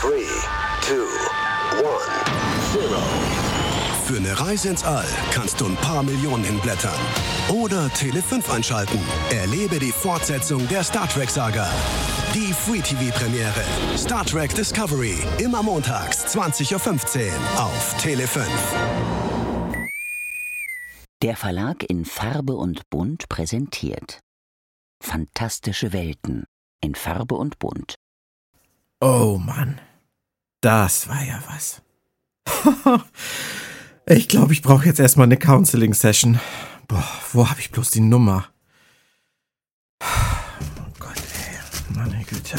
3, 2, 1, 0. Für eine Reise ins All kannst du ein paar Millionen hinblättern. Oder Tele 5 einschalten. Erlebe die Fortsetzung der Star Trek-Saga. Die Free TV-Premiere. Star Trek Discovery. Immer montags, 20.15 Uhr auf Tele 5. Der Verlag in Farbe und Bunt präsentiert Fantastische Welten in Farbe und Bunt. Oh Mann, das war ja was. ich glaube, ich brauche jetzt erstmal eine Counseling-Session. Boah, wo habe ich bloß die Nummer? Oh Gott, ey, meine Güte.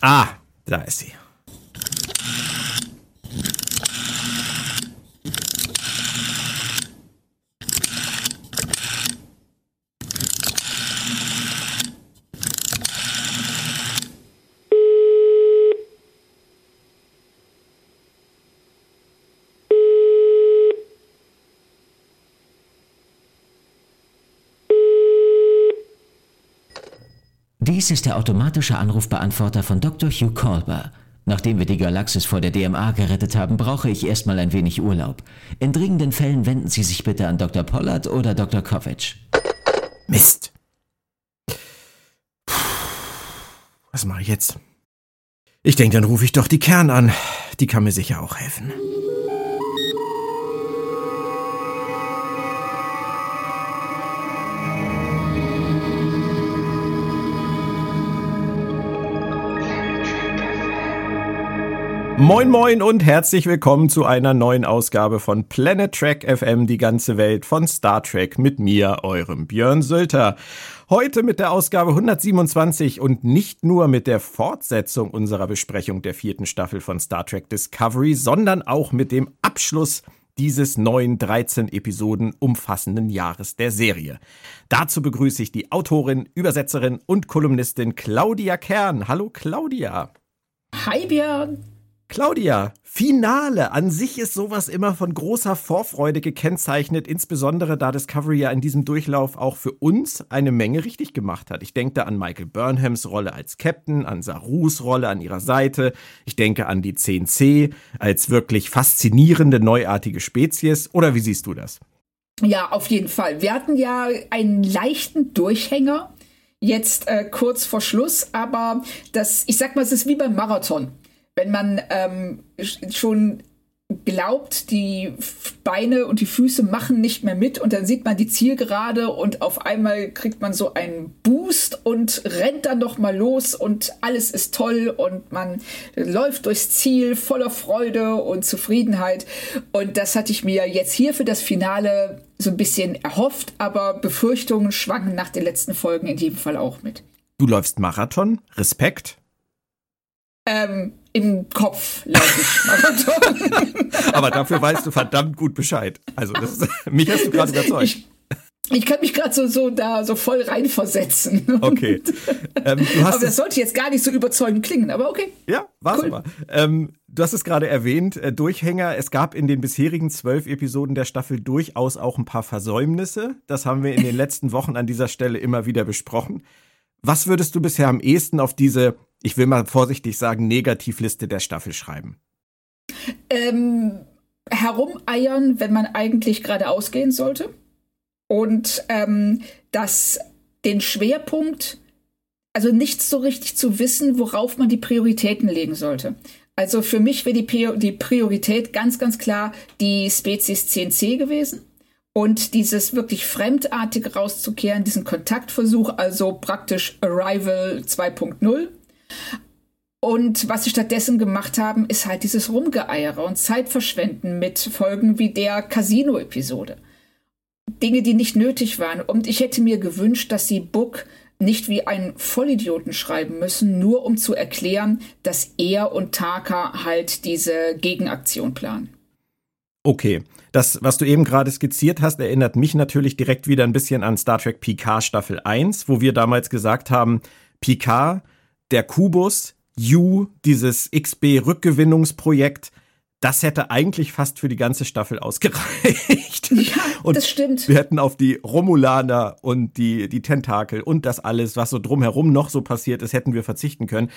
Ah, da ist sie. Dies ist der automatische Anrufbeantworter von Dr. Hugh Colber. Nachdem wir die Galaxis vor der DMA gerettet haben, brauche ich erstmal ein wenig Urlaub. In dringenden Fällen wenden Sie sich bitte an Dr. Pollard oder Dr. Kovic. Mist. Puh, was mache ich jetzt? Ich denke, dann rufe ich doch die Kern an. Die kann mir sicher auch helfen. Moin moin und herzlich willkommen zu einer neuen Ausgabe von Planet Trek FM, die ganze Welt von Star Trek mit mir, eurem Björn Sölter. Heute mit der Ausgabe 127 und nicht nur mit der Fortsetzung unserer Besprechung der vierten Staffel von Star Trek Discovery, sondern auch mit dem Abschluss dieses neuen 13 Episoden umfassenden Jahres der Serie. Dazu begrüße ich die Autorin, Übersetzerin und Kolumnistin Claudia Kern. Hallo Claudia. Hi Björn. Claudia, Finale. An sich ist sowas immer von großer Vorfreude gekennzeichnet, insbesondere da Discovery ja in diesem Durchlauf auch für uns eine Menge richtig gemacht hat. Ich denke da an Michael Burnhams Rolle als Captain, an Sarus Rolle an ihrer Seite. Ich denke an die 10C als wirklich faszinierende neuartige Spezies. Oder wie siehst du das? Ja, auf jeden Fall. Wir hatten ja einen leichten Durchhänger jetzt äh, kurz vor Schluss, aber das, ich sag mal, es ist wie beim Marathon wenn man ähm, schon glaubt, die Beine und die Füße machen nicht mehr mit und dann sieht man die Zielgerade und auf einmal kriegt man so einen Boost und rennt dann noch mal los und alles ist toll und man läuft durchs Ziel voller Freude und Zufriedenheit und das hatte ich mir jetzt hier für das Finale so ein bisschen erhofft, aber Befürchtungen schwanken nach den letzten Folgen in jedem Fall auch mit. Du läufst Marathon, Respekt. Ähm, im Kopf. Aber dafür weißt du verdammt gut Bescheid. Also das, mich hast du gerade überzeugt. Ich, ich kann mich gerade so, so da so voll reinversetzen. Okay. Ähm, aber das sollte jetzt gar nicht so überzeugend klingen, aber okay. Ja, war's cool. aber. Ähm, du hast es gerade erwähnt, äh, Durchhänger. Es gab in den bisherigen zwölf Episoden der Staffel durchaus auch ein paar Versäumnisse. Das haben wir in den letzten Wochen an dieser Stelle immer wieder besprochen. Was würdest du bisher am ehesten auf diese ich will mal vorsichtig sagen, Negativliste der Staffel schreiben? Ähm, herumeiern, wenn man eigentlich geradeaus gehen sollte. Und ähm, dass den Schwerpunkt, also nicht so richtig zu wissen, worauf man die Prioritäten legen sollte. Also für mich wäre die, die Priorität ganz, ganz klar die Spezies 10c gewesen und dieses wirklich fremdartig rauszukehren, diesen Kontaktversuch, also praktisch Arrival 2.0 und was sie stattdessen gemacht haben, ist halt dieses Rumgeeiere und Zeitverschwenden mit Folgen wie der Casino-Episode. Dinge, die nicht nötig waren. Und ich hätte mir gewünscht, dass sie Book nicht wie einen Vollidioten schreiben müssen, nur um zu erklären, dass er und Taka halt diese Gegenaktion planen. Okay, das, was du eben gerade skizziert hast, erinnert mich natürlich direkt wieder ein bisschen an Star Trek Picard Staffel 1, wo wir damals gesagt haben, Picard der Kubus, U, dieses XB-Rückgewinnungsprojekt, das hätte eigentlich fast für die ganze Staffel ausgereicht. Ja, und das stimmt. Wir hätten auf die Romulaner und die, die Tentakel und das alles, was so drumherum noch so passiert ist, hätten wir verzichten können.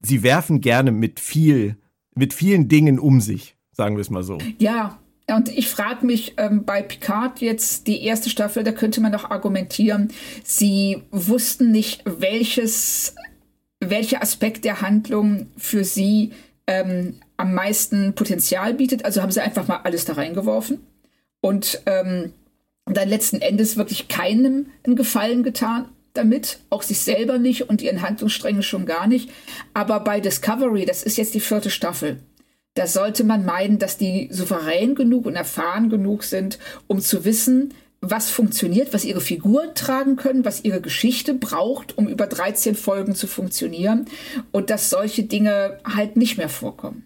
Sie werfen gerne mit viel, mit vielen Dingen um sich, sagen wir es mal so. Ja, und ich frage mich ähm, bei Picard jetzt die erste Staffel, da könnte man noch argumentieren, sie wussten nicht, welches, welcher Aspekt der Handlung für sie ähm, am meisten Potenzial bietet. Also haben sie einfach mal alles da reingeworfen und ähm, dann letzten Endes wirklich keinem einen Gefallen getan damit, auch sich selber nicht und ihren Handlungssträngen schon gar nicht. Aber bei Discovery, das ist jetzt die vierte Staffel, da sollte man meinen, dass die souverän genug und erfahren genug sind, um zu wissen, was funktioniert, was ihre Figuren tragen können, was ihre Geschichte braucht, um über 13 Folgen zu funktionieren und dass solche Dinge halt nicht mehr vorkommen.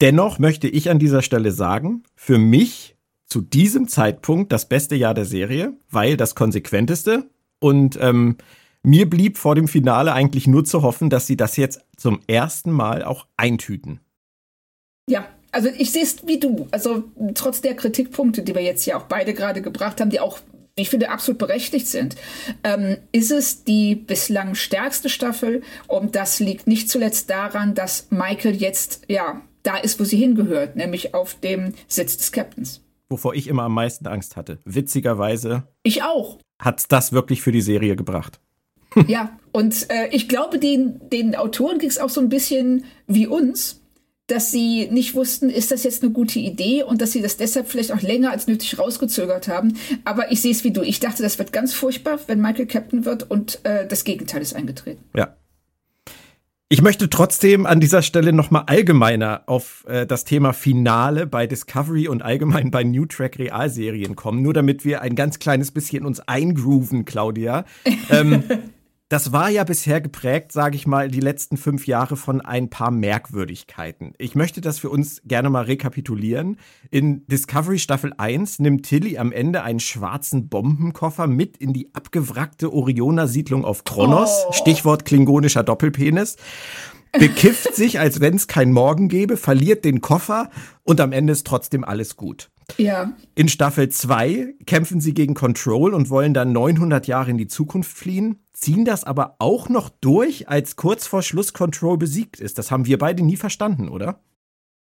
Dennoch möchte ich an dieser Stelle sagen, für mich zu diesem Zeitpunkt das beste Jahr der Serie, weil das konsequenteste und ähm, mir blieb vor dem Finale eigentlich nur zu hoffen, dass sie das jetzt zum ersten Mal auch eintüten. Ja, also ich sehe es wie du. Also trotz der Kritikpunkte, die wir jetzt ja auch beide gerade gebracht haben, die auch, ich finde, absolut berechtigt sind, ähm, ist es die bislang stärkste Staffel. Und das liegt nicht zuletzt daran, dass Michael jetzt, ja, da ist, wo sie hingehört, nämlich auf dem Sitz des Captains. Wovor ich immer am meisten Angst hatte. Witzigerweise. Ich auch. Hat das wirklich für die Serie gebracht? ja, und äh, ich glaube, den, den Autoren ging es auch so ein bisschen wie uns dass sie nicht wussten, ist das jetzt eine gute Idee und dass sie das deshalb vielleicht auch länger als nötig rausgezögert haben. Aber ich sehe es wie du. Ich dachte, das wird ganz furchtbar, wenn Michael Captain wird und äh, das Gegenteil ist eingetreten. Ja. Ich möchte trotzdem an dieser Stelle nochmal allgemeiner auf äh, das Thema Finale bei Discovery und allgemein bei New Track Realserien kommen, nur damit wir ein ganz kleines bisschen uns eingrooven, Claudia. ähm, das war ja bisher geprägt, sage ich mal, die letzten fünf Jahre von ein paar Merkwürdigkeiten. Ich möchte das für uns gerne mal rekapitulieren. In Discovery Staffel 1 nimmt Tilly am Ende einen schwarzen Bombenkoffer mit in die abgewrackte Orioner-Siedlung auf Kronos. Oh. Stichwort klingonischer Doppelpenis bekifft sich, als wenn es kein Morgen gäbe, verliert den Koffer und am Ende ist trotzdem alles gut. Ja. In Staffel 2 kämpfen sie gegen Control und wollen dann 900 Jahre in die Zukunft fliehen, ziehen das aber auch noch durch, als kurz vor Schluss Control besiegt ist. Das haben wir beide nie verstanden, oder?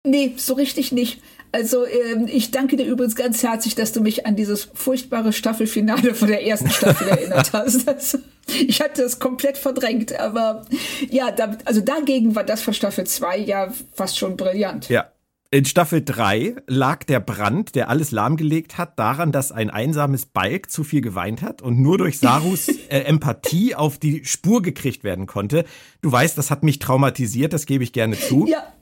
Nee, so richtig nicht. Also ähm, ich danke dir übrigens ganz herzlich, dass du mich an dieses furchtbare Staffelfinale von der ersten Staffel erinnert hast. Das, ich hatte das komplett verdrängt, aber ja, da, also dagegen war das von Staffel 2 ja fast schon brillant. Ja, in Staffel 3 lag der Brand, der alles lahmgelegt hat, daran, dass ein einsames Balk zu viel geweint hat und nur durch Sarus äh, Empathie auf die Spur gekriegt werden konnte. Du weißt, das hat mich traumatisiert, das gebe ich gerne zu. Ja.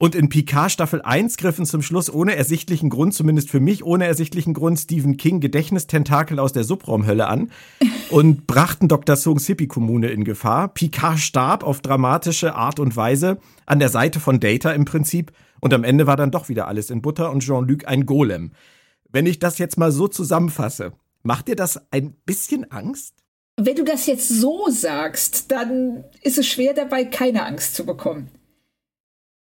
Und in Picard Staffel 1 griffen zum Schluss ohne ersichtlichen Grund, zumindest für mich ohne ersichtlichen Grund, Stephen King Gedächtnistentakel aus der Subraumhölle an und brachten Dr. Sung Sipi Kommune in Gefahr. Picard starb auf dramatische Art und Weise an der Seite von Data im Prinzip und am Ende war dann doch wieder alles in Butter und Jean-Luc ein Golem. Wenn ich das jetzt mal so zusammenfasse, macht dir das ein bisschen Angst? Wenn du das jetzt so sagst, dann ist es schwer dabei, keine Angst zu bekommen.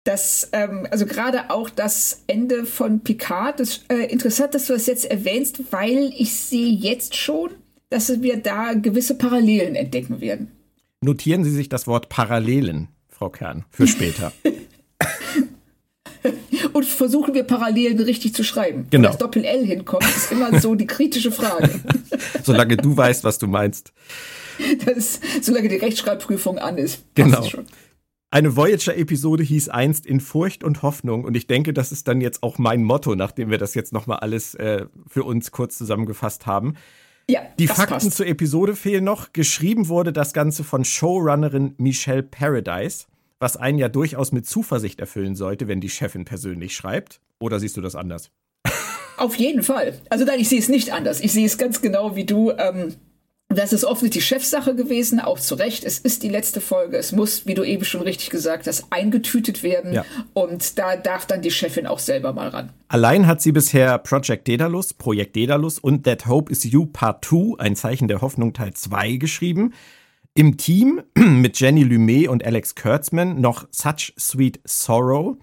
Das, ähm, also gerade auch das Ende von Picard, das äh, interessant, dass du das jetzt erwähnst, weil ich sehe jetzt schon, dass wir da gewisse Parallelen entdecken werden. Notieren Sie sich das Wort Parallelen, Frau Kern, für später. und versuchen wir Parallelen richtig zu schreiben. Genau. Wo das Doppel-L hinkommt, ist immer so die kritische Frage. Solange du weißt, was du meinst. Das, solange die Rechtschreibprüfung an ist. Genau. Eine Voyager-Episode hieß einst in Furcht und Hoffnung und ich denke, das ist dann jetzt auch mein Motto, nachdem wir das jetzt nochmal alles äh, für uns kurz zusammengefasst haben. Ja, die Fakten passt. zur Episode fehlen noch. Geschrieben wurde das Ganze von Showrunnerin Michelle Paradise was einen ja durchaus mit Zuversicht erfüllen sollte, wenn die Chefin persönlich schreibt. Oder siehst du das anders? Auf jeden Fall. Also nein, ich sehe es nicht anders. Ich sehe es ganz genau wie du. Ähm, das ist die Chefsache gewesen, auch zu Recht. Es ist die letzte Folge. Es muss, wie du eben schon richtig gesagt hast, eingetütet werden. Ja. Und da darf dann die Chefin auch selber mal ran. Allein hat sie bisher Project Daedalus, Projekt Daedalus und That Hope is You Part 2, ein Zeichen der Hoffnung Teil 2 geschrieben. Im Team mit Jenny Lumet und Alex Kurtzman noch Such Sweet Sorrow.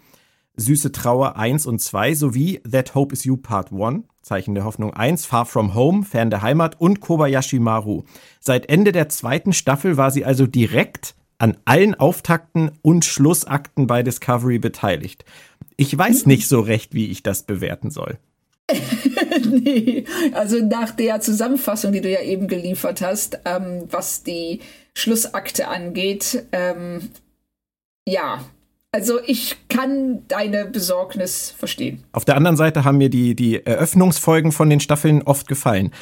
Süße Trauer 1 und 2 sowie That Hope Is You Part 1, Zeichen der Hoffnung 1, Far From Home, Fern der Heimat und Kobayashi Maru. Seit Ende der zweiten Staffel war sie also direkt an allen Auftakten und Schlussakten bei Discovery beteiligt. Ich weiß nicht so recht, wie ich das bewerten soll. nee, also nach der Zusammenfassung, die du ja eben geliefert hast, ähm, was die Schlussakte angeht, ähm, ja, also ich kann deine Besorgnis verstehen. Auf der anderen Seite haben mir die, die Eröffnungsfolgen von den Staffeln oft gefallen.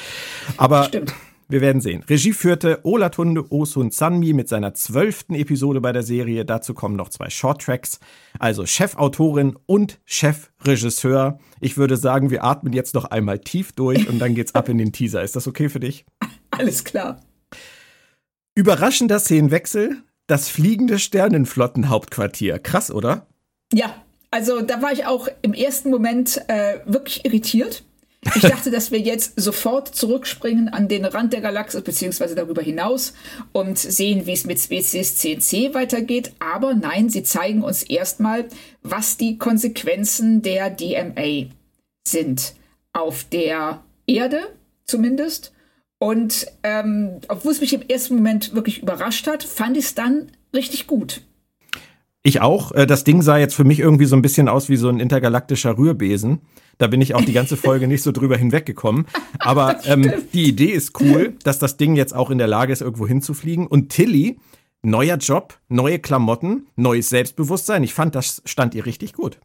Aber Stimmt. Wir werden sehen. Regie führte Olatunde Osun Sanmi mit seiner zwölften Episode bei der Serie. Dazu kommen noch zwei Shorttracks. Also Chefautorin und Chefregisseur. Ich würde sagen, wir atmen jetzt noch einmal tief durch und dann geht's ab in den Teaser. Ist das okay für dich? Alles klar. Überraschender Szenenwechsel. Das fliegende Sternenflottenhauptquartier. Krass, oder? Ja, also da war ich auch im ersten Moment äh, wirklich irritiert. Ich dachte, dass wir jetzt sofort zurückspringen an den Rand der Galaxis beziehungsweise darüber hinaus und sehen, wie es mit Spezies CNC weitergeht. Aber nein, sie zeigen uns erstmal, was die Konsequenzen der DMA sind. Auf der Erde zumindest. Und ähm, obwohl es mich im ersten Moment wirklich überrascht hat, fand ich es dann richtig gut. Ich auch. Äh, das Ding sah jetzt für mich irgendwie so ein bisschen aus wie so ein intergalaktischer Rührbesen. Da bin ich auch die ganze Folge nicht so drüber hinweggekommen. Aber ähm, die Idee ist cool, dass das Ding jetzt auch in der Lage ist, irgendwo hinzufliegen. Und Tilly, neuer Job, neue Klamotten, neues Selbstbewusstsein. Ich fand, das stand ihr richtig gut.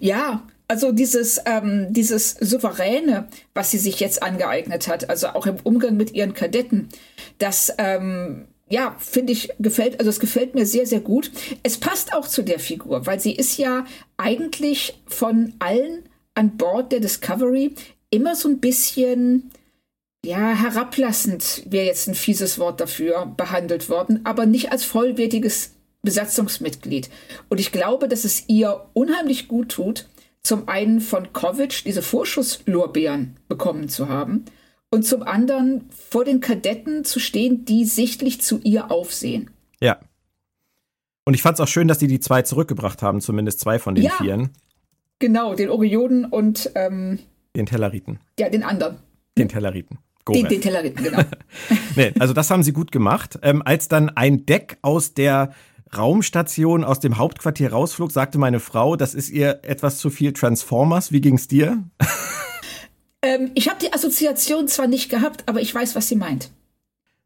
Ja, also dieses, ähm, dieses Souveräne, was sie sich jetzt angeeignet hat, also auch im Umgang mit ihren Kadetten, das, ähm, ja, finde ich, gefällt, also es gefällt mir sehr, sehr gut. Es passt auch zu der Figur, weil sie ist ja eigentlich von allen an Bord der Discovery immer so ein bisschen ja, herablassend wäre jetzt ein fieses Wort dafür behandelt worden, aber nicht als vollwertiges Besatzungsmitglied. Und ich glaube, dass es ihr unheimlich gut tut, zum einen von Kovic diese Vorschusslorbeeren bekommen zu haben und zum anderen vor den Kadetten zu stehen, die sichtlich zu ihr aufsehen. Ja. Und ich fand es auch schön, dass die die zwei zurückgebracht haben, zumindest zwei von den ja. Vieren. Genau, den Orionen und ähm, den Telleriten. Ja, den anderen. Den Telleriten. Den, den Telleriten, genau. nee, also das haben sie gut gemacht. Ähm, als dann ein Deck aus der Raumstation aus dem Hauptquartier rausflog, sagte meine Frau, das ist ihr etwas zu viel Transformers. Wie ging's dir? ähm, ich habe die Assoziation zwar nicht gehabt, aber ich weiß, was sie meint.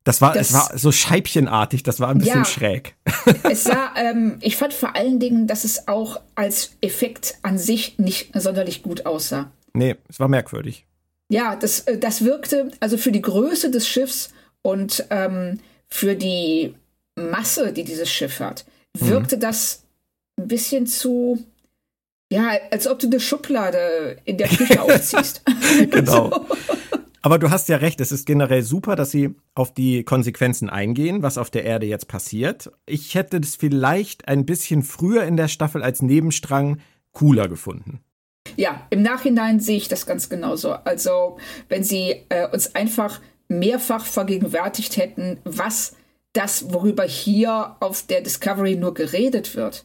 Das war, das, es war so scheibchenartig, das war ein bisschen ja, schräg. es sah, ähm, ich fand vor allen Dingen, dass es auch als Effekt an sich nicht sonderlich gut aussah. Nee, es war merkwürdig. Ja, das, äh, das wirkte, also für die Größe des Schiffs und ähm, für die Masse, die dieses Schiff hat, wirkte mhm. das ein bisschen zu, ja, als ob du eine Schublade in der Küche aufziehst. genau. so. Aber du hast ja recht, es ist generell super, dass sie auf die Konsequenzen eingehen, was auf der Erde jetzt passiert. Ich hätte das vielleicht ein bisschen früher in der Staffel als Nebenstrang cooler gefunden. Ja, im Nachhinein sehe ich das ganz genauso. Also, wenn sie äh, uns einfach mehrfach vergegenwärtigt hätten, was das, worüber hier auf der Discovery nur geredet wird,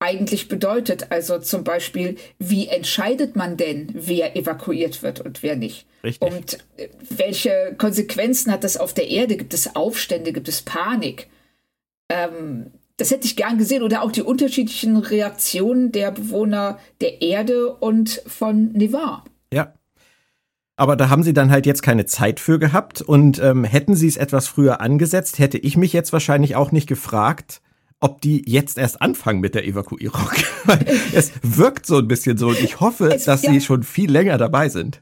eigentlich bedeutet. Also zum Beispiel, wie entscheidet man denn, wer evakuiert wird und wer nicht? Richtig. Und äh, welche Konsequenzen hat das auf der Erde? Gibt es Aufstände? Gibt es Panik? Ähm, das hätte ich gern gesehen. Oder auch die unterschiedlichen Reaktionen der Bewohner der Erde und von Nevar. Ja. Aber da haben sie dann halt jetzt keine Zeit für gehabt. Und ähm, hätten sie es etwas früher angesetzt, hätte ich mich jetzt wahrscheinlich auch nicht gefragt, ob die jetzt erst anfangen mit der Evakuierung. es wirkt so ein bisschen so und ich hoffe, es, dass ja. sie schon viel länger dabei sind.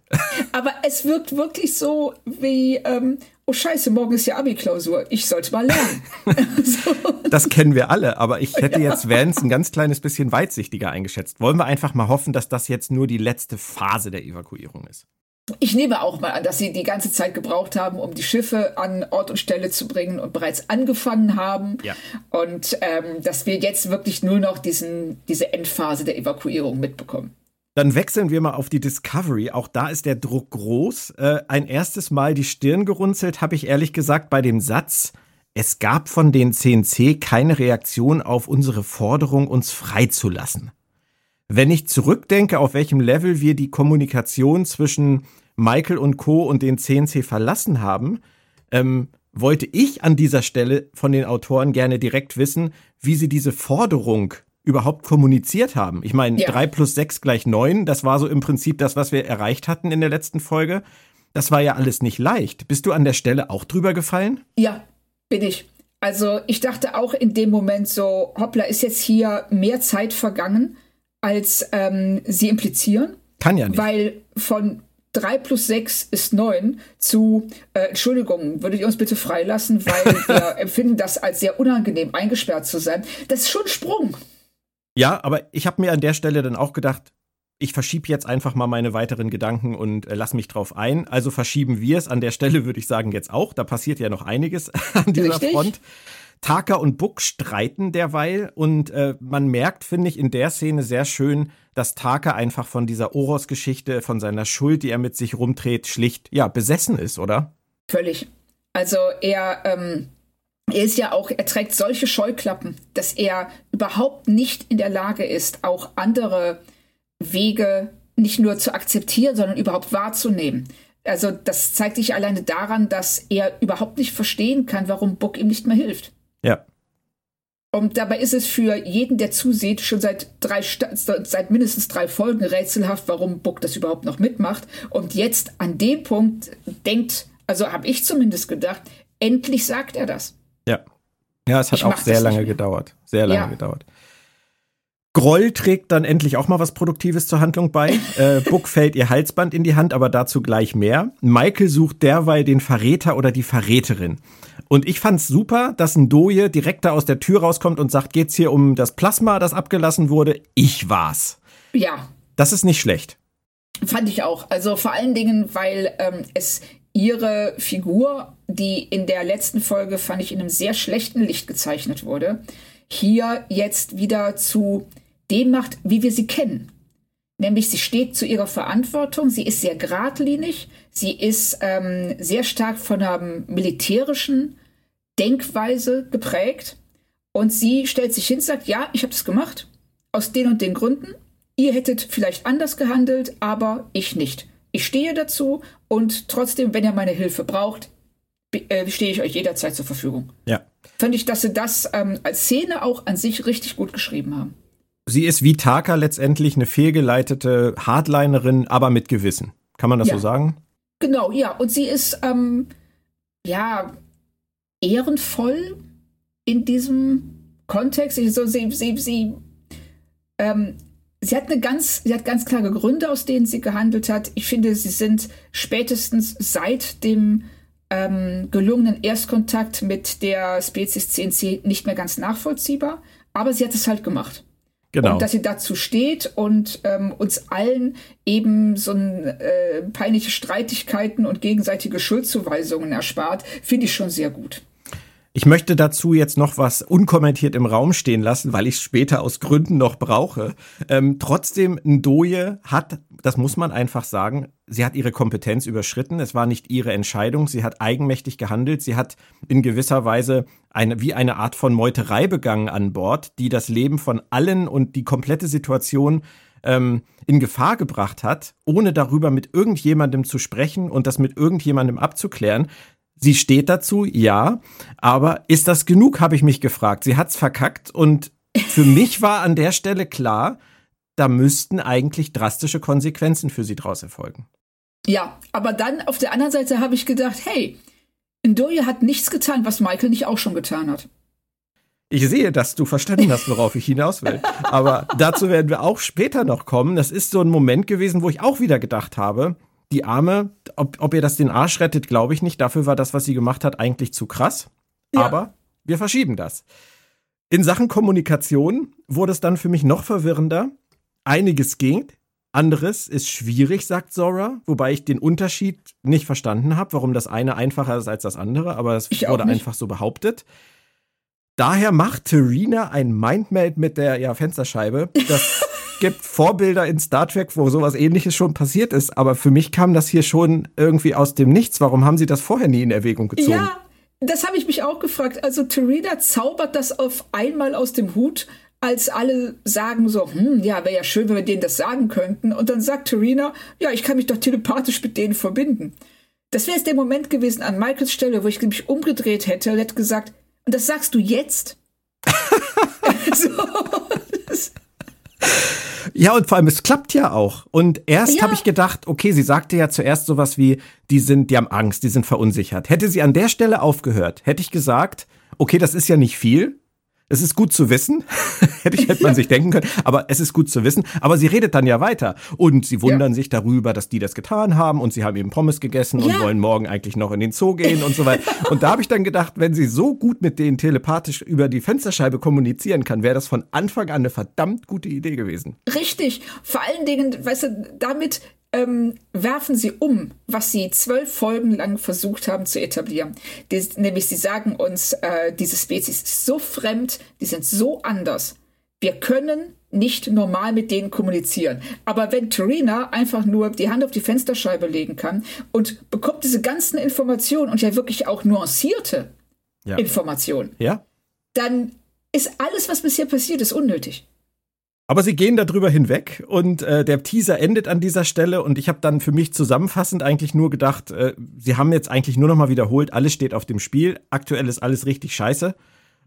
Aber es wirkt wirklich so wie, ähm, oh scheiße, morgen ist ja Abi-Klausur, ich sollte mal lernen. so. Das kennen wir alle, aber ich hätte ja. jetzt Vance ein ganz kleines bisschen weitsichtiger eingeschätzt. Wollen wir einfach mal hoffen, dass das jetzt nur die letzte Phase der Evakuierung ist. Ich nehme auch mal an, dass sie die ganze Zeit gebraucht haben, um die Schiffe an Ort und Stelle zu bringen und bereits angefangen haben. Ja. Und ähm, dass wir jetzt wirklich nur noch diesen, diese Endphase der Evakuierung mitbekommen. Dann wechseln wir mal auf die Discovery. Auch da ist der Druck groß. Äh, ein erstes Mal die Stirn gerunzelt, habe ich ehrlich gesagt bei dem Satz, es gab von den CNC keine Reaktion auf unsere Forderung, uns freizulassen. Wenn ich zurückdenke, auf welchem Level wir die Kommunikation zwischen Michael und Co. und den CNC verlassen haben, ähm, wollte ich an dieser Stelle von den Autoren gerne direkt wissen, wie sie diese Forderung überhaupt kommuniziert haben. Ich meine, ja. 3 plus 6 gleich 9, das war so im Prinzip das, was wir erreicht hatten in der letzten Folge. Das war ja alles nicht leicht. Bist du an der Stelle auch drüber gefallen? Ja, bin ich. Also ich dachte auch in dem Moment so, hoppla, ist jetzt hier mehr Zeit vergangen, als ähm, sie implizieren. Kann ja nicht. Weil von 3 plus 6 ist 9 zu, äh, Entschuldigung, würdet ihr uns bitte freilassen, weil wir empfinden das als sehr unangenehm, eingesperrt zu sein. Das ist schon ein Sprung. Ja, aber ich habe mir an der Stelle dann auch gedacht, ich verschiebe jetzt einfach mal meine weiteren Gedanken und äh, lass mich drauf ein. Also verschieben wir es. An der Stelle würde ich sagen jetzt auch. Da passiert ja noch einiges an dieser Richtig. Front. Taka und Buck streiten derweil und äh, man merkt, finde ich, in der Szene sehr schön, dass Taka einfach von dieser Oros-Geschichte, von seiner Schuld, die er mit sich rumdreht, schlicht, ja, besessen ist, oder? Völlig. Also er, ähm, er ist ja auch, er trägt solche Scheuklappen, dass er überhaupt nicht in der Lage ist, auch andere Wege nicht nur zu akzeptieren, sondern überhaupt wahrzunehmen. Also das zeigt sich alleine daran, dass er überhaupt nicht verstehen kann, warum Buck ihm nicht mehr hilft. Und dabei ist es für jeden, der zusieht, schon seit drei seit mindestens drei Folgen rätselhaft, warum Buck das überhaupt noch mitmacht. Und jetzt an dem Punkt denkt, also habe ich zumindest gedacht, endlich sagt er das. Ja. Ja, es hat ich auch sehr lange gedauert. Sehr lange ja. gedauert. Groll trägt dann endlich auch mal was Produktives zur Handlung bei. Äh, Buck fällt ihr Halsband in die Hand, aber dazu gleich mehr. Michael sucht derweil den Verräter oder die Verräterin. Und ich fand's super, dass ein Doje direkt da aus der Tür rauskommt und sagt, geht's hier um das Plasma, das abgelassen wurde? Ich war's. Ja. Das ist nicht schlecht. Fand ich auch. Also vor allen Dingen, weil ähm, es ihre Figur, die in der letzten Folge, fand ich, in einem sehr schlechten Licht gezeichnet wurde, hier jetzt wieder zu dem macht, wie wir sie kennen. Nämlich sie steht zu ihrer Verantwortung, sie ist sehr geradlinig, sie ist ähm, sehr stark von einer militärischen Denkweise geprägt und sie stellt sich hin und sagt, ja, ich habe das gemacht, aus den und den Gründen. Ihr hättet vielleicht anders gehandelt, aber ich nicht. Ich stehe dazu und trotzdem, wenn ihr meine Hilfe braucht, äh, stehe ich euch jederzeit zur Verfügung. Ja. Fand ich, dass sie das ähm, als Szene auch an sich richtig gut geschrieben haben. Sie ist wie Taka letztendlich eine fehlgeleitete Hardlinerin, aber mit Gewissen. Kann man das ja. so sagen? Genau, ja. Und sie ist, ähm, ja, ehrenvoll in diesem Kontext. Also sie, sie, sie, ähm, sie hat eine ganz, sie hat ganz klare Gründe, aus denen sie gehandelt hat. Ich finde, sie sind spätestens seit dem ähm, gelungenen Erstkontakt mit der Spezies CNC nicht mehr ganz nachvollziehbar. Aber sie hat es halt gemacht. Genau. Und dass sie dazu steht und ähm, uns allen eben so ein, äh, peinliche Streitigkeiten und gegenseitige Schuldzuweisungen erspart, finde ich schon sehr gut. Ich möchte dazu jetzt noch was unkommentiert im Raum stehen lassen, weil ich es später aus Gründen noch brauche. Ähm, trotzdem, Ndoye hat, das muss man einfach sagen, sie hat ihre Kompetenz überschritten. Es war nicht ihre Entscheidung. Sie hat eigenmächtig gehandelt. Sie hat in gewisser Weise eine, wie eine Art von Meuterei begangen an Bord, die das Leben von allen und die komplette Situation ähm, in Gefahr gebracht hat, ohne darüber mit irgendjemandem zu sprechen und das mit irgendjemandem abzuklären. Sie steht dazu, ja, aber ist das genug, habe ich mich gefragt. Sie hat's verkackt und für mich war an der Stelle klar, da müssten eigentlich drastische Konsequenzen für sie draus erfolgen. Ja, aber dann auf der anderen Seite habe ich gedacht, hey, Ndoye hat nichts getan, was Michael nicht auch schon getan hat. Ich sehe, dass du verstanden hast, worauf ich hinaus will. Aber dazu werden wir auch später noch kommen. Das ist so ein Moment gewesen, wo ich auch wieder gedacht habe, die Arme, ob, ob ihr das den Arsch rettet, glaube ich nicht. Dafür war das, was sie gemacht hat, eigentlich zu krass. Ja. Aber wir verschieben das. In Sachen Kommunikation wurde es dann für mich noch verwirrender. Einiges ging, anderes ist schwierig, sagt Zora, wobei ich den Unterschied nicht verstanden habe, warum das eine einfacher ist als das andere, aber es wurde einfach so behauptet. Daher macht Terina ein Mindmeld mit der ja, Fensterscheibe. Das gibt Vorbilder in Star Trek, wo sowas ähnliches schon passiert ist, aber für mich kam das hier schon irgendwie aus dem Nichts. Warum haben sie das vorher nie in Erwägung gezogen? Ja, das habe ich mich auch gefragt. Also Terina zaubert das auf einmal aus dem Hut, als alle sagen so, hm, ja, wäre ja schön, wenn wir denen das sagen könnten. Und dann sagt Terina, ja, ich kann mich doch telepathisch mit denen verbinden. Das wäre jetzt der Moment gewesen an Michaels Stelle, wo ich mich umgedreht hätte und hätte gesagt, und das sagst du jetzt? so, ja, und vor allem, es klappt ja auch. Und erst ja. habe ich gedacht, okay, sie sagte ja zuerst sowas wie, die sind, die haben Angst, die sind verunsichert. Hätte sie an der Stelle aufgehört, hätte ich gesagt, okay, das ist ja nicht viel, es ist gut zu wissen, hätte, ich, hätte man sich denken können, aber es ist gut zu wissen. Aber sie redet dann ja weiter und sie wundern ja. sich darüber, dass die das getan haben und sie haben eben Pommes gegessen ja. und wollen morgen eigentlich noch in den Zoo gehen und so weiter. und da habe ich dann gedacht, wenn sie so gut mit denen telepathisch über die Fensterscheibe kommunizieren kann, wäre das von Anfang an eine verdammt gute Idee gewesen. Richtig. Vor allen Dingen, weißt du, damit ähm, werfen sie um, was sie zwölf Folgen lang versucht haben zu etablieren. Die, nämlich sie sagen uns, äh, diese Spezies ist so fremd, die sind so anders. Wir können nicht normal mit denen kommunizieren. Aber wenn Tarina einfach nur die Hand auf die Fensterscheibe legen kann und bekommt diese ganzen Informationen und ja wirklich auch nuancierte ja. Informationen, ja. dann ist alles, was bisher passiert ist, unnötig. Aber sie gehen darüber hinweg und äh, der Teaser endet an dieser Stelle und ich habe dann für mich zusammenfassend eigentlich nur gedacht, äh, sie haben jetzt eigentlich nur noch mal wiederholt, alles steht auf dem Spiel, aktuell ist alles richtig scheiße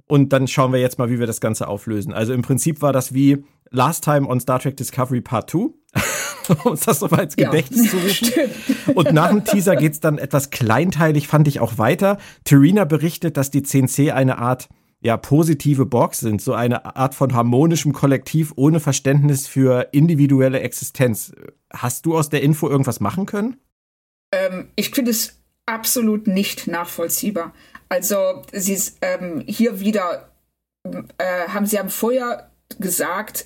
und dann schauen wir jetzt mal, wie wir das Ganze auflösen. Also im Prinzip war das wie Last Time on Star Trek Discovery Part 2. um uns das so mal ins Gedächtnis ja, zu rufen. Und nach dem Teaser geht's dann etwas kleinteilig, fand ich auch weiter. Terina berichtet, dass die CNC eine Art ja, positive Borgs sind, so eine Art von harmonischem Kollektiv ohne Verständnis für individuelle Existenz. Hast du aus der Info irgendwas machen können? Ähm, ich finde es absolut nicht nachvollziehbar. Also, sie ist ähm, hier wieder, äh, haben sie haben vorher gesagt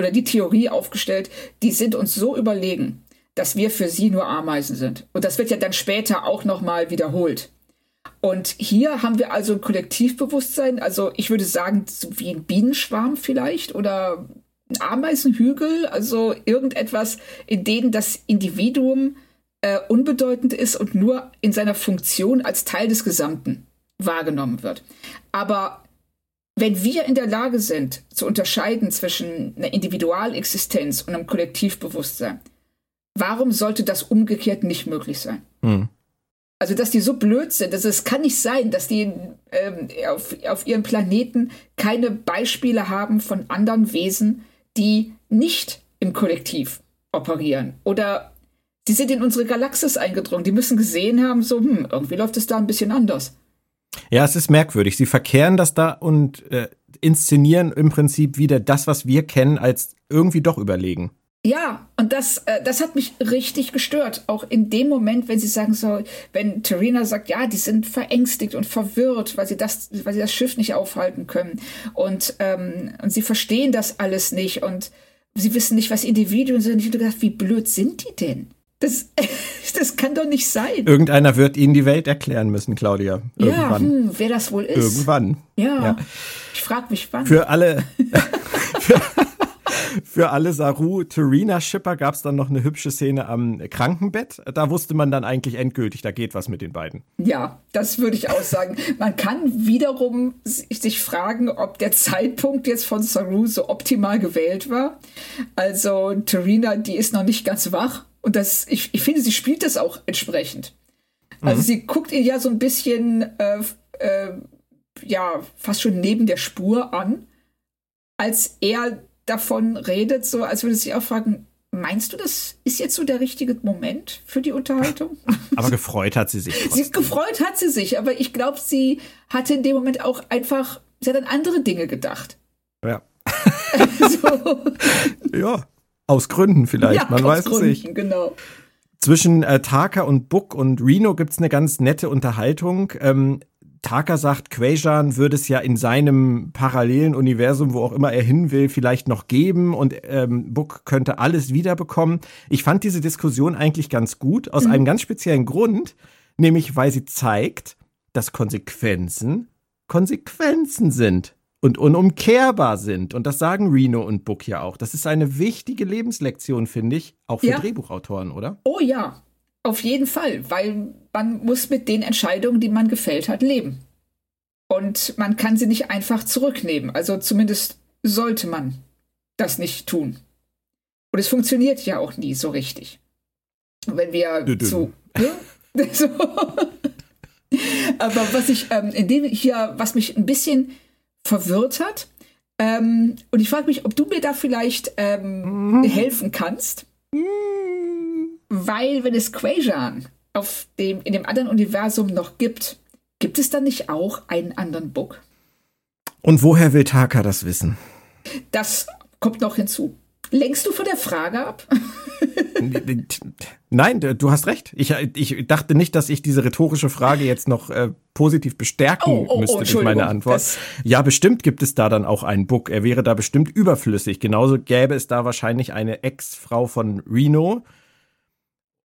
oder die Theorie aufgestellt, die sind uns so überlegen, dass wir für sie nur Ameisen sind. Und das wird ja dann später auch nochmal wiederholt. Und hier haben wir also ein Kollektivbewusstsein, also ich würde sagen, so wie ein Bienenschwarm vielleicht oder ein Ameisenhügel, also irgendetwas, in dem das Individuum äh, unbedeutend ist und nur in seiner Funktion als Teil des Gesamten wahrgenommen wird. Aber wenn wir in der Lage sind, zu unterscheiden zwischen einer Individualexistenz und einem Kollektivbewusstsein, warum sollte das umgekehrt nicht möglich sein? Hm. Also, dass die so blöd sind, dass es kann nicht sein, dass die ähm, auf, auf ihrem Planeten keine Beispiele haben von anderen Wesen, die nicht im Kollektiv operieren. Oder die sind in unsere Galaxis eingedrungen. Die müssen gesehen haben, so, hm, irgendwie läuft es da ein bisschen anders. Ja, es ist merkwürdig. Sie verkehren das da und äh, inszenieren im Prinzip wieder das, was wir kennen, als irgendwie doch überlegen. Ja, und das, äh, das hat mich richtig gestört. Auch in dem Moment, wenn sie sagen so, wenn Terina sagt, ja, die sind verängstigt und verwirrt, weil sie das, weil sie das Schiff nicht aufhalten können. Und, ähm, und sie verstehen das alles nicht und sie wissen nicht, was Individuen sind. Ich habe gedacht, wie blöd sind die denn? Das, das kann doch nicht sein. Irgendeiner wird ihnen die Welt erklären müssen, Claudia. Irgendwann. Ja, hm, wer das wohl ist. Irgendwann. Ja. ja. Ich frage mich wann. Für alle. für, für alle Saru-Terina-Shipper gab es dann noch eine hübsche Szene am Krankenbett. Da wusste man dann eigentlich endgültig, da geht was mit den beiden. Ja, das würde ich auch sagen. Man kann wiederum sich fragen, ob der Zeitpunkt jetzt von Saru so optimal gewählt war. Also Terina, die ist noch nicht ganz wach. Und das, ich, ich finde, sie spielt das auch entsprechend. Also mhm. sie guckt ihn ja so ein bisschen, äh, äh, ja, fast schon neben der Spur an, als er davon redet, so als würde sie auch fragen, meinst du, das ist jetzt so der richtige Moment für die Unterhaltung? Aber gefreut hat sie sich. sie gefreut hat sie sich, aber ich glaube, sie hatte in dem Moment auch einfach, sie hat an andere Dinge gedacht. Ja. so. Ja, aus Gründen vielleicht, ja, man weiß Gründen, es nicht. Genau. Zwischen äh, Taka und Book und Reno gibt es eine ganz nette Unterhaltung. Ähm, Taka sagt, Quajan würde es ja in seinem parallelen Universum, wo auch immer er hin will, vielleicht noch geben und ähm, Book könnte alles wiederbekommen. Ich fand diese Diskussion eigentlich ganz gut, aus mhm. einem ganz speziellen Grund, nämlich weil sie zeigt, dass Konsequenzen Konsequenzen sind und unumkehrbar sind. Und das sagen Reno und Book ja auch. Das ist eine wichtige Lebenslektion, finde ich, auch für ja. Drehbuchautoren, oder? Oh ja, auf jeden Fall, weil man muss mit den Entscheidungen, die man gefällt hat, leben. Und man kann sie nicht einfach zurücknehmen. Also zumindest sollte man das nicht tun. Und es funktioniert ja auch nie so richtig. Wenn wir -dü. zu. Ne? so. Aber was ich, ähm, in dem hier, was mich ein bisschen verwirrt hat, ähm, und ich frage mich, ob du mir da vielleicht ähm, helfen kannst. Weil, wenn es Quajan auf dem, in dem anderen Universum noch gibt, gibt es dann nicht auch einen anderen Book? Und woher will Taka das wissen? Das kommt noch hinzu. Lenkst du von der Frage ab? Nein, du hast recht. Ich, ich dachte nicht, dass ich diese rhetorische Frage jetzt noch äh, positiv bestärken Oh, oh, oh, müsste durch meine Antwort. Das- ja, bestimmt gibt es da dann auch einen Book. Er wäre da bestimmt überflüssig. Genauso gäbe es da wahrscheinlich eine Ex-Frau von Reno.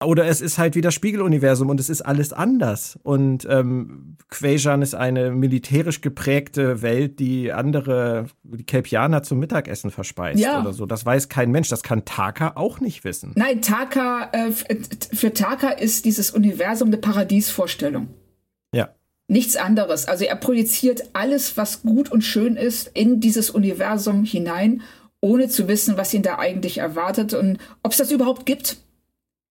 Oder es ist halt wieder Spiegeluniversum und es ist alles anders. Und ähm, Quajan ist eine militärisch geprägte Welt, die andere, die Kelpianer zum Mittagessen verspeist Ja. oder so. Das weiß kein Mensch. Das kann Taka auch nicht wissen. Nein, Taka, äh, für Taka ist dieses Universum eine Paradiesvorstellung. Ja. Nichts anderes. Also er projiziert alles, was gut und schön ist, in dieses Universum hinein, ohne zu wissen, was ihn da eigentlich erwartet und ob es das überhaupt gibt.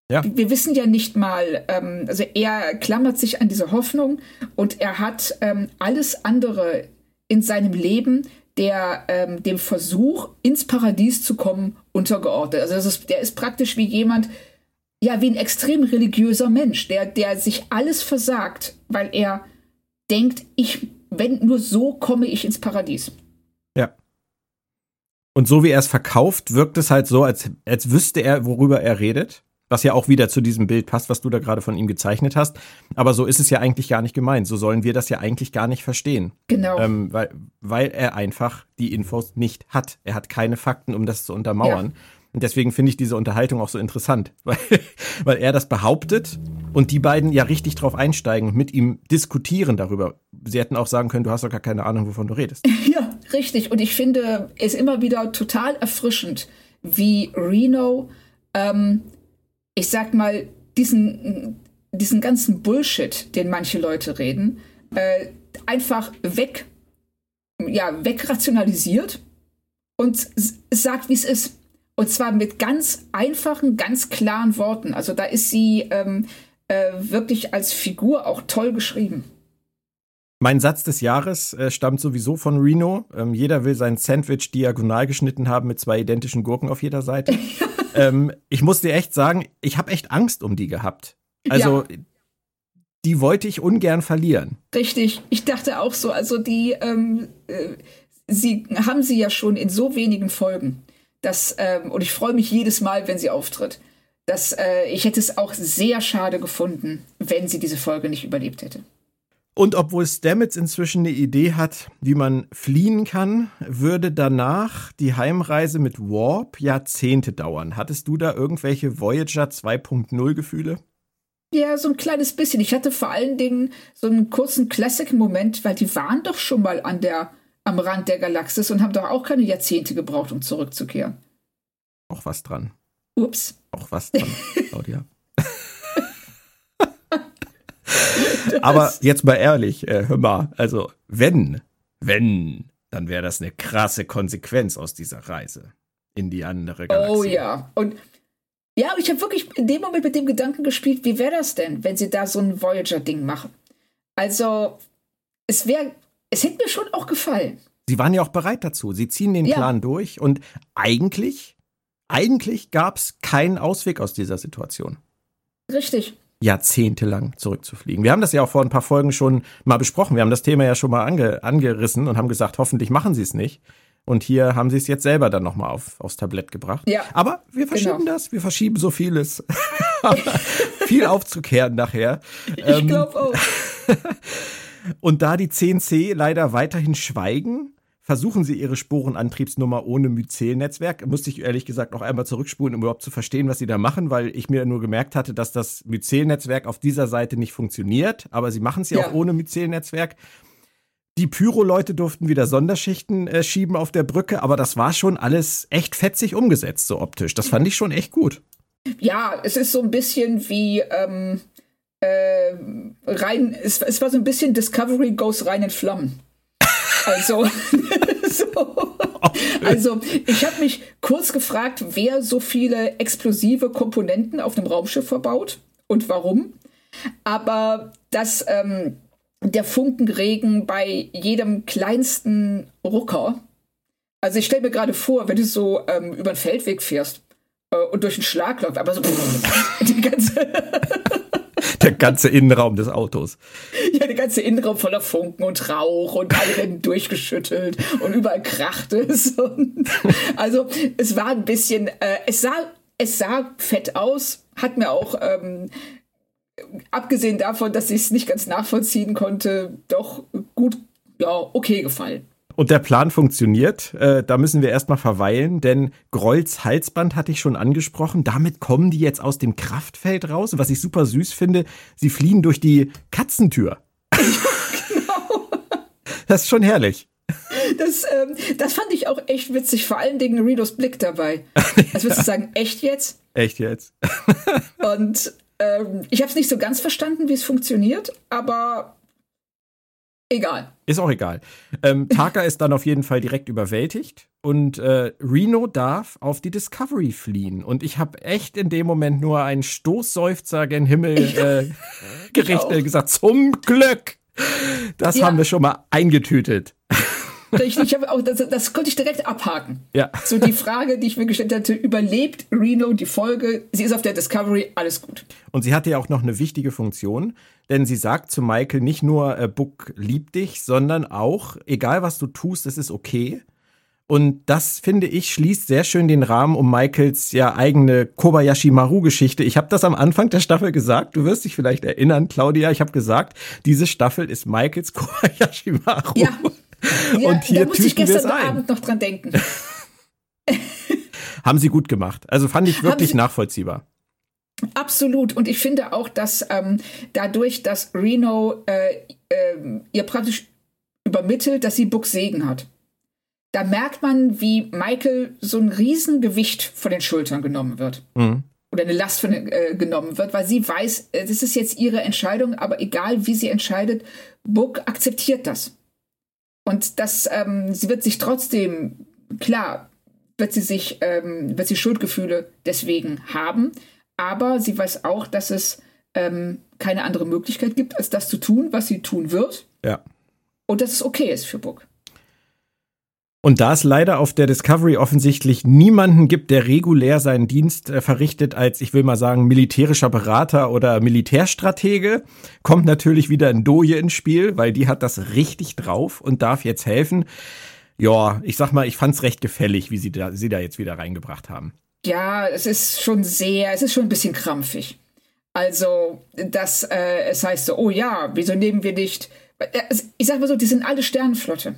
Ja. Wir wissen ja nicht mal, ähm, also er klammert sich an diese Hoffnung und er hat ähm, alles andere in seinem Leben der ähm, dem Versuch, ins Paradies zu kommen, untergeordnet. Also das ist, der ist praktisch wie jemand, ja, wie ein extrem religiöser Mensch, der, der sich alles versagt, weil er denkt, ich, wenn nur so komme ich ins Paradies. Ja. Und so wie er es verkauft, wirkt es halt so, als, als wüsste er, worüber er redet. Was ja auch wieder zu diesem Bild passt, was du da gerade von ihm gezeichnet hast. Aber so ist es ja eigentlich gar nicht gemeint. So sollen wir das ja eigentlich gar nicht verstehen. Genau. Ähm, weil, weil er einfach die Infos nicht hat. Er hat keine Fakten, um das zu untermauern. Und deswegen finde ich diese Unterhaltung auch so interessant, weil, weil er das behauptet und die beiden ja richtig drauf einsteigen und mit ihm diskutieren darüber. Sie hätten auch sagen können, du hast doch gar keine Ahnung, wovon du redest. Ja, richtig. Und ich finde es immer wieder total erfrischend, wie Reno, ähm, ich sag mal, diesen, diesen ganzen Bullshit, den manche Leute reden, äh, einfach weg, ja, wegrationalisiert und sagt, wie es ist. Und zwar mit ganz einfachen, ganz klaren Worten. Also da ist sie ähm, äh, wirklich als Figur auch toll geschrieben. Mein Satz des Jahres äh, stammt sowieso von Reno. Ähm, jeder will sein Sandwich diagonal geschnitten haben mit zwei identischen Gurken auf jeder Seite. ähm, ich muss dir echt sagen, ich habe echt Angst um die gehabt. Also, die wollte ich ungern verlieren. Richtig, ich dachte auch so. Also die, ähm, äh, sie haben sie ja schon in so wenigen Folgen, dass ähm, und ich freue mich jedes Mal, wenn sie auftritt. Dass äh, ich hätte es auch sehr schade gefunden, wenn sie diese Folge nicht überlebt hätte. Und obwohl Stamets inzwischen eine Idee hat, wie man fliehen kann, würde danach die Heimreise mit Warp Jahrzehnte dauern. Hattest du da irgendwelche Voyager 2.0 Gefühle? Ja, so ein kleines bisschen. Ich hatte vor allen Dingen so einen kurzen Classic-Moment, weil die waren doch schon mal an der, am Rand der Galaxis und haben doch auch keine Jahrzehnte gebraucht, um zurückzukehren. Auch was dran. Ups. Auch was dran, Claudia. Aber jetzt mal ehrlich, äh, hör mal, also wenn, wenn, dann wäre das eine krasse Konsequenz aus dieser Reise in die andere Galaxie. Oh ja. Und ja, ich habe wirklich in dem Moment mit dem Gedanken gespielt, wie wäre das denn, wenn sie da so ein Voyager-Ding machen? Also, es wäre, es hätte mir schon auch gefallen. Sie waren ja auch bereit dazu. Sie ziehen den Ja. Plan durch und eigentlich, eigentlich gab es keinen Ausweg aus dieser Situation. Richtig. Jahrzehntelang zurückzufliegen. Wir haben das ja auch vor ein paar Folgen schon mal besprochen. Wir haben das Thema ja schon mal ange, angerissen und haben gesagt, hoffentlich machen sie es nicht. Und hier haben sie es jetzt selber dann nochmal auf, aufs Tablett gebracht. Ja. Aber wir verschieben Genau. das, wir verschieben so vieles. Viel aufzukehren nachher. Ich Ähm, glaube auch. Und da die CNC leider weiterhin schweigen, versuchen sie ihre Sporenantriebsnummer ohne Myzelnetzwerk. Musste ich ehrlich gesagt noch einmal zurückspulen, um überhaupt zu verstehen, was sie da machen, weil ich mir nur gemerkt hatte, dass das Myzelnetzwerk auf dieser Seite nicht funktioniert. Aber sie machen es ja Ja. auch ohne Myzelnetzwerk. Die Pyro-Leute durften wieder Sonderschichten äh, schieben auf der Brücke, aber das war schon alles echt fetzig umgesetzt, so optisch. Das fand ich schon echt gut. Ja, es ist so ein bisschen wie ähm, äh, rein, es, es war so ein bisschen Discovery goes rein in Flammen. Also, so. Also, ich habe mich kurz gefragt, wer so viele explosive Komponenten auf einem Raumschiff verbaut und warum. Aber dass ähm, der Funkenregen bei jedem kleinsten Rucker, also ich stelle mir gerade vor, wenn du so ähm, über den Feldweg fährst äh, und durch einen Schlag läuft, aber so die ganze der ganze Innenraum des Autos. Ja, der ganze Innenraum voller Funken und Rauch und alle werden durchgeschüttelt und überall kracht es. Und also es war ein bisschen, äh, es sah, es sah fett aus, hat mir auch ähm, abgesehen davon, dass ich es nicht ganz nachvollziehen konnte, doch gut, ja, okay gefallen. Und der Plan funktioniert. Äh, da müssen wir erstmal verweilen, denn Grolls Halsband hatte ich schon angesprochen. Damit kommen die jetzt aus dem Kraftfeld raus. Und was ich super süß finde, sie fliehen durch die Katzentür. Ja, genau. Das ist schon herrlich. Das, ähm, das fand ich auch echt witzig, vor allen Dingen Rinos Blick dabei. Also würdest du sagen, echt jetzt? Echt jetzt. Und ähm, ich habe es nicht so ganz verstanden, wie es funktioniert, aber Egal. Ist auch egal. Ähm, Taka ist dann auf jeden Fall direkt überwältigt und äh, Reno darf auf die Discovery fliehen. Und ich habe echt in dem Moment nur einen Stoßseufzer gen Himmel äh, gerichtet gesagt, zum Glück. Das ja. haben wir schon mal eingetütet. Ich habe auch das, das konnte ich direkt abhaken. Ja. So die Frage, die ich mir gestellt hatte, überlebt Reno die Folge? Sie ist auf der Discovery, alles gut. Und sie hatte ja auch noch eine wichtige Funktion denn sie sagt zu Michael nicht nur, äh, Book liebt dich, sondern auch, egal was du tust, es ist okay. Und das, finde ich, schließt sehr schön den Rahmen um Michaels ja eigene Kobayashi Maru-Geschichte. Ich habe das am Anfang der Staffel gesagt. Du wirst dich vielleicht erinnern, Claudia. Ich habe gesagt, diese Staffel ist Michaels Kobayashi Maru. Ja. Ja Und hier da musste ich gestern Abend noch dran denken. Haben sie gut gemacht. Also fand ich wirklich nachvollziehbar. Absolut. Und ich finde auch, dass ähm, dadurch, dass Reno äh, äh, ihr praktisch übermittelt, dass sie Book Segen hat. Da merkt man, wie Michael so ein Riesengewicht von den Schultern genommen wird. Mhm. Oder eine Last von, äh, genommen wird, weil sie weiß, äh, das ist jetzt ihre Entscheidung, aber egal wie sie entscheidet, Book akzeptiert das. Und das, ähm, sie wird sich trotzdem, klar, wird sie sich, ähm, wird sie Schuldgefühle deswegen haben, aber sie weiß auch, dass es ähm, keine andere Möglichkeit gibt, als das zu tun, was sie tun wird. Ja. Und dass es okay ist für Book. Und da es leider auf der Discovery offensichtlich niemanden gibt, der regulär seinen Dienst äh, verrichtet als, ich will mal sagen, militärischer Berater oder Militärstratege, kommt natürlich wieder ein Doje ins Spiel, weil die hat das richtig drauf und darf jetzt helfen. Ja, ich sag mal, ich fand's recht gefällig, wie sie da, sie da jetzt wieder reingebracht haben. Ja, es ist schon sehr, es ist schon ein bisschen krampfig. Also, dass äh, es heißt so, oh ja, wieso nehmen wir nicht. Äh, ich sag mal so, die sind alle Sternenflotte.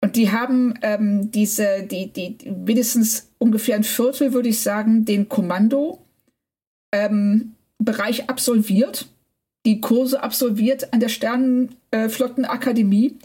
Und die haben ähm, diese, die, die, mindestens ungefähr ein Viertel, würde ich sagen, den Kommando-Bereich ähm, absolviert, die Kurse absolviert an der Sternenflottenakademie.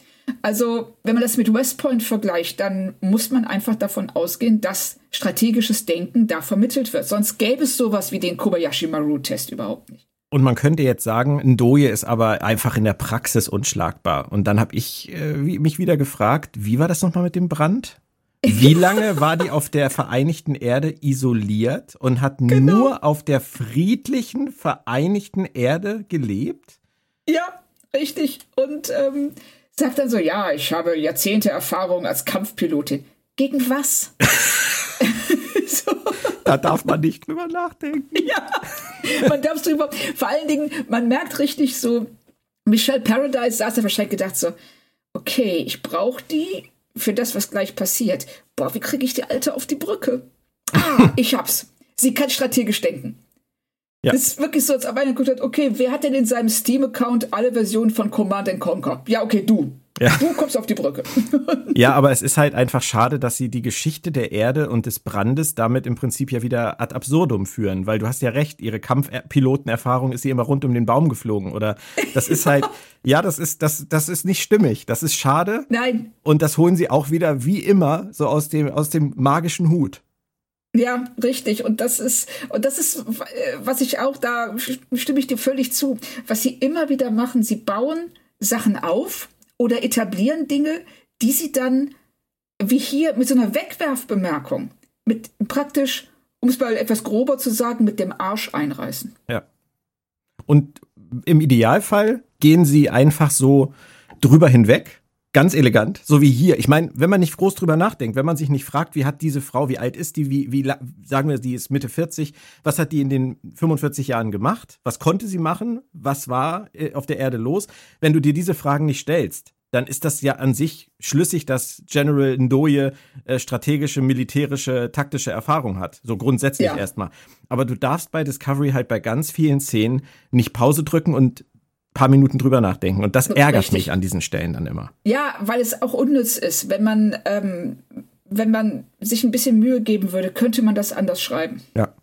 Also, wenn man das mit West Point vergleicht, dann muss man einfach davon ausgehen, dass strategisches Denken da vermittelt wird. Sonst gäbe es sowas wie den Kobayashi Maru-Test überhaupt nicht. Und man könnte jetzt sagen, ein Doje ist aber einfach in der Praxis unschlagbar. Und dann habe ich äh, mich wieder gefragt, wie war das nochmal mit dem Brand? Wie lange war die auf der vereinigten Erde isoliert und hat genau. nur auf der friedlichen vereinigten Erde gelebt? Ja, richtig. Und ähm, sagt dann so, ja, ich habe Jahrzehnte Erfahrung als Kampfpilotin. Gegen was? so. Da darf man nicht drüber nachdenken. Ja, man darf drüber. Vor allen Dingen, man merkt richtig so, Michelle Paradise saß da wahrscheinlich gedacht so, okay, ich brauche die für das, was gleich passiert. Boah, wie kriege ich die Alte auf die Brücke? Ah, ich hab's. Sie kann strategisch denken. Ja. Das ist wirklich so, als ob einer geguckt hat, okay, wer hat denn in seinem Steam-Account alle Versionen von Command Conquer? Ja, okay, du. Ja. Du kommst auf die Brücke. ja, aber es ist halt einfach schade, dass sie die Geschichte der Erde und des Brandes damit im Prinzip ja wieder ad absurdum führen, weil du hast ja recht, ihre Kampfpilotenerfahrung ist sie immer rund um den Baum geflogen oder das ist halt, ja, das ist, das, das ist nicht stimmig, das ist schade. Nein. Und das holen sie auch wieder wie immer so aus dem, aus dem magischen Hut. Ja, richtig. Und das ist, und das ist, was ich auch, da stimme ich dir völlig zu, was sie immer wieder machen. Sie bauen Sachen auf oder etablieren Dinge, die sie dann wie hier mit so einer Wegwerfbemerkung, mit praktisch, um es mal etwas grober zu sagen, mit dem Arsch einreißen. Ja. Und im Idealfall gehen sie einfach so drüber hinweg Ganz elegant, so wie hier. Ich meine, wenn man nicht groß drüber nachdenkt, wenn man sich nicht fragt, wie hat diese Frau, wie alt ist die, wie, wie sagen wir, die ist Mitte 40, was hat die in den 45 Jahren gemacht? Was konnte sie machen? Was war äh, auf der Erde los? Wenn du dir diese Fragen nicht stellst, dann ist das ja an sich schlüssig, dass General Ndoye äh, strategische, militärische, taktische Erfahrung hat. So grundsätzlich ja. erstmal. Aber du darfst bei Discovery halt bei ganz vielen Szenen nicht Pause drücken und paar Minuten drüber nachdenken. Und das ärgert Richtig. mich an diesen Stellen dann immer. Ja, weil es auch unnütz ist. Wenn man, ähm, wenn man sich ein bisschen Mühe geben würde, könnte man das anders schreiben. Ja.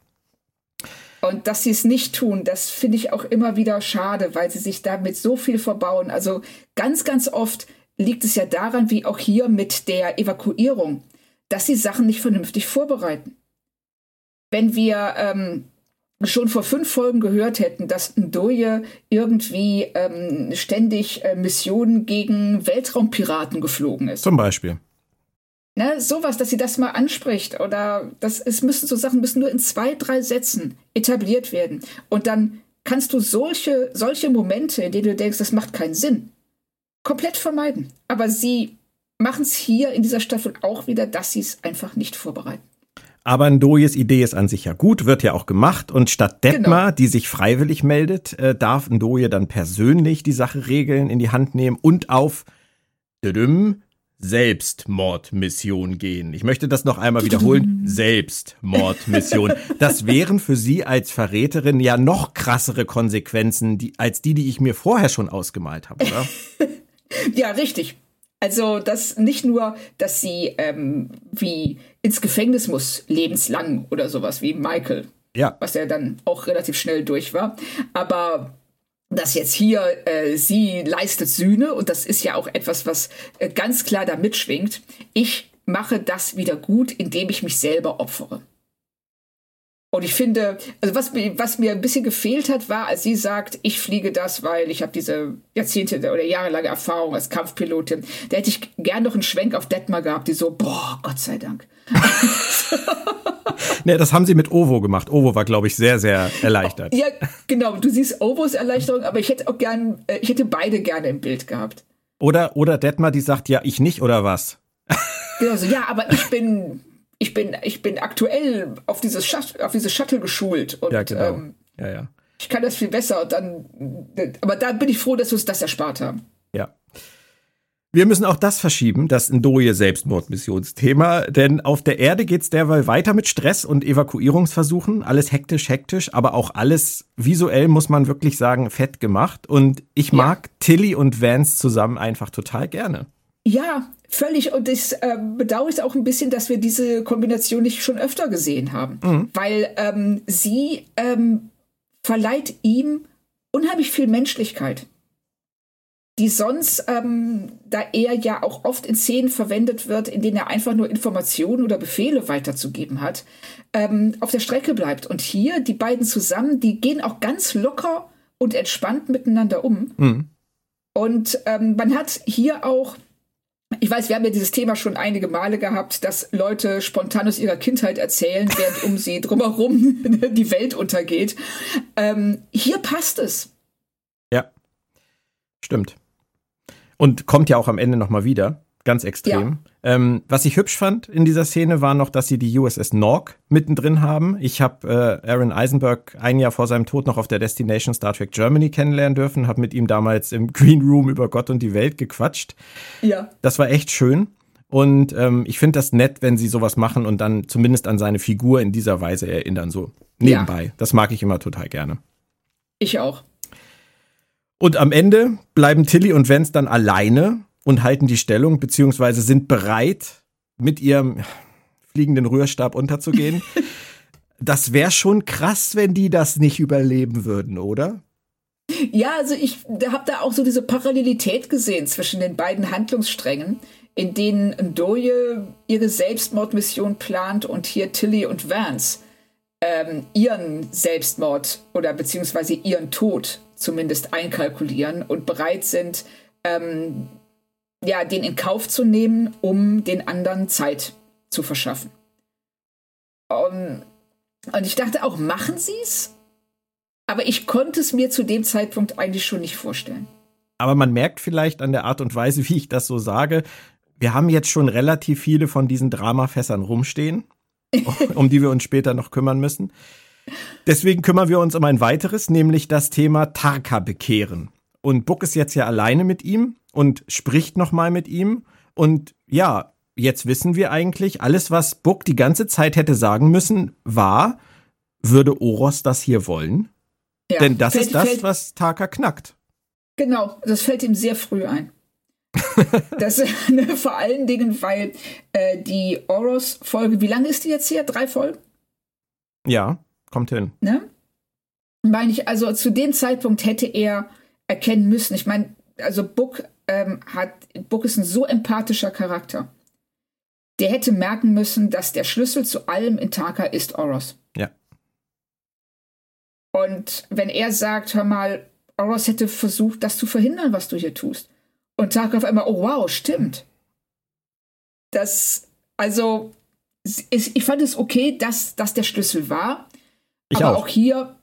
Und dass sie es nicht tun, das finde ich auch immer wieder schade, weil sie sich damit so viel verbauen. Also ganz, ganz oft liegt es ja daran, wie auch hier mit der Evakuierung, dass sie Sachen nicht vernünftig vorbereiten. Wenn wir ähm, schon vor fünf Folgen gehört hätten, dass Ndoye irgendwie ähm, ständig äh, Missionen gegen Weltraumpiraten geflogen ist. Zum Beispiel. Ne, sowas, dass sie das mal anspricht oder das, es müssen so Sachen müssen nur in zwei, drei Sätzen etabliert werden. Und dann kannst du solche, solche Momente, in denen du denkst, das macht keinen Sinn, komplett vermeiden. Aber sie machen es hier in dieser Staffel auch wieder, dass sie es einfach nicht vorbereiten. Aber Ndoyes Idee ist an sich ja gut, wird ja auch gemacht. Und statt Detmar, genau. die sich freiwillig meldet, äh, darf Ndoye dann persönlich die Sache regeln, in die Hand nehmen und auf düdüm, Selbstmordmission gehen. Ich möchte das noch einmal wiederholen. Selbstmordmission. Das wären für Sie als Verräterin ja noch krassere Konsequenzen, die, als die, die ich mir vorher schon ausgemalt habe, oder? ja, richtig. Also, dass nicht nur, dass sie ähm, wie ins Gefängnis muss, lebenslang oder sowas wie Michael. Ja. Was ja dann auch relativ schnell durch war. Aber dass jetzt hier äh, sie leistet Sühne und das ist ja auch etwas, was äh, ganz klar da mitschwingt. Ich mache das wieder gut, indem ich mich selber opfere. Und ich finde, also was, was mir ein bisschen gefehlt hat, war, als sie sagt, ich fliege das, weil ich habe diese Jahrzehnte oder jahrelange Erfahrung als Kampfpilotin. Da hätte ich gern noch einen Schwenk auf Detmar gehabt, die so, boah, Gott sei Dank. ne, das haben sie mit Ovo gemacht. Ovo war, glaube ich, sehr, sehr erleichtert. Ja, genau. Du siehst Ovos Erleichterung, aber ich hätte auch gern, äh, ich hätte beide gerne im Bild gehabt. Oder, oder Detmar, die sagt, ja, ich nicht, oder was? Genau so, ja, aber ich bin ich bin, ich bin aktuell auf dieses, Shut auf dieses Shuttle geschult. Und, ja, genau. Ähm, ja, ja. Ich kann das viel besser. Dann, aber da bin ich froh, dass wir uns das erspart haben. Ja. Wir müssen auch das verschieben, das Ndoye Selbstmordmissionsthema, denn auf der Erde geht es derweil weiter mit Stress und Evakuierungsversuchen, alles hektisch, hektisch, aber auch alles visuell muss man wirklich sagen fett gemacht und ich mag ja. Tilly und Vance zusammen einfach total gerne. Ja, völlig. Und ich äh, bedauere es auch ein bisschen, dass wir diese Kombination nicht schon öfter gesehen haben. Mhm. Weil ähm, sie ähm, verleiht ihm unheimlich viel Menschlichkeit, die sonst, ähm, da er ja auch oft in Szenen verwendet wird, in denen er einfach nur Informationen oder Befehle weiterzugeben hat, ähm, auf der Strecke bleibt. Und hier, die beiden zusammen, die gehen auch ganz locker und entspannt miteinander um. Mhm. Und ähm, man hat hier auch ich weiß, wir haben ja dieses Thema schon einige Male gehabt, dass Leute spontan aus ihrer Kindheit erzählen, während um sie drumherum die Welt untergeht. Ähm, hier passt es. Ja, stimmt. Und kommt ja auch am Ende nochmal wieder. Ganz extrem. Ja. Ähm, was ich hübsch fand in dieser Szene war noch, dass sie die USS Nork mittendrin haben. Ich habe äh, Aaron Eisenberg ein Jahr vor seinem Tod noch auf der Destination Star Trek Germany kennenlernen dürfen, habe mit ihm damals im Green Room über Gott und die Welt gequatscht. Ja. Das war echt schön. Und ähm, ich finde das nett, wenn sie sowas machen und dann zumindest an seine Figur in dieser Weise erinnern, so nebenbei. Ja. Das mag ich immer total gerne. Ich auch. Und am Ende bleiben Tilly und Vance dann alleine und halten die Stellung, beziehungsweise sind bereit, mit ihrem fliegenden Rührstab unterzugehen. das wäre schon krass, wenn die das nicht überleben würden, oder? Ja, also ich habe da auch so diese Parallelität gesehen zwischen den beiden Handlungssträngen, in denen Ndoye ihre Selbstmordmission plant und hier Tilly und Vance ähm, ihren Selbstmord oder beziehungsweise ihren Tod zumindest einkalkulieren und bereit sind, ähm, ja, den in Kauf zu nehmen, um den anderen Zeit zu verschaffen. Um, und ich dachte auch, machen Sie es? Aber ich konnte es mir zu dem Zeitpunkt eigentlich schon nicht vorstellen. Aber man merkt vielleicht an der Art und Weise, wie ich das so sage, wir haben jetzt schon relativ viele von diesen Dramafässern rumstehen, um die wir uns später noch kümmern müssen. Deswegen kümmern wir uns um ein weiteres, nämlich das Thema Tarka bekehren. Und Buck ist jetzt ja alleine mit ihm und spricht nochmal mit ihm. Und ja, jetzt wissen wir eigentlich, alles, was Buck die ganze Zeit hätte sagen müssen, war, würde Oros das hier wollen? Ja, Denn das fällt, ist das, fällt, was Taka knackt. Genau, das fällt ihm sehr früh ein. das ne, vor allen Dingen, weil äh, die Oros-Folge, wie lange ist die jetzt hier? Drei Folgen? Ja, kommt hin. Ne? Meine ich, also zu dem Zeitpunkt hätte er erkennen müssen. Ich meine, also Book ähm, hat, Book ist ein so empathischer Charakter. Der hätte merken müssen, dass der Schlüssel zu allem in Taka ist Oros. Ja. Und wenn er sagt, hör mal, Oros hätte versucht, das zu verhindern, was du hier tust. Und Taka auf einmal, oh wow, stimmt. Das, also, ich fand es okay, dass das der Schlüssel war. Ich aber auch. auch hier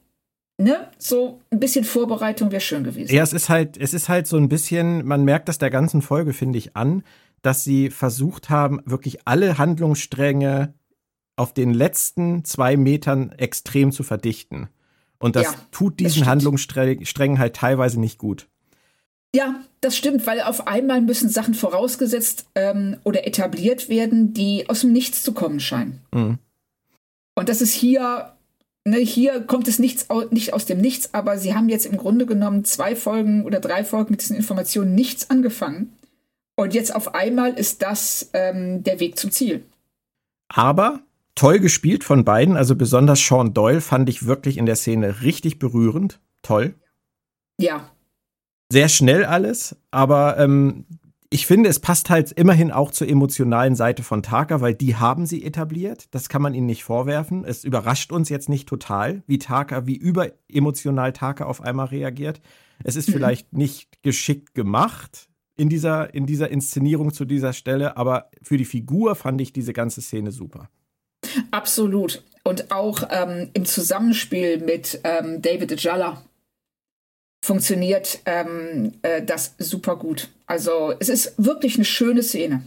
ne, so ein bisschen Vorbereitung wäre schön gewesen. Ja, es ist halt, es ist halt so ein bisschen, man merkt das der ganzen Folge, finde ich, an, dass sie versucht haben, wirklich alle Handlungsstränge auf den letzten zwei Metern extrem zu verdichten. Und das ja, tut diesen Handlungssträngen halt teilweise nicht gut. Ja, das stimmt, weil auf einmal müssen Sachen vorausgesetzt ähm, oder etabliert werden, die aus dem Nichts zu kommen scheinen. Mhm. Und das ist hier ne, hier kommt es nichts, nicht aus dem Nichts, aber sie haben jetzt im Grunde genommen zwei Folgen oder drei Folgen mit diesen Informationen nichts angefangen. Und jetzt auf einmal ist das ähm, der Weg zum Ziel. Aber toll gespielt von beiden, also besonders Sean Doyle fand ich wirklich in der Szene richtig berührend. Toll. Ja. Sehr schnell alles, aber ähm, ich finde, es passt halt immerhin auch zur emotionalen Seite von Taka, weil die haben sie etabliert. Das kann man ihnen nicht vorwerfen. Es überrascht uns jetzt nicht total, wie Taka, wie überemotional Taka auf einmal reagiert. Es ist mhm. vielleicht nicht geschickt gemacht in dieser, in dieser Inszenierung zu dieser Stelle, aber für die Figur fand ich diese ganze Szene super. Absolut. Und auch ähm, im Zusammenspiel mit ähm, David Ajala funktioniert ähm, äh, das super gut. Also es ist wirklich eine schöne Szene.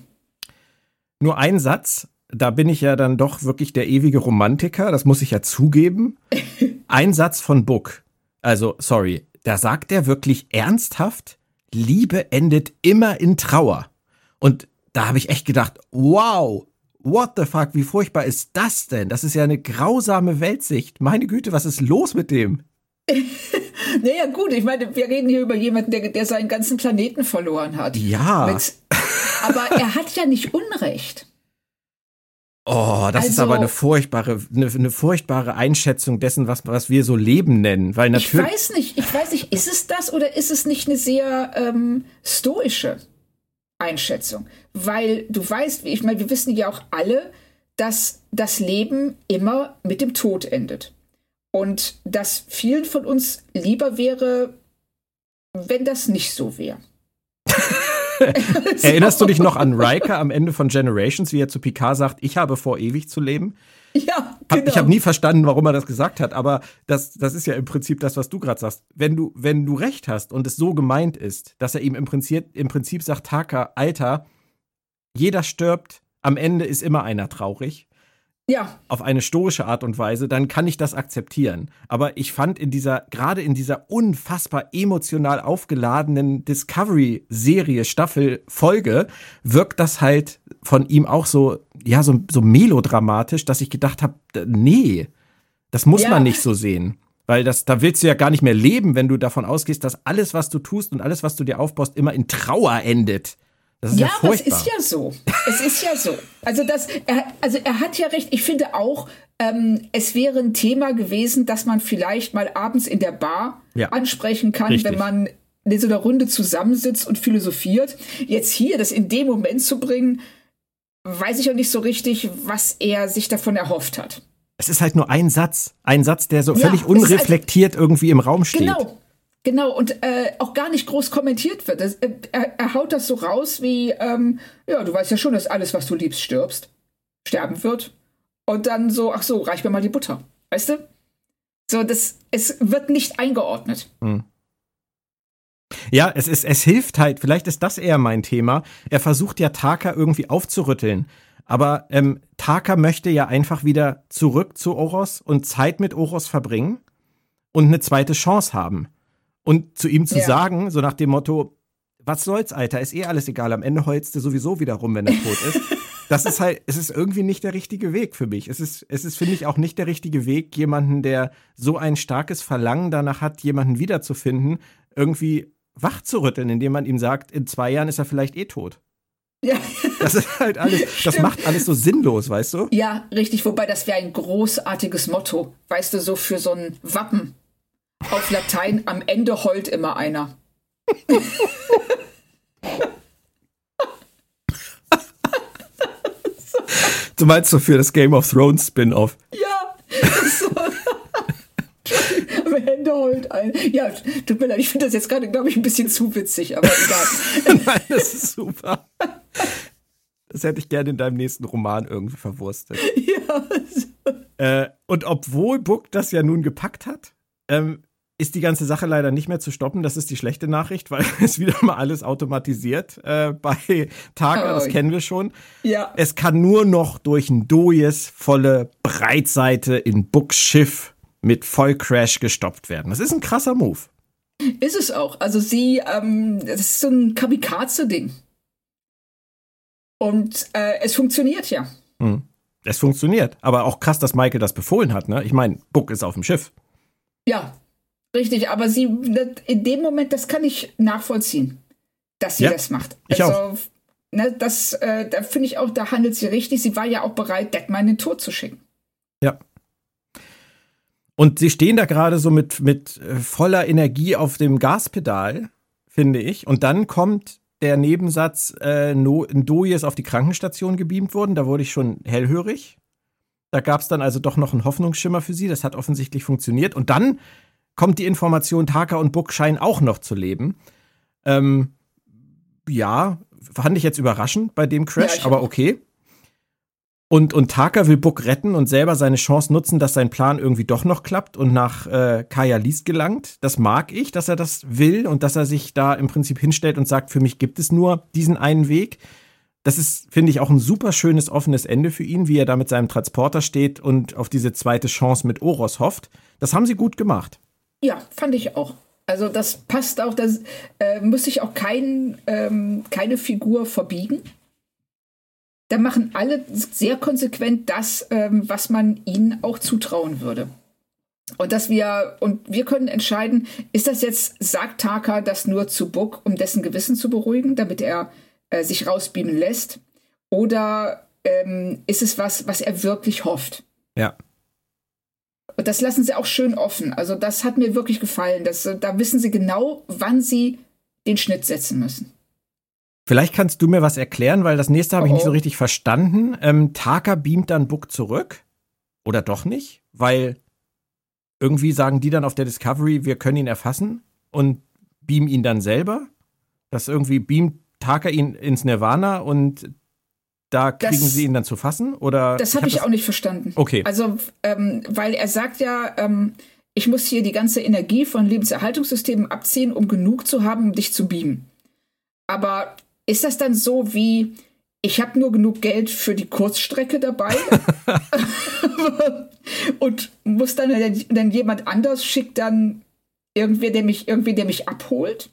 Nur ein Satz, da bin ich ja dann doch wirklich der ewige Romantiker, das muss ich ja zugeben. ein Satz von Book. Also, sorry, da sagt er wirklich ernsthaft, Liebe endet immer in Trauer. Und da habe ich echt gedacht, wow, what the fuck, wie furchtbar ist das denn? Das ist ja eine grausame Weltsicht. Meine Güte, was ist los mit dem? naja, gut, ich meine, wir reden hier über jemanden, der, der seinen ganzen Planeten verloren hat. Ja. Mit, aber er hat ja nicht Unrecht. Oh, das also, ist aber eine furchtbare, eine, eine, furchtbare Einschätzung dessen, was, was wir so Leben nennen. Weil natürlich ich weiß nicht, ich weiß nicht, ist es das oder ist es nicht eine sehr ähm, stoische Einschätzung? Weil du weißt, ich meine, wir wissen ja auch alle, dass das Leben immer mit dem Tod endet. Und dass vielen von uns lieber wäre, wenn das nicht so wäre. Erinnerst du dich noch an Riker am Ende von Generations, wie er zu Picard sagt, ich habe vor, ewig zu leben? Ja, genau. Ich habe nie verstanden, warum er das gesagt hat, aber das, das ist ja im Prinzip das, was du gerade sagst. Wenn du, wenn du recht hast und es so gemeint ist, dass er ihm im Prinzip, im Prinzip sagt, Taka, Alter, jeder stirbt, am Ende ist immer einer traurig ja. auf eine stoische Art und Weise, dann kann ich das akzeptieren. Aber ich fand in dieser, gerade in dieser unfassbar emotional aufgeladenen Discovery-Serie, Staffel, Folge, wirkt das halt von ihm auch so, ja, so, so melodramatisch, dass ich gedacht habe, nee, das muss ja. man nicht so sehen. Weil das, da willst du ja gar nicht mehr leben, wenn du davon ausgehst, dass alles, was du tust und alles, was du dir aufbaust, immer in Trauer endet. Das ist ja, ja das ist ja so. Es ist ja so. Also das, er, also er hat ja recht. Ich finde auch, ähm, es wäre ein Thema gewesen, dass man vielleicht mal abends in der Bar ja. ansprechen kann, Richtig. wenn man in so einer Runde zusammensitzt und philosophiert. Jetzt hier das in dem Moment zu bringen, weiß ich auch nicht so richtig, was er sich davon erhofft hat. Es ist halt nur ein Satz. Ein Satz, der so ja, völlig unreflektiert halt, irgendwie im Raum steht. Genau. Genau, und äh, auch gar nicht groß kommentiert wird. Das, äh, er, er, haut das so raus wie, ähm, ja, du weißt ja schon, dass alles, was du liebst, stirbst, sterben wird. Und dann so, ach so, reich mir mal die Butter. Weißt du? So, das, es wird nicht eingeordnet. Hm. Ja, es, ist, es hilft halt, vielleicht ist das eher mein Thema. Er versucht ja Taka irgendwie aufzurütteln. Aber ähm, Taka möchte ja einfach wieder zurück zu Oros und Zeit mit Oros verbringen und eine zweite Chance haben. Und zu ihm zu ja. sagen, so nach dem Motto, was soll's, Alter, ist eh alles egal, am Ende heulst du sowieso wieder rum, wenn er tot ist. Das ist halt, es ist irgendwie nicht der richtige Weg für mich. Es ist, es ist, finde ich, auch nicht der richtige Weg, jemanden, der so ein starkes Verlangen danach hat, jemanden wiederzufinden, irgendwie wach zu rütteln, indem man ihm sagt, in zwei Jahren ist er vielleicht eh tot. Ja. Das ist halt alles, das Stimmt. macht alles so sinnlos, weißt du? Ja, richtig, wobei das wäre ein großartiges Motto, weißt du, so für so ein Wappen auf Latein, am Ende heult immer einer. du meinst so für das Game of Thrones Spin-off? Ja. So. am Ende heult einer. Ja, tut mir leid, ich finde das jetzt gerade, glaube ich, ein bisschen zu witzig, aber egal. Nein, das ist super. Das hätte ich gerne in deinem nächsten Roman irgendwie verwurstet. Ja. Äh, und obwohl Book das ja nun gepackt hat, ähm, ist die ganze Sache leider nicht mehr zu stoppen. Das ist die schlechte Nachricht, weil es wieder mal alles automatisiert äh, bei oh. das kennen wir schon. Ja. Es kann nur noch durch ein Dojes volle Breitseite in Books Schiff mit Vollcrash gestoppt werden. Das ist ein krasser Move. Ist es auch. Also sie, ähm, das ist so ein Kamikaze-Ding. Und äh, es funktioniert ja. Hm. Es funktioniert. Aber auch krass, dass Michael das befohlen hat, ne? Ich meine, Book ist auf dem Schiff. Ja, Richtig, aber sie in dem Moment, das kann ich nachvollziehen, dass sie ja, das macht. Ich also, auch. Ne, das, äh, da finde ich auch, da handelt sie richtig. Sie war ja auch bereit, Deadman in den Tod zu schicken. Ja. Und sie stehen da gerade so mit, mit äh, voller Energie auf dem Gaspedal, finde ich. Und dann kommt der Nebensatz, äh, no, Ndoye ist auf die Krankenstation gebeamt worden. Da wurde ich schon hellhörig. Da gab es dann also doch noch einen Hoffnungsschimmer für sie. Das hat offensichtlich funktioniert. Und dann kommt die Information, Taka und Book scheinen auch noch zu leben. Ähm, ja, fand ich jetzt überraschend bei dem Crash, ja, aber okay. Und, und Taka will Book retten und selber seine Chance nutzen, dass sein Plan irgendwie doch noch klappt und nach äh, Kaya Liest gelangt. Das mag ich, dass er das will und dass er sich da im Prinzip hinstellt und sagt, für mich gibt es nur diesen einen Weg. Das ist, finde ich, auch ein super schönes offenes Ende für ihn, wie er da mit seinem Transporter steht und auf diese zweite Chance mit Oros hofft. Das haben sie gut gemacht. Ja, fand ich auch. Also das passt auch, das äh, muss sich auch kein, ähm, keine Figur verbiegen. Da machen alle sehr konsequent das, ähm, was man ihnen auch zutrauen würde. Und dass wir, und wir können entscheiden, ist das jetzt, sagt Taka das nur zu Book, um dessen Gewissen zu beruhigen, damit er äh, sich rausbeamen lässt? Oder ähm, ist es was, was er wirklich hofft? Ja. Und das lassen sie auch schön offen. Also das hat mir wirklich gefallen. Dass, da wissen sie genau, wann sie den Schnitt setzen müssen. Vielleicht kannst du mir was erklären, weil das nächste habe ich oh, nicht so richtig verstanden. Ähm, Taka beamt dann Book zurück. Oder doch nicht? Weil irgendwie sagen die dann auf der Discovery, wir können ihn erfassen und beamen ihn dann selber. Dass irgendwie beamt Taka ihn ins Nirvana und da kriegen das, sie ihn dann zu fassen? Oder das habe ich, hab ich auch nicht verstanden. Okay. Also, ähm, weil er sagt ja, ähm, ich muss hier die ganze Energie von Lebenserhaltungssystemen abziehen, um genug zu haben, um dich zu beamen. Aber ist das dann so wie, ich habe nur genug Geld für die Kurzstrecke dabei und muss dann, dann jemand anders schickt dann irgendwer, der mich, irgendwie, der mich abholt?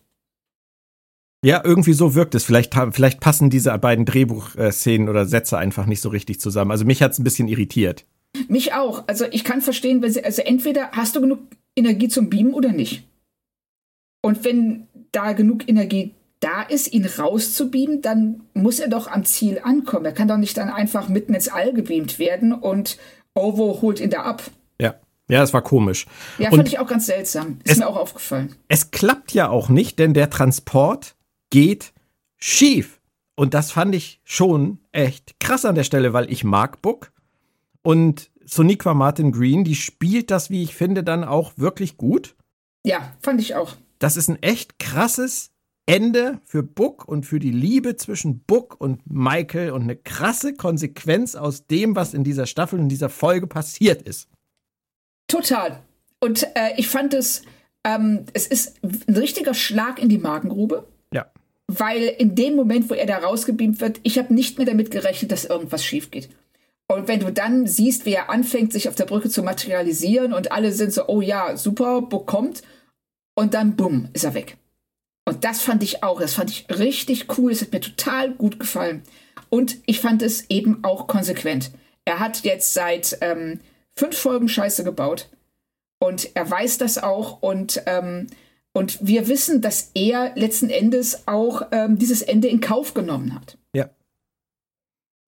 Ja, irgendwie so wirkt es. Vielleicht, vielleicht passen diese beiden Drehbuchszenen oder Sätze einfach nicht so richtig zusammen. Also mich hat es ein bisschen irritiert. Mich auch. Also ich kann verstehen, wenn sie, also entweder hast du genug Energie zum Beamen oder nicht. Und wenn da genug Energie da ist, ihn rauszubeamen, dann muss er doch am Ziel ankommen. Er kann doch nicht dann einfach mitten ins All gebeamt werden und Ovo holt ihn da ab. Ja. Ja, das war komisch. Ja, und fand ich auch ganz seltsam. Ist es, mir auch aufgefallen. Es klappt ja auch nicht, denn der Transport geht schief. Und das fand ich schon echt krass an der Stelle, weil ich mag Book. Und Soniqua Martin Green, die spielt das, wie ich finde, dann auch wirklich gut. Ja, fand ich auch. das ist ein echt krasses Ende für Book und für die Liebe zwischen Book und Michael und eine krasse Konsequenz aus dem, was in dieser Staffel und dieser Folge passiert ist. Total. Und äh, ich fand es, ähm, es ist ein richtiger Schlag in die Magengrube. Weil in dem Moment, wo er da rausgebeamt wird, ich habe nicht mehr damit gerechnet, dass irgendwas schief geht. Und wenn du dann siehst, wie er anfängt, sich auf der Brücke zu materialisieren und alle sind so, oh ja, super, Book kommt. Und dann, bumm, ist er weg. Und das fand ich auch, das fand ich richtig cool. Es hat mir total gut gefallen. Und ich fand es eben auch konsequent. Er hat jetzt seit ähm, fünf Folgen Scheiße gebaut. Und er weiß das auch. Und, ähm, und wir wissen, dass er letzten Endes auch ähm, dieses Ende in Kauf genommen hat. Ja.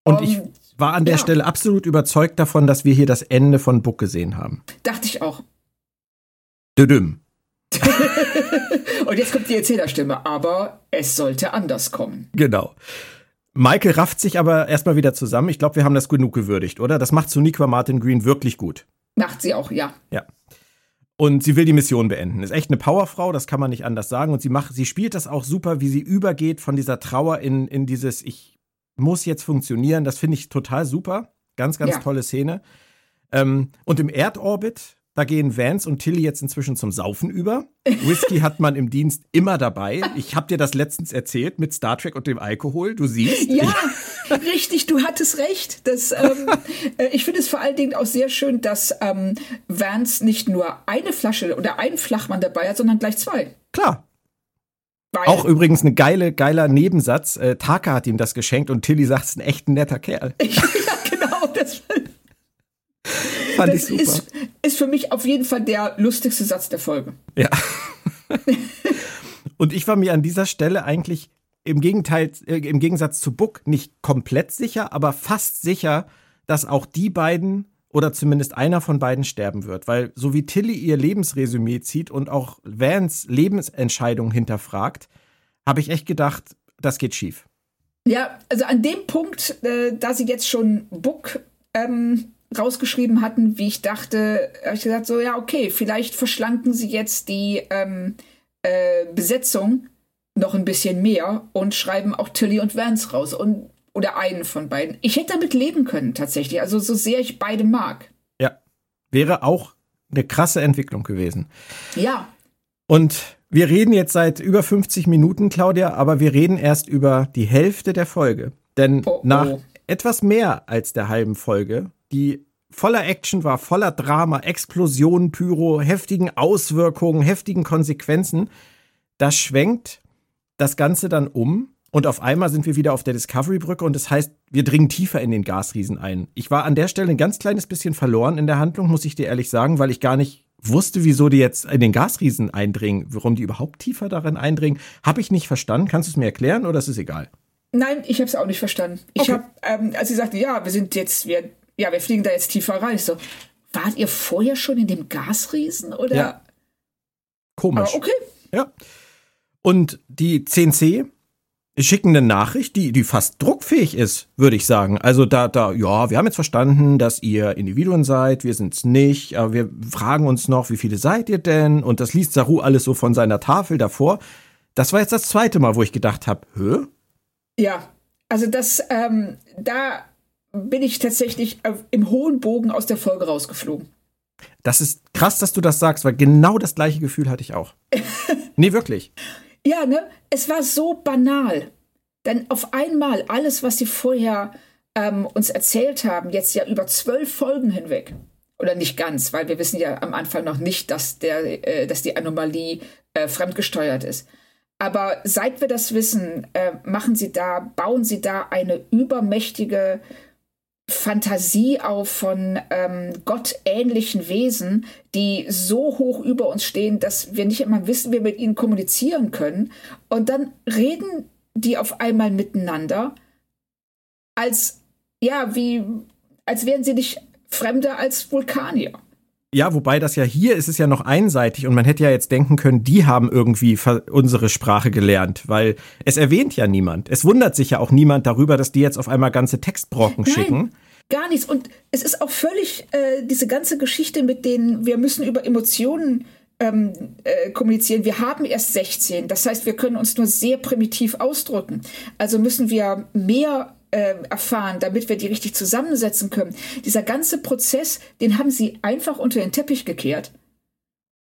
Und ich war an der ja. Stelle absolut überzeugt davon, dass wir hier das Ende von Book gesehen haben. Dachte ich auch. Düdüm. Und jetzt kommt die Erzählerstimme, aber es sollte anders kommen. Genau. Michael rafft sich aber erstmal wieder zusammen. Ich glaube, wir haben das genug gewürdigt, oder? Das macht Suniqua Martin Green wirklich gut. Macht sie auch, ja. Ja. Und sie will die Mission beenden. Ist echt eine Powerfrau, das kann man nicht anders sagen. Und sie macht, sie spielt das auch super, wie sie übergeht von dieser Trauer in, in dieses, ich muss jetzt funktionieren. Das finde ich total super. Ganz, ganz ja. tolle Szene. Ähm, und im Erdorbit da gehen Vance und Tilly jetzt inzwischen zum Saufen über. Whisky hat man im Dienst immer dabei. Ich habe dir das letztens erzählt mit Star Trek und dem Alkohol. Du siehst. Ja, richtig, du hattest recht. Das, ähm, äh, ich finde es vor allen Dingen auch sehr schön, dass ähm, Vance nicht nur eine Flasche oder einen Flachmann dabei hat, sondern gleich zwei. Klar. Weil auch übrigens ein geile, geiler Nebensatz. Äh, Taka hat ihm das geschenkt und Tilly sagt, es ist ein echt netter Kerl. ja, genau. Das Fand das ich super. Ist, ist für mich auf jeden Fall der lustigste Satz der Folge. Ja. Und ich war mir an dieser Stelle eigentlich im Gegenteil, äh, im Gegensatz zu Book nicht komplett sicher, aber fast sicher, dass auch die beiden oder zumindest einer von beiden sterben wird, weil so wie Tilly ihr Lebensresümee zieht und auch Vans Lebensentscheidung hinterfragt, habe ich echt gedacht, das geht schief. Ja, also an dem Punkt, äh, da sie jetzt schon Book ähm, rausgeschrieben hatten, wie ich dachte, habe ich gesagt, so ja, okay, vielleicht verschlanken sie jetzt die ähm, äh, Besetzung noch ein bisschen mehr und schreiben auch Tilly und Vance raus und oder einen von beiden. Ich hätte damit leben können tatsächlich, also so sehr ich beide mag. Ja, wäre auch eine krasse Entwicklung gewesen. Ja. Und wir reden jetzt seit über 50 Minuten, Claudia, aber wir reden erst über die Hälfte der Folge. Denn oh, oh. nach etwas mehr als der halben Folge die voller Action war, voller Drama, Explosionen, Pyro, heftigen Auswirkungen, heftigen Konsequenzen. Da schwenkt das Ganze dann um und auf einmal sind wir wieder auf der Discovery-Brücke und das heißt, wir dringen tiefer in den Gasriesen ein. Ich war an der Stelle ein ganz kleines bisschen verloren in der Handlung, muss ich dir ehrlich sagen, weil ich gar nicht wusste, wieso die jetzt in den Gasriesen eindringen, warum die überhaupt tiefer darin eindringen. Habe ich nicht verstanden. Kannst du es mir erklären oder ist es egal? Nein, ich habe es auch nicht verstanden. Ich okay. habe, ähm, als sie sagte, ja, wir sind jetzt, wir ja, wir fliegen da jetzt tiefer rein. Ich so, wart ihr vorher schon in dem Gasriesen oder? Ja. Komisch. Aber okay. Ja. Und die CNC schicken eine Nachricht, die, die fast druckfähig ist, würde ich sagen. Also da, da, ja, wir haben jetzt verstanden, dass ihr Individuen seid, wir sind's nicht, aber wir fragen uns noch, wie viele seid ihr denn? Und das liest Saru alles so von seiner Tafel davor. Das war jetzt das zweite Mal, wo ich gedacht habe, hä? Ja, also das, ähm, da bin ich tatsächlich im hohen Bogen aus der Folge rausgeflogen. Das ist krass, dass du das sagst, weil genau das gleiche Gefühl hatte ich auch. nee, wirklich. Ja, ne? Es war so banal. Denn auf einmal alles, was sie vorher ähm, uns erzählt haben, jetzt ja über zwölf Folgen hinweg, oder nicht ganz, weil wir wissen ja am Anfang noch nicht, dass, der, äh, dass die Anomalie äh, fremdgesteuert ist. Aber seit wir das wissen, äh, machen sie da, bauen sie da eine übermächtige Fantasie auf von ähm, gottähnlichen Wesen, die so hoch über uns stehen, dass wir nicht immer wissen, wie wir mit ihnen kommunizieren können. Und dann reden die auf einmal miteinander, als ja, wie als wären sie nicht fremder als Vulkanier. Ja, wobei das ja hier ist es ja noch einseitig und man hätte ja jetzt denken können, die haben irgendwie unsere Sprache gelernt, weil es erwähnt ja niemand. Es wundert sich ja auch niemand darüber, dass die jetzt auf einmal ganze Textbrocken Nein, schicken. Gar nichts. Und es ist auch völlig äh, diese ganze Geschichte mit denen, wir müssen über Emotionen ähm, äh, kommunizieren. Wir haben erst 16. Das heißt, wir können uns nur sehr primitiv ausdrücken. Also müssen wir mehr erfahren, damit wir die richtig zusammensetzen können. Dieser ganze Prozess, den haben sie einfach unter den Teppich gekehrt.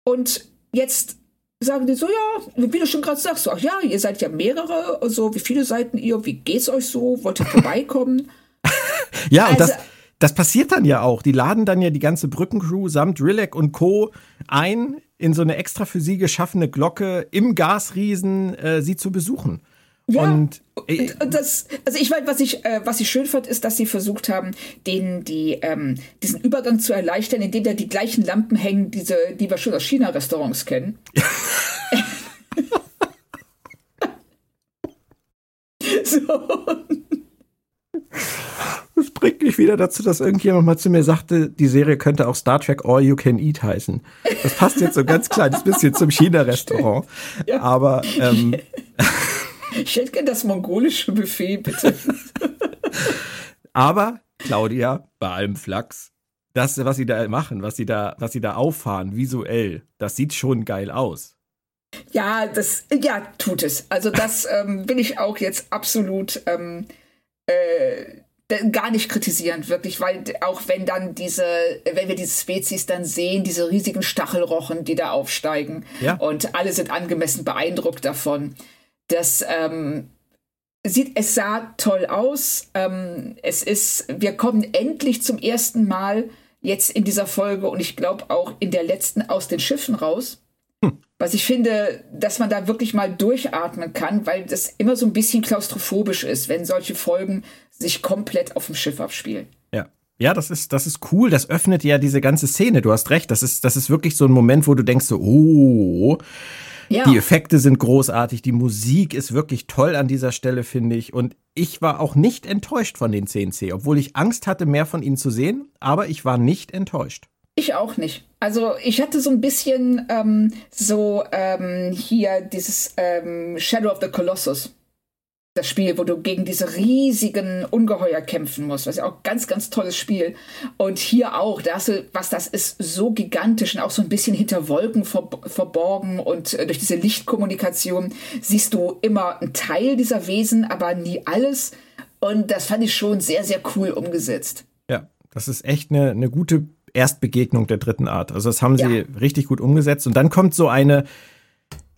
Und jetzt sagen die so, ja, wie du schon gerade sagst, so, ach ja, ihr seid ja mehrere, so, wie viele Seiten ihr, wie geht's euch so, wollt ihr vorbeikommen? ja, also, und das, das passiert dann ja auch. Die laden dann ja die ganze Brückencrew samt Rilek und Co. ein, in so eine extra für sie geschaffene Glocke im Gasriesen äh, sie zu besuchen. Ja, und, und das, also ich meine, was ich, äh, was ich schön fand, ist, dass sie versucht haben, denen die, ähm, diesen Übergang zu erleichtern, indem da die gleichen Lampen hängen, diese, die wir schon aus China-Restaurants kennen. so. Das bringt mich wieder dazu, dass irgendjemand mal zu mir sagte, die Serie könnte auch Star Trek All You Can Eat heißen. Das passt jetzt so ein ganz kleines bisschen zum China-Restaurant. Ja. Aber ähm, ich hätte gerne das mongolische Buffet, bitte. Aber, Claudia, bei allem Flachs, das, was sie da machen, was sie da, was sie da auffahren, visuell, das sieht schon geil aus. Ja, das, ja, tut es. Also das ähm, will ich auch jetzt absolut ähm, äh, gar nicht kritisieren, wirklich, weil auch wenn dann diese, wenn wir diese Spezies dann sehen, diese riesigen Stachelrochen, die da aufsteigen ja. und alle sind angemessen beeindruckt davon, das ähm, sieht, es sah toll aus. Ähm, es ist, wir kommen endlich zum ersten Mal jetzt in dieser Folge und ich glaube auch in der letzten aus den Schiffen raus. Hm. Was ich finde, dass man da wirklich mal durchatmen kann, weil das immer so ein bisschen klaustrophobisch ist, wenn solche Folgen sich komplett auf dem Schiff abspielen. Ja. Ja, das ist, das ist cool. Das öffnet ja diese ganze Szene. Du hast recht. Das ist, das ist wirklich so ein Moment, wo du denkst so, oh, ja. Die Effekte sind großartig, die Musik ist wirklich toll an dieser Stelle, finde ich. Und ich war auch nicht enttäuscht von den CNC, obwohl ich Angst hatte, mehr von ihnen zu sehen, aber ich war nicht enttäuscht. Ich auch nicht. Also ich hatte so ein bisschen ähm, so ähm, hier dieses ähm, Shadow of the Colossus. Das Spiel, wo du gegen diese riesigen Ungeheuer kämpfen musst, was ja auch ganz, ganz tolles Spiel. Und hier auch, da hast du, was das ist, so gigantisch und auch so ein bisschen hinter Wolken ver verborgen und äh, durch diese Lichtkommunikation siehst du immer einen Teil dieser Wesen, aber nie alles. Und das fand ich schon sehr, sehr cool umgesetzt. Ja, das ist echt eine, eine gute Erstbegegnung der dritten Art. Also das haben sie ja. richtig gut umgesetzt. Und dann kommt so eine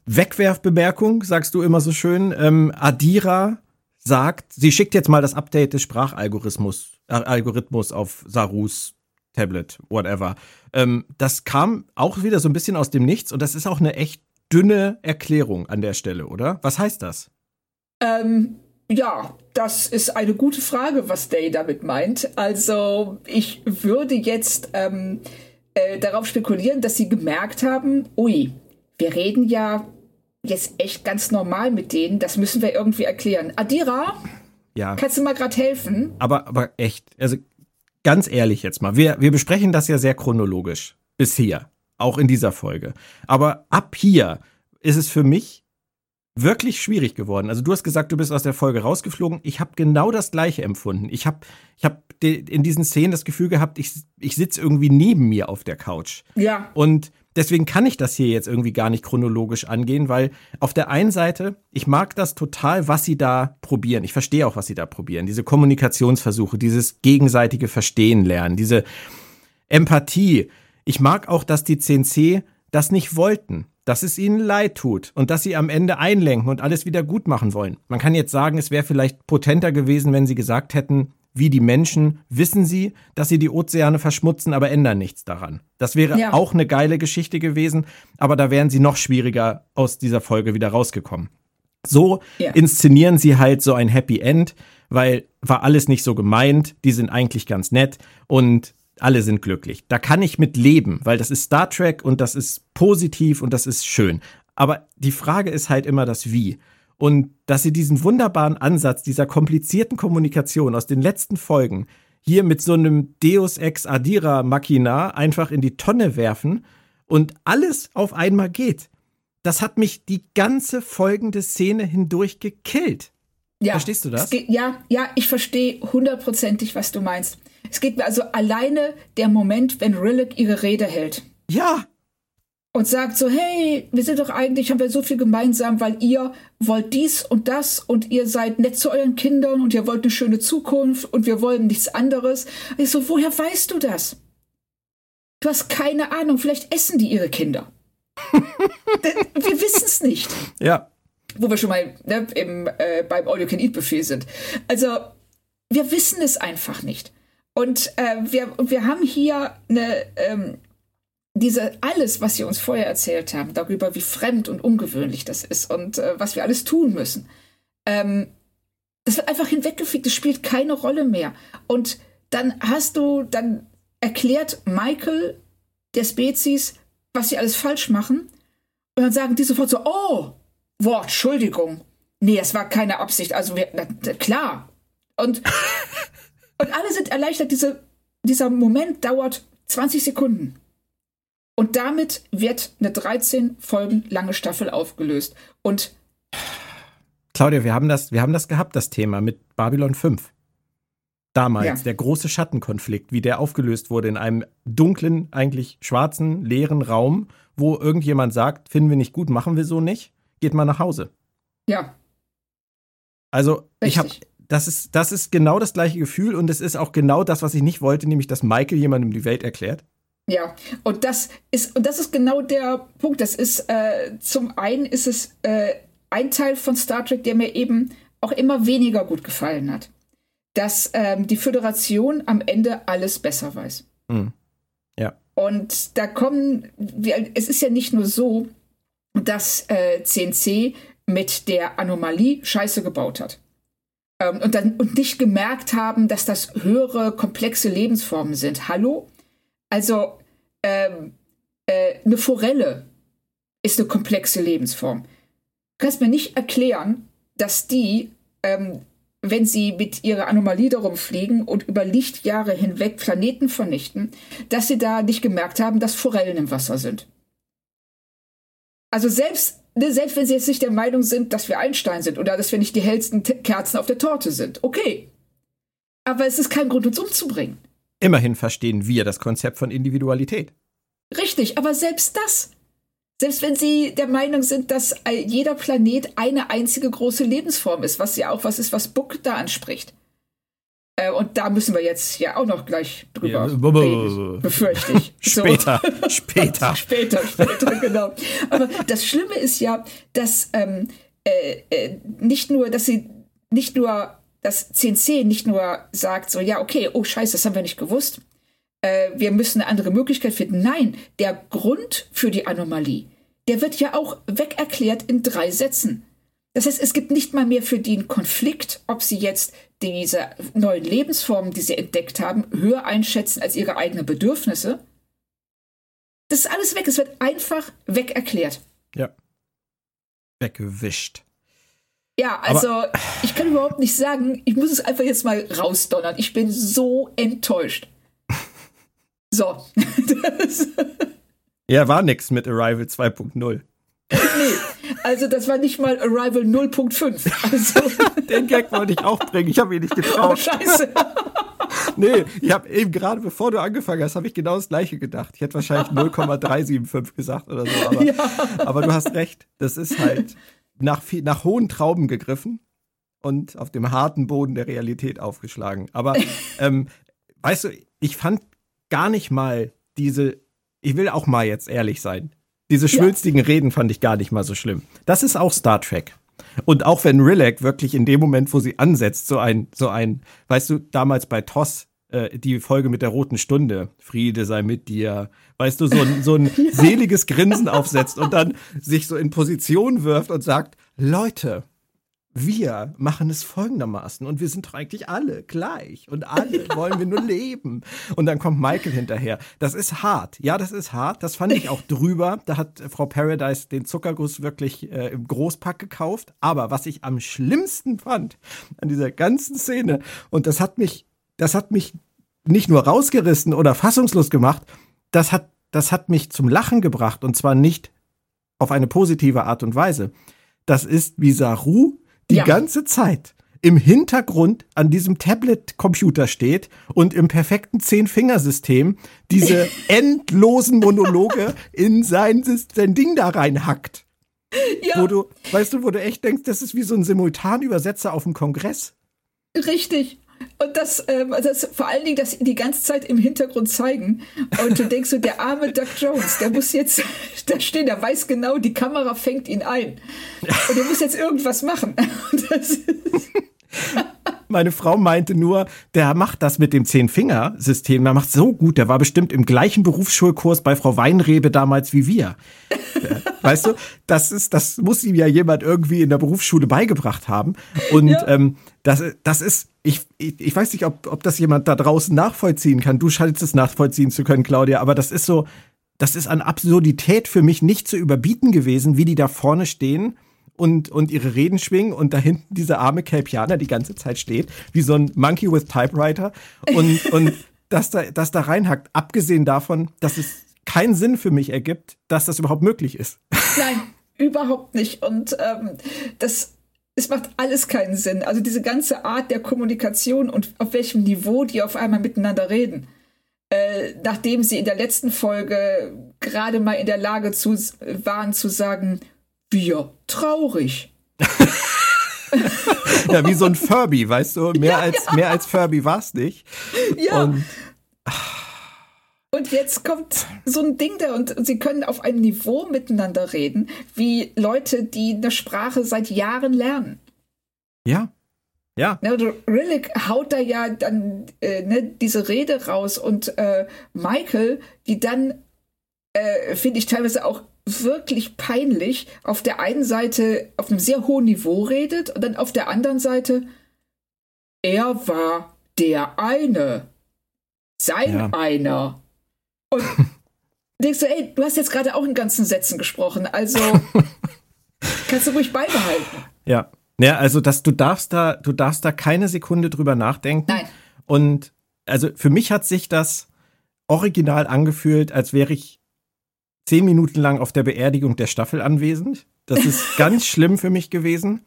Wegwerfbemerkung, sagst du immer so schön. Ähm, Adira sagt, sie schickt jetzt mal das Update des Sprachalgorithmus äh, Algorithmus auf Sarus Tablet, whatever. Ähm, das kam auch wieder so ein bisschen aus dem Nichts und das ist auch eine echt dünne Erklärung an der Stelle, oder? Was heißt das? Ähm, ja, das ist eine gute Frage, was Day damit meint. Also ich würde jetzt ähm, äh, darauf spekulieren, dass sie gemerkt haben, ui, wir reden ja jetzt echt ganz normal mit denen. Das müssen wir irgendwie erklären. Adira, ja. kannst du mal gerade helfen? Aber, aber echt, also ganz ehrlich jetzt mal, wir, wir besprechen das ja sehr chronologisch bisher, auch in dieser Folge. Aber ab hier ist es für mich wirklich schwierig geworden. Also du hast gesagt, du bist aus der Folge rausgeflogen. Ich habe genau das gleiche empfunden. Ich habe ich hab in diesen Szenen das Gefühl gehabt, ich, ich sitze irgendwie neben mir auf der Couch. Ja. Und deswegen kann ich das hier jetzt irgendwie gar nicht chronologisch angehen, weil auf der einen Seite, ich mag das total, was sie da probieren. Ich verstehe auch, was sie da probieren. Diese Kommunikationsversuche, dieses gegenseitige Verstehen lernen, diese Empathie. Ich mag auch, dass die CNC das nicht wollten dass es ihnen leid tut und dass sie am Ende einlenken und alles wieder gut machen wollen. Man kann jetzt sagen, es wäre vielleicht potenter gewesen, wenn sie gesagt hätten, wie die Menschen wissen sie, dass sie die Ozeane verschmutzen, aber ändern nichts daran. Das wäre ja. auch eine geile Geschichte gewesen, aber da wären sie noch schwieriger aus dieser Folge wieder rausgekommen. So ja. inszenieren sie halt so ein Happy End, weil war alles nicht so gemeint, die sind eigentlich ganz nett und alle sind glücklich. Da kann ich mit leben, weil das ist Star Trek und das ist positiv und das ist schön. Aber die Frage ist halt immer das Wie. Und dass sie diesen wunderbaren Ansatz dieser komplizierten Kommunikation aus den letzten Folgen hier mit so einem Deus Ex Adira Machina einfach in die Tonne werfen und alles auf einmal geht. Das hat mich die ganze folgende Szene hindurch gekillt. Ja, Verstehst du das? Geht, ja, ja, ich verstehe hundertprozentig, was du meinst. Es geht mir also alleine der Moment, wenn Rillick ihre Rede hält. Ja. Und sagt so, hey, wir sind doch eigentlich, haben wir so viel gemeinsam, weil ihr wollt dies und das und ihr seid nett zu euren Kindern und ihr wollt eine schöne Zukunft und wir wollen nichts anderes. Ich so, woher weißt du das? Du hast keine Ahnung, vielleicht essen die ihre Kinder. wir wissen es nicht. Ja. Wo wir schon mal ne, im, äh, beim All You Can Eat Buffet sind. Also, wir wissen es einfach nicht. Und äh, wir, wir haben hier eine, ähm, diese alles, was sie uns vorher erzählt haben, darüber, wie fremd und ungewöhnlich das ist und äh, was wir alles tun müssen, ähm, das wird einfach hinweggefegt, das spielt keine Rolle mehr. Und dann hast du, dann erklärt Michael der Spezies, was sie alles falsch machen. Und dann sagen die sofort so, oh, Wort, Entschuldigung. Nee, es war keine Absicht. Also wir, na, klar. Und, und alle sind erleichtert. Diese, dieser Moment dauert 20 Sekunden. Und damit wird eine 13 Folgen lange Staffel aufgelöst. Und Claudia, wir haben das, wir haben das gehabt, das Thema mit Babylon 5. Damals, ja. der große Schattenkonflikt, wie der aufgelöst wurde in einem dunklen, eigentlich schwarzen, leeren Raum, wo irgendjemand sagt, finden wir nicht gut, machen wir so nicht, geht mal nach Hause. Ja. Also, Richtig. ich habe das ist, das ist genau das gleiche Gefühl und es ist auch genau das, was ich nicht wollte, nämlich dass Michael jemandem die Welt erklärt. Ja, und das ist, und das ist genau der Punkt. Das ist, äh, zum einen ist es äh, ein Teil von Star Trek, der mir eben auch immer weniger gut gefallen hat. Dass ähm, die Föderation am Ende alles besser weiß. Mhm. Ja. Und da kommen, wir, es ist ja nicht nur so, dass äh, CNC mit der Anomalie Scheiße gebaut hat. Ähm, und dann und nicht gemerkt haben, dass das höhere, komplexe Lebensformen sind. Hallo? Also ähm, äh, eine Forelle ist eine komplexe Lebensform. Du kannst mir nicht erklären, dass die, ähm, wenn sie mit ihrer Anomalie darum fliegen und über Lichtjahre hinweg Planeten vernichten, dass sie da nicht gemerkt haben, dass Forellen im Wasser sind. Also selbst, ne, selbst wenn sie jetzt nicht der Meinung sind, dass wir Einstein sind oder dass wir nicht die hellsten Kerzen auf der Torte sind, okay. Aber es ist kein Grund, uns umzubringen. Immerhin verstehen wir das Konzept von Individualität. Richtig, aber selbst das. Selbst wenn Sie der Meinung sind, dass jeder Planet eine einzige große Lebensform ist, was ja auch was ist, was Book da anspricht. Äh, und da müssen wir jetzt ja auch noch gleich drüber ja, reden, befürchte ich. später, später. später, später, genau. Aber das Schlimme ist ja, dass ähm, äh, äh, nicht nur, dass sie nicht nur dass CNC nicht nur sagt, so, ja, okay, oh scheiße, das haben wir nicht gewusst, äh, wir müssen eine andere Möglichkeit finden. Nein, der Grund für die Anomalie, der wird ja auch wegerklärt in drei Sätzen. Das heißt, es gibt nicht mal mehr für einen Konflikt, ob sie jetzt diese neuen Lebensformen, die sie entdeckt haben, höher einschätzen als ihre eigenen Bedürfnisse. Das ist alles weg. Es wird einfach wegerklärt. Ja. Weggewischt. Ja, also Aber ich kann überhaupt nicht sagen, ich muss es einfach jetzt mal rausdonnern. Ich bin so enttäuscht. So. ja, war nix mit Arrival 2.0. nee, also das war nicht mal Arrival 0.5. Also. Den Gag wollte ich auch bringen, ich habe ihn nicht getraut. Oh, scheiße. nee, ich habe eben gerade, bevor du angefangen hast, habe ich genau das gleiche gedacht. Ich hätte wahrscheinlich 0,375 gesagt oder so. Aber, ja. aber du hast recht, das ist halt nach, nach hohen Trauben gegriffen und auf dem harten Boden der Realität aufgeschlagen. Aber ähm, weißt du, ich fand gar nicht mal diese, ich will auch mal jetzt ehrlich sein, diese schwülstigen ja. Reden fand ich gar nicht mal so schlimm. Das ist auch Star Trek. Und auch wenn Rilek wirklich in dem Moment, wo sie ansetzt, so ein, so ein, weißt du, damals bei TOS, äh, die Folge mit der roten Stunde, Friede sei mit dir, weißt du, so ein, so ein seliges Grinsen aufsetzt und dann sich so in Position wirft und sagt, Leute, wir machen es folgendermaßen und wir sind doch eigentlich alle gleich und alle ja. wollen wir nur leben. Und dann kommt Michael hinterher. Das ist hart. Ja, das ist hart. Das fand ich auch drüber. Da hat Frau Paradise den Zuckerguss wirklich äh, im Großpack gekauft. Aber was ich am schlimmsten fand an dieser ganzen Szene, und das hat mich, das hat mich nicht nur rausgerissen oder fassungslos gemacht, das hat, das hat mich zum Lachen gebracht und zwar nicht auf eine positive Art und Weise. Das ist wie Saru die ja. ganze Zeit im Hintergrund an diesem Tablet-Computer steht und im perfekten Zehn-Fingersystem diese endlosen Monologe in sein, sein Ding da reinhackt. Ja. Wo du, weißt du, wo du echt denkst, das ist wie so ein Simultanübersetzer auf dem Kongress. Richtig. Und das, ähm, also das vor allen Dingen das die ganze Zeit im Hintergrund zeigen. Und du denkst so, der arme Doug Jones, der muss jetzt da stehen, der weiß genau, die Kamera fängt ihn ein. Und der muss jetzt irgendwas machen. Meine Frau meinte nur, der macht das mit dem Zehn-Finger-System, der macht so gut, der war bestimmt im gleichen Berufsschulkurs bei Frau Weinrebe damals wie wir. Weißt du, das ist, das muss ihm ja jemand irgendwie in der Berufsschule beigebracht haben. Und ja. ähm, das, das ist, ich, ich, ich weiß nicht, ob, ob das jemand da draußen nachvollziehen kann. Du scheinst es nachvollziehen zu können, Claudia, aber das ist so, das ist an Absurdität für mich nicht zu überbieten gewesen, wie die da vorne stehen und, und ihre Reden schwingen und da hinten dieser arme Kelpianer die ganze Zeit steht, wie so ein Monkey with Typewriter und, und das da, das da reinhackt. Abgesehen davon, dass es keinen Sinn für mich ergibt, dass das überhaupt möglich ist. Nein, überhaupt nicht. Und ähm, das, es macht alles keinen Sinn. Also diese ganze Art der Kommunikation und auf welchem Niveau die auf einmal miteinander reden. Äh, nachdem sie in der letzten Folge gerade mal in der Lage zu, waren zu sagen, wir traurig. ja, wie so ein Furby, weißt du? Mehr, ja, als, ja. mehr als Furby war es nicht. Ja. Und, und jetzt kommt so ein Ding da und sie können auf einem Niveau miteinander reden, wie Leute, die eine Sprache seit Jahren lernen. Ja. Ja. Ne, Rillick haut da ja dann äh, ne, diese Rede raus und äh, Michael, die dann, äh, finde ich teilweise auch wirklich peinlich auf der einen Seite auf einem sehr hohen Niveau redet und dann auf der anderen Seite, er war der eine. Sein ja. einer. Und denkst du, ey, du hast jetzt gerade auch in ganzen Sätzen gesprochen, also kannst du ruhig beibehalten. Ja. Ja, also dass du darfst da, du darfst da keine Sekunde drüber nachdenken. Nein. Und also für mich hat sich das original angefühlt, als wäre ich zehn Minuten lang auf der Beerdigung der Staffel anwesend. Das ist ganz schlimm für mich gewesen,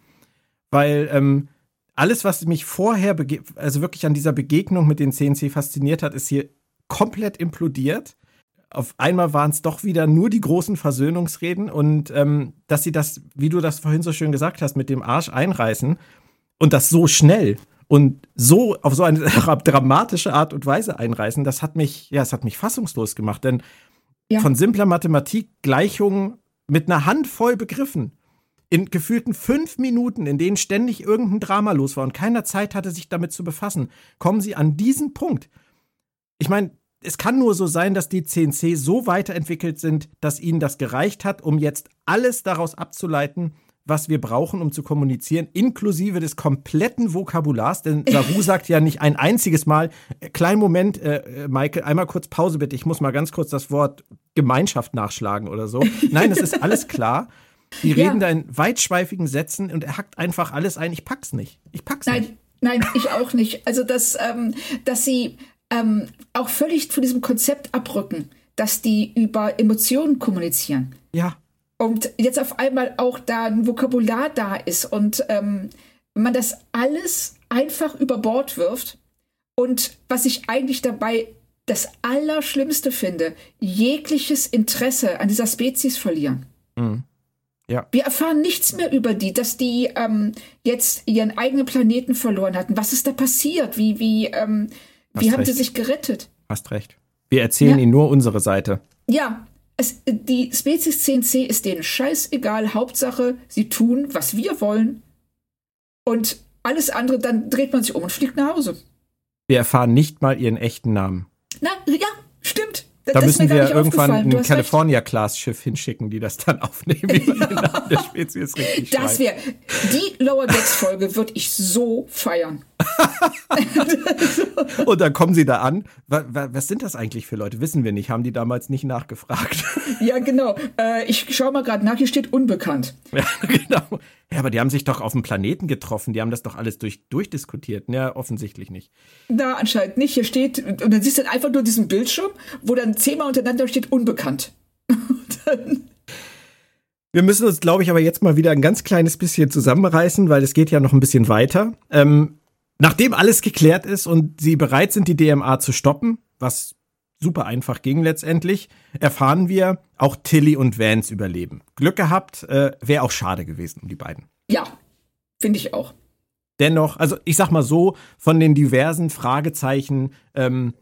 weil ähm, alles, was mich vorher, also wirklich an dieser Begegnung mit den CNC fasziniert hat, ist hier komplett implodiert. Auf einmal waren es doch wieder nur die großen Versöhnungsreden und ähm, dass sie das, wie du das vorhin so schön gesagt hast, mit dem Arsch einreißen und das so schnell und so auf so eine dramatische Art und Weise einreißen, das hat mich, ja, es hat mich fassungslos gemacht, denn ja. von simpler Mathematik Gleichungen mit einer Handvoll Begriffen in gefühlten fünf Minuten, in denen ständig irgendein Drama los war und keiner Zeit hatte, sich damit zu befassen, kommen sie an diesen Punkt. Ich meine, es kann nur so sein, dass die CNC so weiterentwickelt sind, dass ihnen das gereicht hat, um jetzt alles daraus abzuleiten, was wir brauchen, um zu kommunizieren, inklusive des kompletten Vokabulars. Denn Saru sagt ja nicht ein einziges Mal, äh, kleinen Moment, äh, äh, Michael, einmal kurz Pause bitte, ich muss mal ganz kurz das Wort Gemeinschaft nachschlagen oder so. Nein, es ist alles klar. Die reden ja. da in weitschweifigen Sätzen und er hackt einfach alles ein. Ich pack's nicht. Ich pack's nein, nicht. Nein, ich auch nicht. Also, dass, ähm, dass sie ähm, auch völlig von diesem Konzept abrücken, dass die über Emotionen kommunizieren. Ja und jetzt auf einmal auch da ein Vokabular da ist und ähm, man das alles einfach über Bord wirft. Und was ich eigentlich dabei das Allerschlimmste finde, jegliches Interesse an dieser Spezies verlieren. Mhm. Ja. Wir erfahren nichts mehr über die, dass die ähm, jetzt ihren eigenen Planeten verloren hatten. Was ist da passiert? Wie, wie, ähm, wie haben recht. sie sich gerettet? Hast recht. Wir erzählen ja. ihnen nur unsere Seite. Ja, es, die Spezies 10c ist denen scheißegal. Hauptsache, sie tun, was wir wollen. Und alles andere, dann dreht man sich um und fliegt nach Hause. Wir erfahren nicht mal ihren echten Namen. Na, ja, stimmt. Da das müssen wir irgendwann ein California-Class-Schiff hinschicken, die das dann aufnehmen, wie man ja. der Spezies richtig Das wäre, die Lower Decks-Folge würde ich so feiern. Und dann kommen sie da an. Was sind das eigentlich für Leute? Wissen wir nicht. Haben die damals nicht nachgefragt? Ja, genau. Äh, ich schaue mal gerade nach. Hier steht unbekannt. Ja, genau. Ja, aber die haben sich doch auf dem Planeten getroffen. Die haben das doch alles durch, durchdiskutiert. Ja, offensichtlich nicht. Na, anscheinend nicht. Hier steht, und dann siehst du einfach nur diesen Bildschirm, wo dann zehnmal untereinander steht unbekannt. dann Wir müssen uns, glaube ich, aber jetzt mal wieder ein ganz kleines bisschen zusammenreißen, weil es geht ja noch ein bisschen weiter. Ähm, nachdem alles geklärt ist und sie bereit sind, die DMA zu stoppen, was super einfach ging letztendlich, erfahren wir, auch Tilly und Vance überleben. Glück gehabt, äh, wäre auch schade gewesen um die beiden. Ja, finde ich auch. Dennoch, also ich sag mal so, von den diversen Fragezeichen, ähm,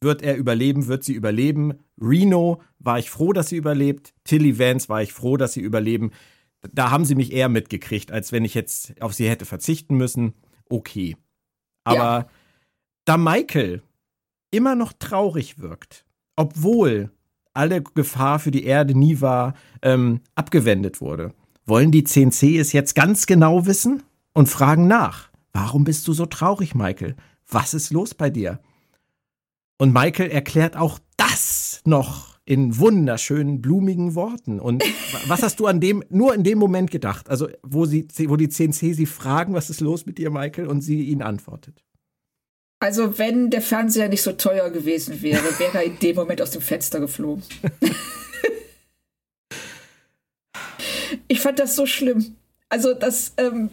wird er überleben, wird sie überleben. Reno war ich froh, dass sie überlebt. Tilly Vance war ich froh, dass sie überleben. Da haben sie mich eher mitgekriegt, als wenn ich jetzt auf sie hätte verzichten müssen. Okay. Aber ja. da Michael immer noch traurig wirkt, obwohl alle Gefahr für die Erde nie war, ähm, abgewendet wurde, wollen die CNC es jetzt ganz genau wissen und fragen nach. Warum bist du so traurig, Michael? Was ist los bei dir? Und Michael erklärt auch das noch in wunderschönen, blumigen Worten. Und was hast du an dem, nur in dem Moment gedacht? Also, wo, sie, wo die CNC sie fragen, was ist los mit dir, Michael? Und sie ihnen antwortet. Also, wenn der Fernseher nicht so teuer gewesen wäre, wäre er in dem Moment aus dem Fenster geflogen. ich fand das so schlimm. Also, das, ähm,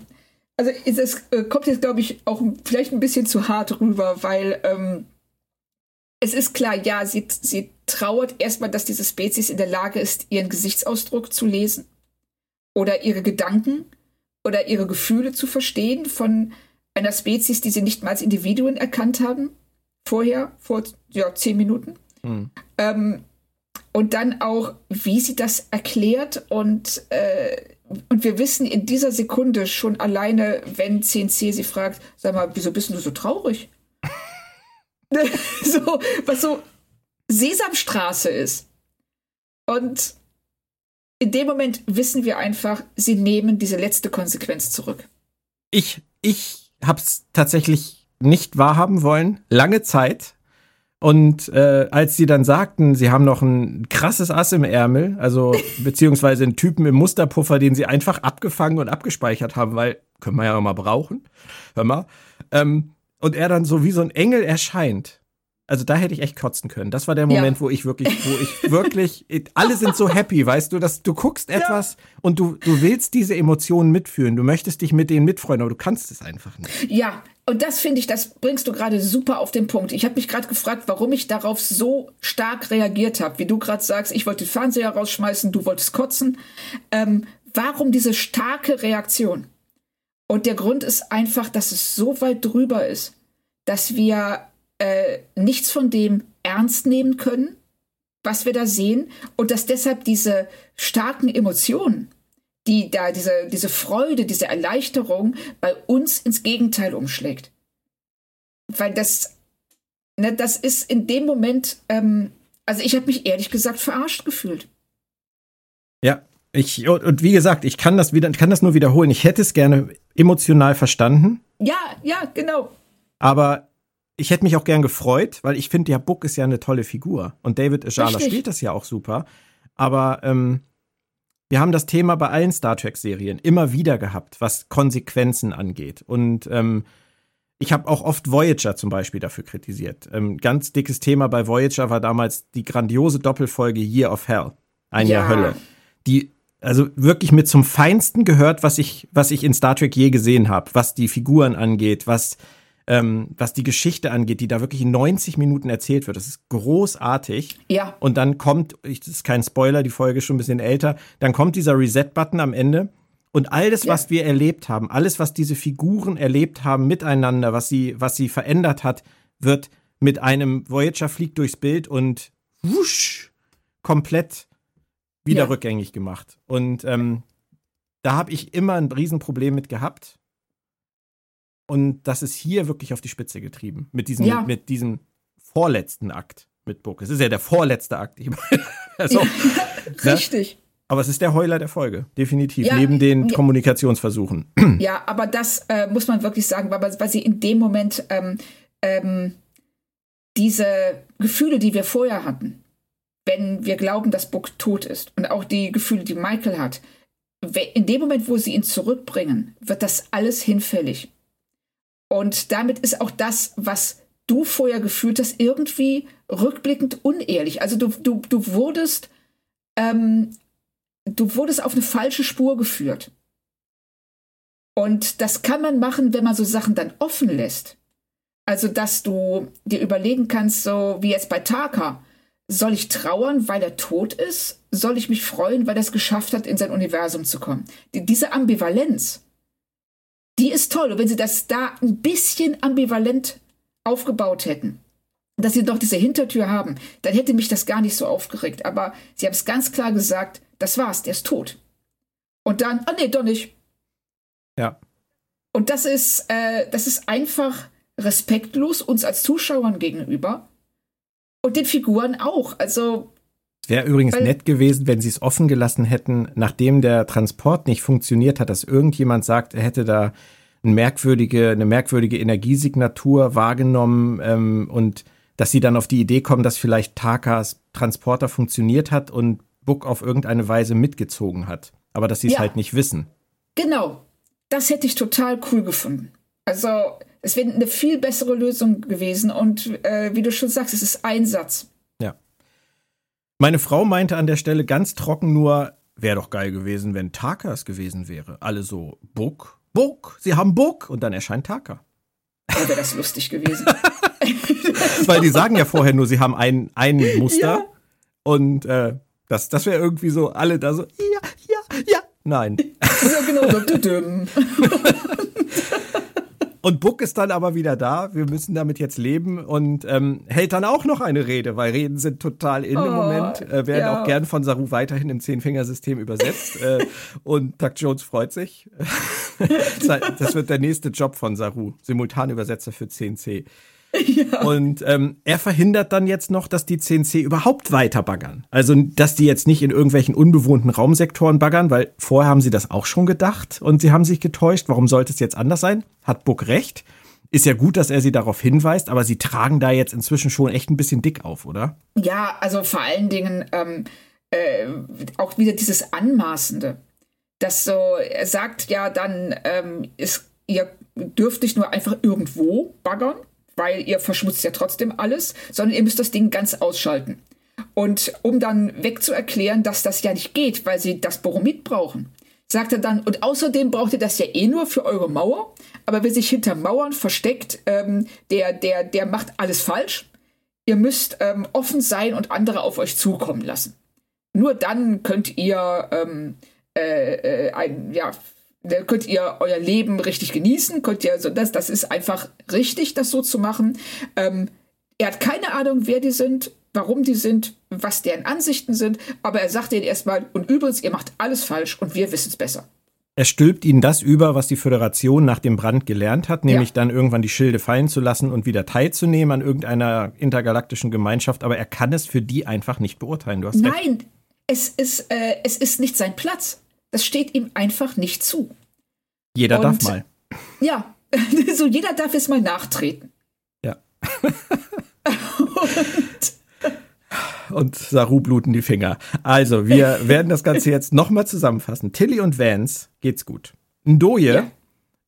also, es äh, kommt jetzt, glaube ich, auch vielleicht ein bisschen zu hart rüber, weil, ähm, es ist klar, ja, sie, sie trauert erstmal, dass diese Spezies in der Lage ist, ihren Gesichtsausdruck zu lesen oder ihre Gedanken oder ihre Gefühle zu verstehen von einer Spezies, die sie nicht mal als Individuen erkannt haben, vorher, vor ja, zehn Minuten. Mhm. Ähm, und dann auch, wie sie das erklärt und, äh, und wir wissen in dieser Sekunde schon alleine, wenn CNC sie fragt, sag mal, wieso bist du so traurig? so, was so Sesamstraße ist. Und in dem Moment wissen wir einfach, sie nehmen diese letzte Konsequenz zurück. Ich, ich hab's tatsächlich nicht wahrhaben wollen, lange Zeit. Und äh, als sie dann sagten, sie haben noch ein krasses Ass im Ärmel, also beziehungsweise einen Typen im Musterpuffer, den sie einfach abgefangen und abgespeichert haben, weil können wir ja mal brauchen, hör mal, ähm, und er dann so wie so ein Engel erscheint. Also da hätte ich echt kotzen können. Das war der Moment, ja. wo ich wirklich, wo ich wirklich, alle sind so happy, weißt du, dass du guckst etwas ja. und du, du willst diese Emotionen mitfühlen. Du möchtest dich mit denen mitfreuen, aber du kannst es einfach nicht. Ja, und das finde ich, das bringst du gerade super auf den Punkt. Ich habe mich gerade gefragt, warum ich darauf so stark reagiert habe. Wie du gerade sagst, ich wollte den Fernseher rausschmeißen, du wolltest kotzen. Ähm, warum diese starke Reaktion? Und der Grund ist einfach, dass es so weit drüber ist, dass wir äh, nichts von dem ernst nehmen können, was wir da sehen, und dass deshalb diese starken Emotionen, die da, diese, diese Freude, diese Erleichterung bei uns ins Gegenteil umschlägt. Weil das, ne, das ist in dem Moment, ähm, also ich habe mich ehrlich gesagt verarscht gefühlt. Ja, ich, und wie gesagt, ich kann das wieder, kann das nur wiederholen. Ich hätte es gerne emotional verstanden. Ja, ja, genau. Aber ich hätte mich auch gern gefreut, weil ich finde, der Book ist ja eine tolle Figur. Und David Ajala spielt das ja auch super. Aber ähm, wir haben das Thema bei allen Star Trek-Serien immer wieder gehabt, was Konsequenzen angeht. Und ähm, ich habe auch oft Voyager zum Beispiel dafür kritisiert. Ähm, ganz dickes Thema bei Voyager war damals die grandiose Doppelfolge Year of Hell, ein ja. Jahr Hölle, die also wirklich mit zum Feinsten gehört, was ich, was ich in Star Trek je gesehen habe, was die Figuren angeht, was, ähm, was die Geschichte angeht, die da wirklich in 90 Minuten erzählt wird. Das ist großartig. Ja. Und dann kommt, das ist kein Spoiler, die Folge ist schon ein bisschen älter, dann kommt dieser Reset-Button am Ende. Und alles, ja. was wir erlebt haben, alles, was diese Figuren erlebt haben miteinander, was sie, was sie verändert hat, wird mit einem Voyager fliegt durchs Bild und wusch, komplett wieder ja. rückgängig gemacht. Und ähm, da habe ich immer ein Riesenproblem mit gehabt. Und das ist hier wirklich auf die Spitze getrieben. Mit diesem, ja. mit diesem vorletzten Akt mit Book. Es ist ja der vorletzte Akt. also, ja, ne? richtig. Aber es ist der Heuler der Folge, definitiv, ja, neben den ja, Kommunikationsversuchen. Ja, aber das äh, muss man wirklich sagen, weil, weil sie in dem Moment ähm, ähm, diese Gefühle, die wir vorher hatten, wenn wir glauben, dass Book tot ist und auch die Gefühle, die Michael hat, in dem Moment, wo sie ihn zurückbringen, wird das alles hinfällig. Und damit ist auch das, was du vorher gefühlt hast, irgendwie rückblickend unehrlich. Also du, du, du wurdest ähm, du wurdest auf eine falsche Spur geführt. Und das kann man machen, wenn man so Sachen dann offen lässt. Also, dass du dir überlegen kannst, so wie jetzt bei Taka, soll ich trauern, weil er tot ist? Soll ich mich freuen, weil er es geschafft hat, in sein Universum zu kommen? Die, diese Ambivalenz, die ist toll. Und wenn sie das da ein bisschen ambivalent aufgebaut hätten, dass sie doch diese Hintertür haben, dann hätte mich das gar nicht so aufgeregt. Aber sie haben es ganz klar gesagt, das war's, der ist tot. Und dann, ah nee, doch nicht. Ja. Und das ist, äh, das ist einfach respektlos uns als Zuschauern gegenüber und den Figuren auch. Also Wäre übrigens nett gewesen, wenn sie es offen gelassen hätten, nachdem der Transport nicht funktioniert hat, dass irgendjemand sagt, er hätte da eine merkwürdige, eine merkwürdige Energiesignatur wahrgenommen ähm, und dass sie dann auf die Idee kommen, dass vielleicht Takas Transporter funktioniert hat und Book auf irgendeine Weise mitgezogen hat. Aber dass sie es ja. halt nicht wissen. Genau. Das hätte ich total cool gefunden. Also, es wäre eine viel bessere Lösung gewesen. Und äh, wie du schon sagst, es ist ein Satz. Meine Frau meinte an der Stelle ganz trocken nur, wäre doch geil gewesen, wenn Taka es gewesen wäre. Alle so, Book, Book, sie haben Book. Und dann erscheint Taka. Ja, wäre das lustig gewesen. Weil die sagen ja vorher nur, sie haben ein, ein Muster. Ja. Und äh, das, das wäre irgendwie so, alle da so, ja, ja, ja. Nein. Ja, genau so. Und Buck ist dann aber wieder da. Wir müssen damit jetzt leben und ähm, hält dann auch noch eine Rede, weil Reden sind total in oh, im Moment, äh, werden ja. auch gern von Saru weiterhin im Zehnfingersystem übersetzt. äh, und Doug Jones freut sich. das wird der nächste Job von Saru, Simultanübersetzer für 10c. Ja. Und ähm, er verhindert dann jetzt noch, dass die CNC überhaupt weiter baggern. Also, dass die jetzt nicht in irgendwelchen unbewohnten Raumsektoren baggern, weil vorher haben sie das auch schon gedacht und sie haben sich getäuscht. Warum sollte es jetzt anders sein? Hat Buck recht. Ist ja gut, dass er sie darauf hinweist, aber sie tragen da jetzt inzwischen schon echt ein bisschen dick auf, oder? Ja, also vor allen Dingen ähm, äh, auch wieder dieses Anmaßende. Dass so, er sagt ja dann, ähm, ist, ihr dürft nicht nur einfach irgendwo baggern, weil ihr verschmutzt ja trotzdem alles, sondern ihr müsst das Ding ganz ausschalten. Und um dann wegzuerklären, dass das ja nicht geht, weil sie das Boromid brauchen, sagt er dann, und außerdem braucht ihr das ja eh nur für eure Mauer, aber wer sich hinter Mauern versteckt, ähm, der, der, der macht alles falsch. Ihr müsst ähm, offen sein und andere auf euch zukommen lassen. Nur dann könnt ihr ähm, äh, äh, ein, ja, da könnt ihr euer Leben richtig genießen, könnt ihr so, das, das ist einfach richtig, das so zu machen. Ähm, er hat keine Ahnung, wer die sind, warum die sind, was deren Ansichten sind, aber er sagt ihnen erstmal, und übrigens, ihr macht alles falsch und wir wissen es besser. Er stülpt ihnen das über, was die Föderation nach dem Brand gelernt hat, nämlich ja. dann irgendwann die Schilde fallen zu lassen und wieder teilzunehmen an irgendeiner intergalaktischen Gemeinschaft, aber er kann es für die einfach nicht beurteilen. Du hast Nein, recht. Es, ist, äh, es ist nicht sein Platz. Das steht ihm einfach nicht zu. Jeder und, darf mal. Ja, so jeder darf jetzt mal nachtreten. Ja. und, und Saru bluten die Finger. Also, wir werden das Ganze jetzt nochmal zusammenfassen. Tilly und Vance geht's gut. Ndoye ja.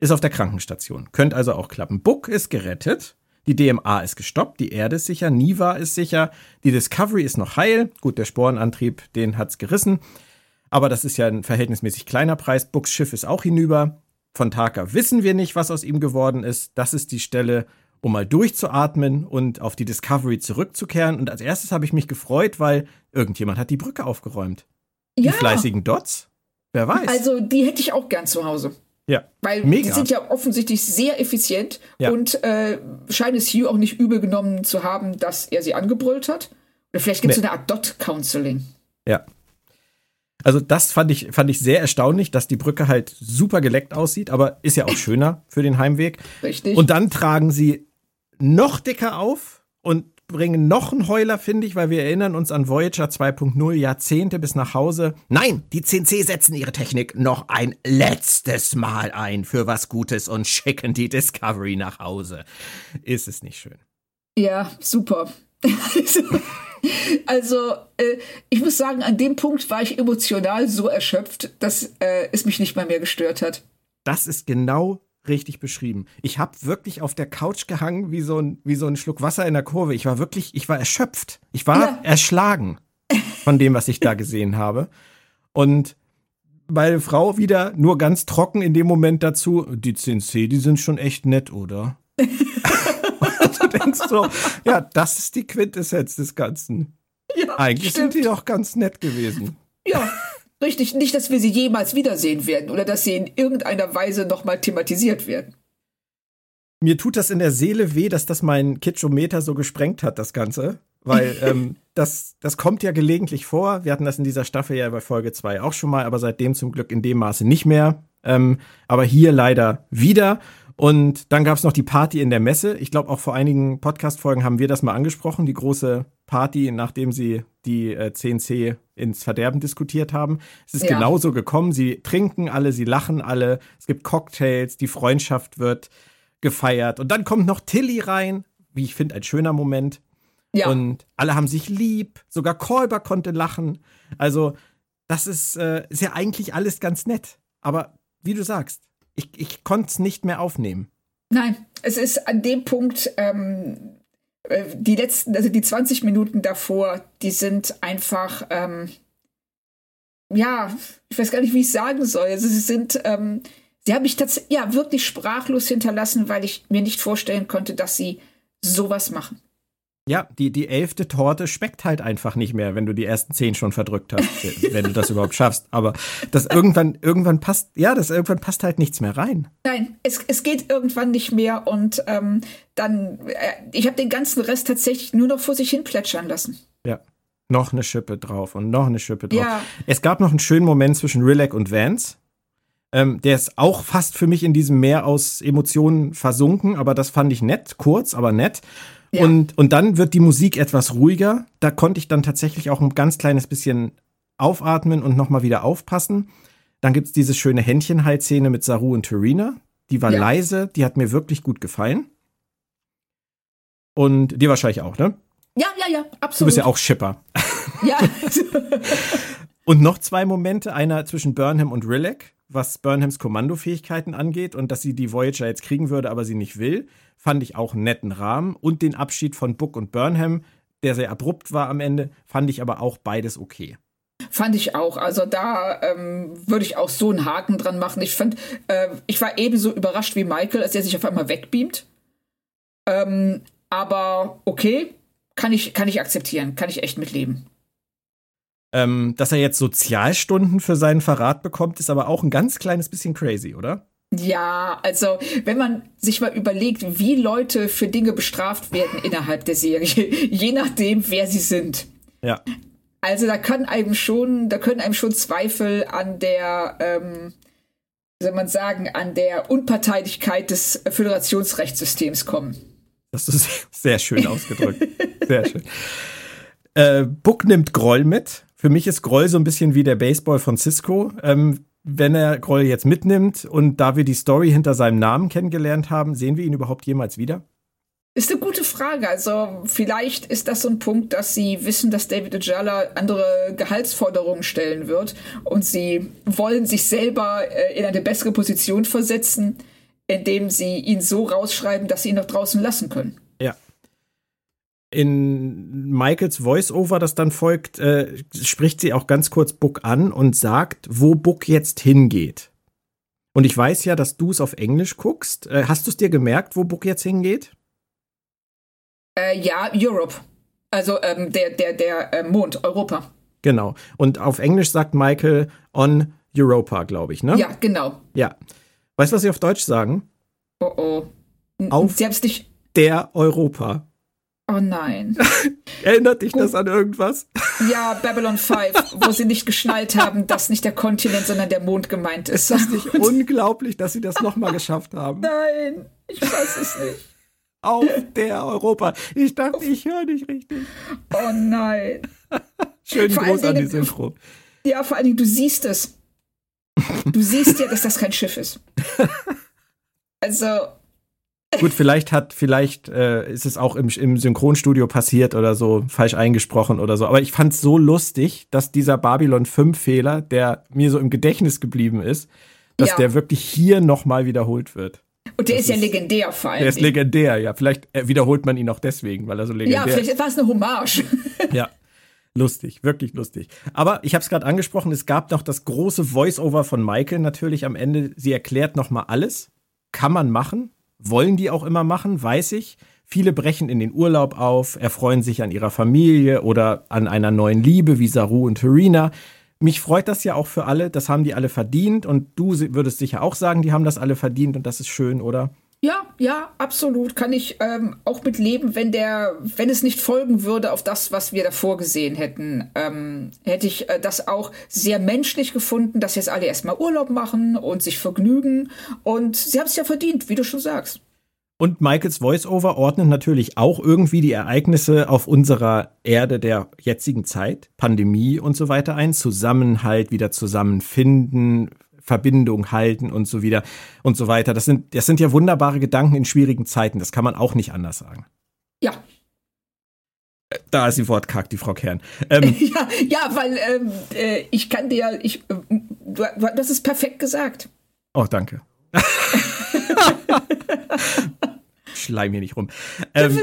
ist auf der Krankenstation. Könnte also auch klappen. Book ist gerettet. Die DMA ist gestoppt, die Erde ist sicher, Niva ist sicher, die Discovery ist noch heil. Gut, der Sporenantrieb, den hat's gerissen. Aber das ist ja ein verhältnismäßig kleiner Preis. Bucks Schiff ist auch hinüber. Von Taka wissen wir nicht, was aus ihm geworden ist. Das ist die Stelle, um mal durchzuatmen und auf die Discovery zurückzukehren. Und als erstes habe ich mich gefreut, weil irgendjemand hat die Brücke aufgeräumt. Ja. Die fleißigen Dots? Wer weiß. Also, die hätte ich auch gern zu Hause. Ja. Weil Mega. die sind ja offensichtlich sehr effizient ja. und äh, scheint es Hugh auch nicht übel genommen zu haben, dass er sie angebrüllt hat. Oder vielleicht gibt es nee. so eine Art Dot-Counseling. Ja. Also das fand ich, fand ich sehr erstaunlich, dass die Brücke halt super geleckt aussieht, aber ist ja auch schöner für den Heimweg. Richtig. Und dann tragen sie noch dicker auf und bringen noch einen Heuler, finde ich, weil wir erinnern uns an Voyager 2.0, Jahrzehnte bis nach Hause. Nein, die CNC setzen ihre Technik noch ein letztes Mal ein für was Gutes und schicken die Discovery nach Hause. Ist es nicht schön? Ja, super. also, äh, ich muss sagen, an dem Punkt war ich emotional so erschöpft, dass äh, es mich nicht mal mehr gestört hat. Das ist genau richtig beschrieben. Ich habe wirklich auf der Couch gehangen wie so, ein, wie so ein Schluck Wasser in der Kurve. Ich war wirklich, ich war erschöpft. Ich war ja. erschlagen von dem, was ich da gesehen habe. Und meine Frau wieder nur ganz trocken in dem Moment dazu, die 10C, die sind schon echt nett, oder? Und du denkst so, ja, das ist die Quintessenz des Ganzen. Ja, Eigentlich stimmt. sind die doch ganz nett gewesen. Ja, richtig. Nicht, dass wir sie jemals wiedersehen werden oder dass sie in irgendeiner Weise nochmal thematisiert werden. Mir tut das in der Seele weh, dass das mein Kitschometer so gesprengt hat, das Ganze. Weil ähm, das, das kommt ja gelegentlich vor. Wir hatten das in dieser Staffel ja bei Folge 2 auch schon mal, aber seitdem zum Glück in dem Maße nicht mehr. Ähm, aber hier leider wieder. Und dann gab es noch die Party in der Messe. Ich glaube, auch vor einigen Podcast-Folgen haben wir das mal angesprochen, die große Party, nachdem sie die äh, CNC ins Verderben diskutiert haben. Es ist ja. genauso gekommen. Sie trinken alle, sie lachen alle. Es gibt Cocktails, die Freundschaft wird gefeiert. Und dann kommt noch Tilly rein, wie ich finde, ein schöner Moment. Ja. Und alle haben sich lieb. Sogar Kolber konnte lachen. Also, das ist, äh, ist ja eigentlich alles ganz nett. Aber wie du sagst, ich, ich konnte es nicht mehr aufnehmen. Nein, es ist an dem Punkt, ähm, äh, die letzten, also die 20 Minuten davor, die sind einfach, ähm, ja, ich weiß gar nicht, wie ich sagen soll. Also sie sind, ähm, sie haben mich tatsächlich, ja, wirklich sprachlos hinterlassen, weil ich mir nicht vorstellen konnte, dass sie sowas machen. Ja, die, die elfte Torte schmeckt halt einfach nicht mehr, wenn du die ersten zehn schon verdrückt hast, wenn du das überhaupt schaffst. Aber das irgendwann, irgendwann passt, ja, das irgendwann passt halt nichts mehr rein. Nein, es, es geht irgendwann nicht mehr und ähm, dann, äh, ich habe den ganzen Rest tatsächlich nur noch vor sich hin plätschern lassen. Ja. Noch eine Schippe drauf und noch eine Schippe drauf. Ja. Es gab noch einen schönen Moment zwischen Rilek und Vance. Ähm, der ist auch fast für mich in diesem Meer aus Emotionen versunken, aber das fand ich nett, kurz, aber nett. Ja. Und, und dann wird die Musik etwas ruhiger. Da konnte ich dann tatsächlich auch ein ganz kleines bisschen aufatmen und nochmal wieder aufpassen. Dann gibt es diese schöne Händchenhaltszene mit Saru und Turina. Die war ja. leise, die hat mir wirklich gut gefallen. Und dir wahrscheinlich auch, ne? Ja, ja, ja, absolut. Du bist ja auch Schipper. Ja. und noch zwei Momente, einer zwischen Burnham und Rilek, was Burnhams Kommandofähigkeiten angeht und dass sie die Voyager jetzt kriegen würde, aber sie nicht will fand ich auch einen netten Rahmen. Und den Abschied von Book und Burnham, der sehr abrupt war am Ende, fand ich aber auch beides okay. Fand ich auch. Also da ähm, würde ich auch so einen Haken dran machen. Ich fand, äh, ich war ebenso überrascht wie Michael, als er sich auf einmal wegbeamt. Ähm, aber okay, kann ich, kann ich akzeptieren, kann ich echt mitleben. Ähm, dass er jetzt Sozialstunden für seinen Verrat bekommt, ist aber auch ein ganz kleines bisschen crazy, oder? Ja, also wenn man sich mal überlegt, wie Leute für Dinge bestraft werden innerhalb der Serie, je nachdem, wer sie sind. Ja. Also da kann einem schon, da können einem schon Zweifel an der, ähm, wie soll man sagen, an der Unparteilichkeit des Föderationsrechtssystems kommen. Das ist sehr schön ausgedrückt. sehr schön. Äh, Book nimmt Groll mit. Für mich ist Groll so ein bisschen wie der Baseball von Cisco. Ähm, wenn er Groll jetzt mitnimmt und da wir die Story hinter seinem Namen kennengelernt haben, sehen wir ihn überhaupt jemals wieder? Ist eine gute Frage. Also vielleicht ist das so ein Punkt, dass sie wissen, dass David Ojala andere Gehaltsforderungen stellen wird und sie wollen sich selber äh, in eine bessere Position versetzen, indem sie ihn so rausschreiben, dass sie ihn noch draußen lassen können. In Michaels Voice-Over, das dann folgt, äh, spricht sie auch ganz kurz Book an und sagt, wo Book jetzt hingeht. Und ich weiß ja, dass du es auf Englisch guckst. Äh, hast du es dir gemerkt, wo Book jetzt hingeht? Äh, ja, Europe. Also ähm, der, der, der äh, Mond, Europa. Genau. Und auf Englisch sagt Michael on Europa, glaube ich, ne? Ja, genau. Ja. Weißt du, was sie auf Deutsch sagen? Oh oh. Auf sie nicht der Europa. Oh nein. Erinnert dich das an irgendwas? Ja, Babylon 5, wo sie nicht geschnallt haben, dass nicht der Kontinent, sondern der Mond gemeint ist. Ist das nicht unglaublich, dass sie das nochmal geschafft haben? Nein, ich weiß es nicht. Auf der Europa. Ich dachte, ich höre nicht richtig. Oh nein. Schönen vor Gruß an die Synchro. Ja, vor allen Dingen, du siehst es. Du siehst ja, dass das kein Schiff ist. Also, Gut, vielleicht hat, vielleicht äh, ist es auch im, im Synchronstudio passiert oder so, falsch eingesprochen oder so. Aber ich fand es so lustig, dass dieser Babylon 5 Fehler, der mir so im Gedächtnis geblieben ist, dass ja. der wirklich hier nochmal wiederholt wird. Und der ist, ist ja legendär vor allem. Der ist legendär, ja. Vielleicht äh, wiederholt man ihn auch deswegen, weil er so legendär ist. Ja, vielleicht war es eine Hommage. ja. Lustig, wirklich lustig. Aber ich habe es gerade angesprochen, es gab noch das große Voice-Over von Michael natürlich am Ende. Sie erklärt nochmal alles. Kann man machen. Wollen die auch immer machen, weiß ich. Viele brechen in den Urlaub auf, erfreuen sich an ihrer Familie oder an einer neuen Liebe wie Saru und Terina. Mich freut das ja auch für alle, das haben die alle verdient und du würdest sicher auch sagen, die haben das alle verdient und das ist schön, oder? Ja, ja, absolut. Kann ich ähm, auch mit leben, wenn der, wenn es nicht folgen würde auf das, was wir davor gesehen hätten, ähm, hätte ich äh, das auch sehr menschlich gefunden, dass jetzt alle erstmal Urlaub machen und sich vergnügen. Und sie haben es ja verdient, wie du schon sagst. Und Michaels Voiceover ordnet natürlich auch irgendwie die Ereignisse auf unserer Erde der jetzigen Zeit, Pandemie und so weiter ein, Zusammenhalt, wieder zusammenfinden, Verbindung halten und so wieder und so weiter. Das sind, das sind ja wunderbare Gedanken in schwierigen Zeiten. Das kann man auch nicht anders sagen. Ja. Da ist sie wortkarg, die Frau Kern. Ähm, ja, ja, weil ähm, äh, ich kann dir, ich, äh, das ist perfekt gesagt. Oh, danke. Schleim hier nicht rum. Ähm,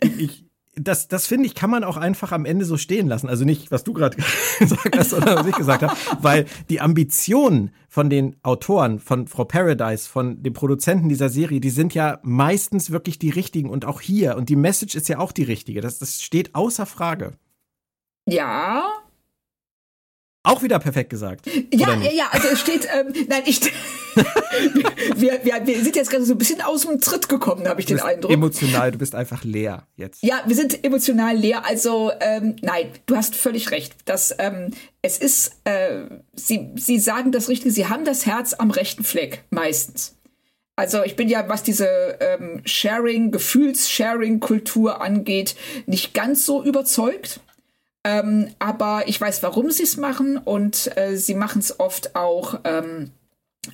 ich, das, das finde ich, kann man auch einfach am Ende so stehen lassen. Also nicht, was du gerade gesagt hast, sondern was ich gesagt habe. Weil die Ambitionen von den Autoren, von Frau Paradise, von den Produzenten dieser Serie, die sind ja meistens wirklich die richtigen und auch hier. Und die Message ist ja auch die richtige. Das, das steht außer Frage. Ja, auch wieder perfekt gesagt. Ja, ja, ja, also es steht, ähm, nein, ich, wir, wir, wir sind jetzt gerade so ein bisschen aus dem Tritt gekommen, habe ich den Eindruck. Emotional, du bist einfach leer jetzt. Ja, wir sind emotional leer. Also ähm, nein, du hast völlig recht. Das, ähm, es ist, äh, sie, sie sagen das Richtige, sie haben das Herz am rechten Fleck, meistens. Also ich bin ja, was diese ähm, Sharing, Gefühls-Sharing-Kultur angeht, nicht ganz so überzeugt. Ähm, aber ich weiß, warum sie es machen und äh, sie machen es oft auch. Ähm,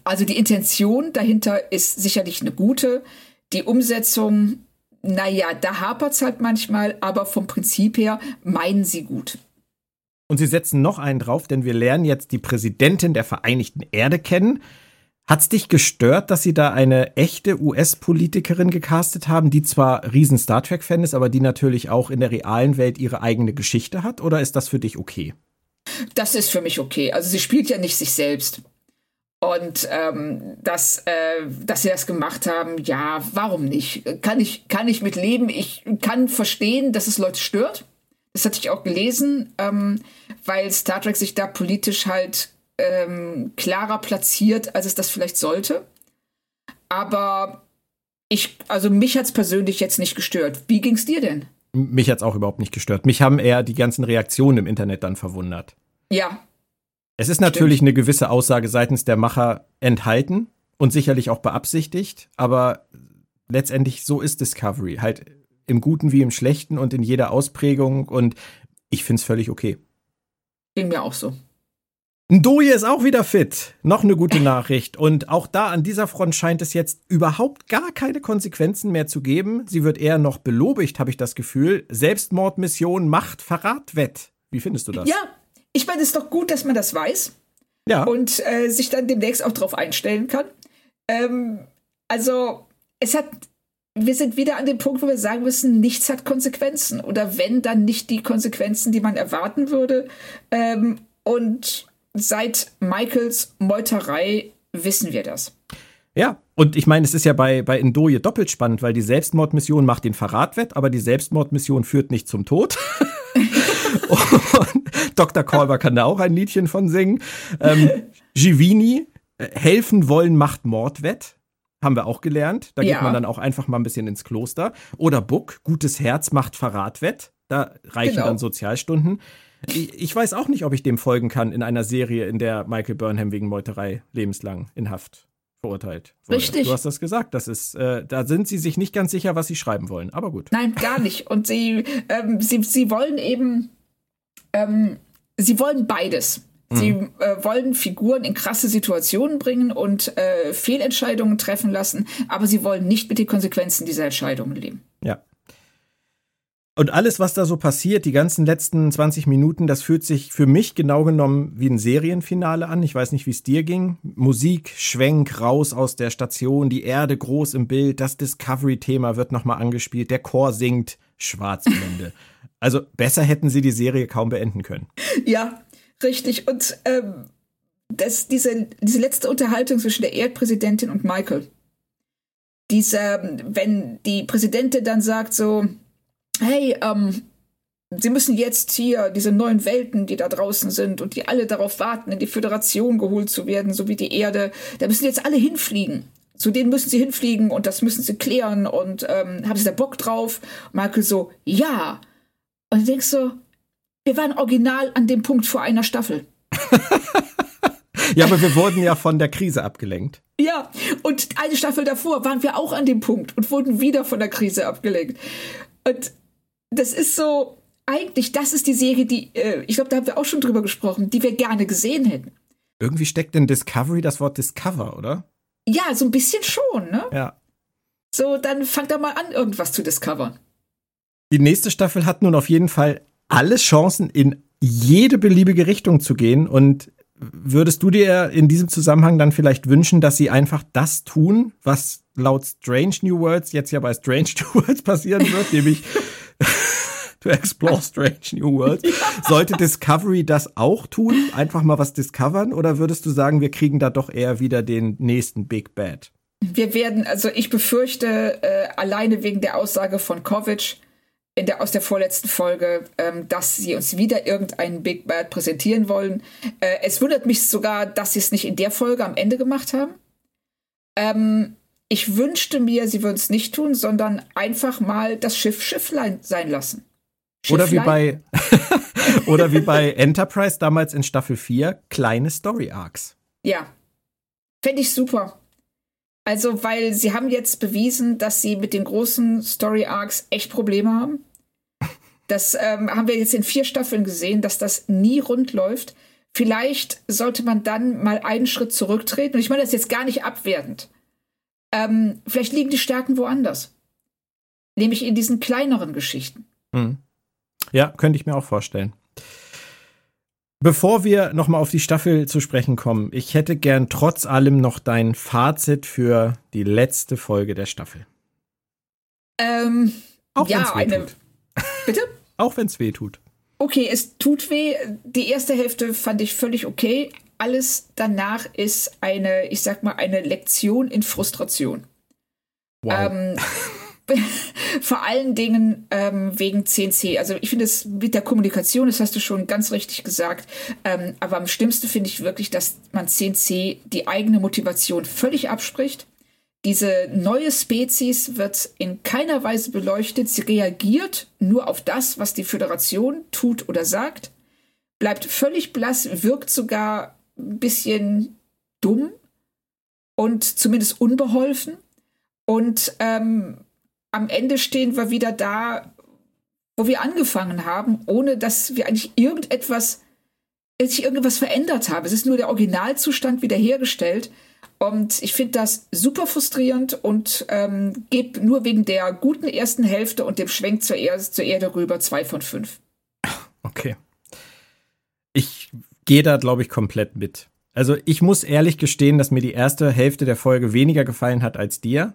also die Intention dahinter ist sicherlich eine gute. Die Umsetzung, naja, da hapert es halt manchmal, aber vom Prinzip her meinen sie gut. Und sie setzen noch einen drauf, denn wir lernen jetzt die Präsidentin der Vereinigten Erde kennen. Hat's dich gestört, dass sie da eine echte US-Politikerin gecastet haben, die zwar riesen Star Trek-Fan ist, aber die natürlich auch in der realen Welt ihre eigene Geschichte hat? Oder ist das für dich okay? Das ist für mich okay. Also sie spielt ja nicht sich selbst. Und ähm, dass, äh, dass sie das gemacht haben, ja, warum nicht? Kann ich, kann ich mit leben. Ich kann verstehen, dass es Leute stört. Das hatte ich auch gelesen, ähm, weil Star Trek sich da politisch halt ähm, klarer platziert, als es das vielleicht sollte. Aber ich, also mich hat es persönlich jetzt nicht gestört. Wie ging es dir denn? Mich hat es auch überhaupt nicht gestört. Mich haben eher die ganzen Reaktionen im Internet dann verwundert. Ja. Es ist natürlich Stimmt. eine gewisse Aussage seitens der Macher enthalten und sicherlich auch beabsichtigt, aber letztendlich so ist Discovery. Halt im Guten wie im Schlechten und in jeder Ausprägung und ich finde es völlig okay. Ging mir auch so. Ndoye ist auch wieder fit. Noch eine gute Nachricht. Und auch da an dieser Front scheint es jetzt überhaupt gar keine Konsequenzen mehr zu geben. Sie wird eher noch belobigt, habe ich das Gefühl. Selbstmordmission macht Verrat wett. Wie findest du das? Ja, ich meine, es ist doch gut, dass man das weiß. Ja. Und äh, sich dann demnächst auch darauf einstellen kann. Ähm, also, es hat. Wir sind wieder an dem Punkt, wo wir sagen müssen, nichts hat Konsequenzen. Oder wenn, dann nicht die Konsequenzen, die man erwarten würde. Ähm, und seit Michaels Meuterei wissen wir das. Ja, und ich meine, es ist ja bei, bei Indoje doppelt spannend, weil die Selbstmordmission macht den Verrat wett, aber die Selbstmordmission führt nicht zum Tod. und Dr. Kolber kann da auch ein Liedchen von singen. Ähm, Givini, äh, helfen wollen macht Mord wett. Haben wir auch gelernt. Da ja. geht man dann auch einfach mal ein bisschen ins Kloster. Oder Buck, gutes Herz macht Verrat wett. Da reichen genau. dann Sozialstunden. Ich weiß auch nicht, ob ich dem folgen kann in einer Serie, in der Michael Burnham wegen Meuterei lebenslang in Haft verurteilt wurde. Richtig. Du hast das gesagt. Das ist, äh, da sind sie sich nicht ganz sicher, was sie schreiben wollen. Aber gut. Nein, gar nicht. Und sie, ähm, sie, sie wollen eben, ähm, sie wollen beides. Sie mhm. äh, wollen Figuren in krasse Situationen bringen und äh, Fehlentscheidungen treffen lassen, aber sie wollen nicht mit den Konsequenzen dieser Entscheidungen leben. Und alles, was da so passiert, die ganzen letzten 20 Minuten, das fühlt sich für mich genau genommen wie ein Serienfinale an. Ich weiß nicht, wie es dir ging. Musik, Schwenk raus aus der Station, die Erde groß im Bild, das Discovery-Thema wird nochmal angespielt, der Chor singt, Schwarzblende. Also besser hätten sie die Serie kaum beenden können. Ja, richtig. Und ähm, das, diese, diese letzte Unterhaltung zwischen der Erdpräsidentin und Michael. Diese, wenn die Präsidentin dann sagt so, hey, ähm, Sie müssen jetzt hier diese neuen Welten, die da draußen sind und die alle darauf warten, in die Föderation geholt zu werden, so wie die Erde, da müssen jetzt alle hinfliegen. Zu denen müssen sie hinfliegen und das müssen sie klären und ähm, haben sie da Bock drauf? Und Michael so, ja. Und du denkst so, wir waren original an dem Punkt vor einer Staffel. ja, aber wir wurden ja von der Krise abgelenkt. Ja, und eine Staffel davor waren wir auch an dem Punkt und wurden wieder von der Krise abgelenkt. Und das ist so, eigentlich, das ist die Serie, die, äh, ich glaube, da haben wir auch schon drüber gesprochen, die wir gerne gesehen hätten. Irgendwie steckt in Discovery das Wort Discover, oder? Ja, so ein bisschen schon, ne? Ja. So, dann fangt da mal an, irgendwas zu discovern. Die nächste Staffel hat nun auf jeden Fall alle Chancen, in jede beliebige Richtung zu gehen. Und würdest du dir in diesem Zusammenhang dann vielleicht wünschen, dass sie einfach das tun, was laut Strange New Worlds jetzt ja bei Strange New Worlds passieren wird, nämlich to explore strange new worlds. Sollte Discovery das auch tun? Einfach mal was discovern? Oder würdest du sagen, wir kriegen da doch eher wieder den nächsten Big Bad? Wir werden, also ich befürchte, äh, alleine wegen der Aussage von Kovic in der, aus der vorletzten Folge, ähm, dass sie uns wieder irgendeinen Big Bad präsentieren wollen. Äh, es wundert mich sogar, dass sie es nicht in der Folge am Ende gemacht haben. Ähm, ich wünschte mir, sie würden es nicht tun, sondern einfach mal das Schiff Schifflein sein lassen. Oder wie bei oder wie bei Enterprise damals in Staffel 4, kleine Story Arcs. Ja. Fände ich super. Also, weil sie haben jetzt bewiesen, dass sie mit den großen Story Arcs echt Probleme haben. Das ähm, haben wir jetzt in vier Staffeln gesehen, dass das nie rund läuft. Vielleicht sollte man dann mal einen Schritt zurücktreten. Und ich meine das jetzt gar nicht abwertend. Ähm, vielleicht liegen die Stärken woanders. Nämlich in diesen kleineren Geschichten. Mhm. Ja, könnte ich mir auch vorstellen. Bevor wir nochmal auf die Staffel zu sprechen kommen, ich hätte gern trotz allem noch dein Fazit für die letzte Folge der Staffel. Ähm, auch ja, weh eine. Tut. Bitte? auch wenn es weh tut. Okay, es tut weh. Die erste Hälfte fand ich völlig okay. Alles danach ist eine, ich sag mal, eine Lektion in Frustration. Wow. Ähm, vor allen Dingen ähm, wegen CNC. Also ich finde es mit der Kommunikation, das hast du schon ganz richtig gesagt, ähm, aber am schlimmsten finde ich wirklich, dass man CNC die eigene Motivation völlig abspricht. Diese neue Spezies wird in keiner Weise beleuchtet. Sie reagiert nur auf das, was die Föderation tut oder sagt, bleibt völlig blass, wirkt sogar ein bisschen dumm und zumindest unbeholfen. Und ähm, am Ende stehen wir wieder da, wo wir angefangen haben, ohne dass wir eigentlich irgendetwas, sich irgendwas verändert haben. Es ist nur der Originalzustand wiederhergestellt. Und ich finde das super frustrierend und ähm, gebe nur wegen der guten ersten Hälfte und dem Schwenk zur, er zur Erde rüber zwei von fünf. Okay. Ich gehe da, glaube ich, komplett mit. Also ich muss ehrlich gestehen, dass mir die erste Hälfte der Folge weniger gefallen hat als dir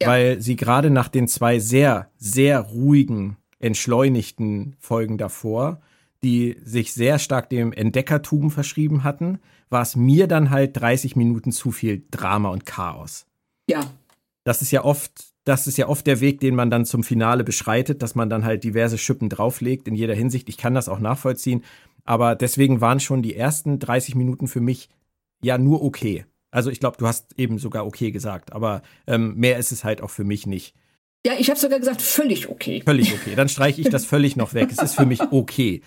ja. weil sie gerade nach den zwei sehr, sehr ruhigen, entschleunigten Folgen davor, die sich sehr stark dem Entdeckertum verschrieben hatten, war es mir dann halt 30 Minuten zu viel Drama und Chaos. Ja. Das ist ja oft, das ist ja oft der Weg, den man dann zum Finale beschreitet, dass man dann halt diverse Schippen drauflegt in jeder Hinsicht. Ich kann das auch nachvollziehen, aber deswegen waren schon die ersten 30 Minuten für mich ja nur okay. Also ich glaube, du hast eben sogar okay gesagt, aber ähm, mehr ist es halt auch für mich nicht. Ja, ich habe sogar gesagt, völlig okay. Völlig okay. Dann streiche ich das völlig noch weg. Es ist für mich okay. okay.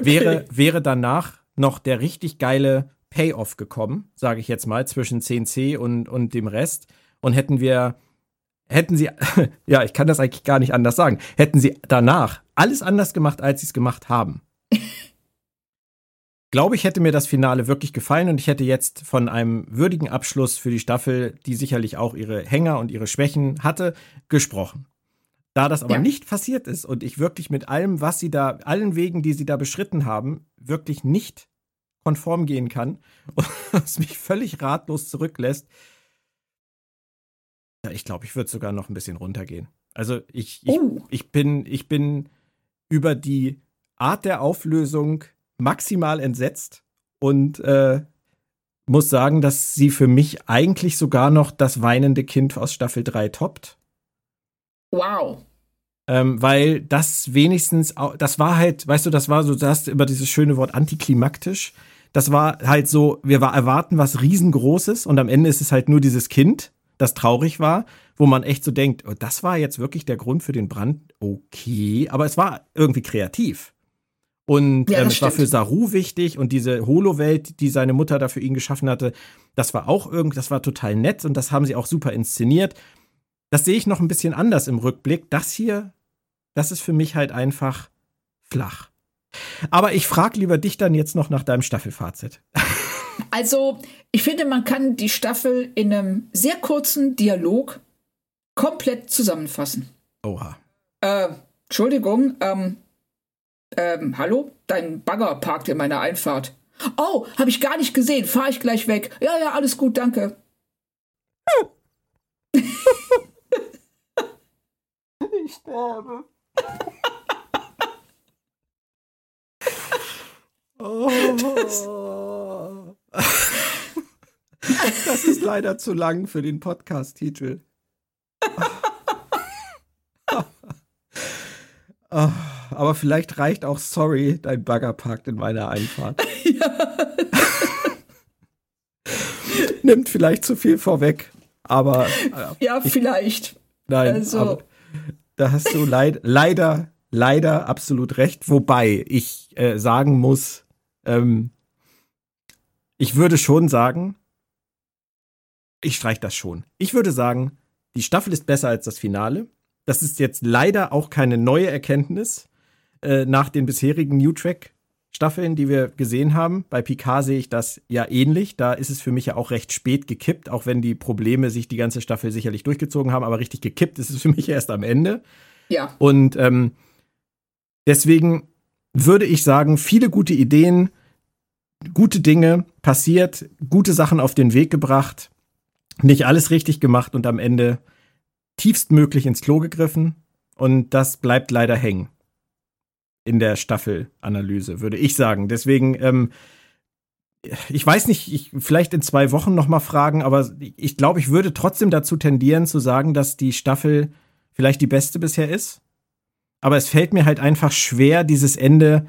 Wäre, wäre danach noch der richtig geile Payoff gekommen, sage ich jetzt mal, zwischen CNC und, und dem Rest. Und hätten wir, hätten sie, ja, ich kann das eigentlich gar nicht anders sagen, hätten sie danach alles anders gemacht, als sie es gemacht haben glaube ich, hätte mir das Finale wirklich gefallen und ich hätte jetzt von einem würdigen Abschluss für die Staffel, die sicherlich auch ihre Hänger und ihre Schwächen hatte, gesprochen. Da das aber ja. nicht passiert ist und ich wirklich mit allem, was sie da, allen Wegen, die sie da beschritten haben, wirklich nicht konform gehen kann und es mich völlig ratlos zurücklässt, ich glaube, ich würde sogar noch ein bisschen runtergehen. Also ich, ich, oh. ich bin, ich bin über die Art der Auflösung maximal entsetzt und äh, muss sagen, dass sie für mich eigentlich sogar noch das weinende Kind aus Staffel 3 toppt. Wow. Ähm, weil das wenigstens, das war halt, weißt du, das war so, du hast immer dieses schöne Wort antiklimaktisch. Das war halt so, wir erwarten was riesengroßes und am Ende ist es halt nur dieses Kind, das traurig war, wo man echt so denkt, oh, das war jetzt wirklich der Grund für den Brand. Okay, aber es war irgendwie kreativ. Und ja, ähm, es war für Saru wichtig und diese Holo-Welt, die seine Mutter da für ihn geschaffen hatte, das war auch irgendwie, das war total nett und das haben sie auch super inszeniert. Das sehe ich noch ein bisschen anders im Rückblick. Das hier, das ist für mich halt einfach flach. Aber ich frage lieber dich dann jetzt noch nach deinem Staffelfazit. Also, ich finde, man kann die Staffel in einem sehr kurzen Dialog komplett zusammenfassen. Oha. Äh, Entschuldigung, ähm, ähm, hallo? Dein Bagger parkt in meiner Einfahrt. Oh, habe ich gar nicht gesehen. Fahr ich gleich weg. Ja, ja, alles gut, danke. ich sterbe. oh. Das ist leider zu lang für den Podcast-Titel. Oh, aber vielleicht reicht auch Sorry, dein Bagger parkt in meiner Einfahrt. Ja. Nimmt vielleicht zu viel vorweg, aber. Äh, ja, ich, vielleicht. Nein, also. da hast du leid, leider, leider absolut recht. Wobei ich äh, sagen muss, ähm, ich würde schon sagen, ich streiche das schon. Ich würde sagen, die Staffel ist besser als das Finale. Das ist jetzt leider auch keine neue Erkenntnis äh, nach den bisherigen New Track Staffeln, die wir gesehen haben. Bei Picard sehe ich das ja ähnlich. Da ist es für mich ja auch recht spät gekippt, auch wenn die Probleme sich die ganze Staffel sicherlich durchgezogen haben. Aber richtig gekippt ist es für mich erst am Ende. Ja. Und ähm, deswegen würde ich sagen, viele gute Ideen, gute Dinge passiert, gute Sachen auf den Weg gebracht, nicht alles richtig gemacht und am Ende tiefstmöglich ins Klo gegriffen und das bleibt leider hängen in der Staffelanalyse, würde ich sagen. Deswegen, ähm, ich weiß nicht, ich vielleicht in zwei Wochen noch mal fragen, aber ich glaube, ich würde trotzdem dazu tendieren zu sagen, dass die Staffel vielleicht die beste bisher ist. Aber es fällt mir halt einfach schwer, dieses Ende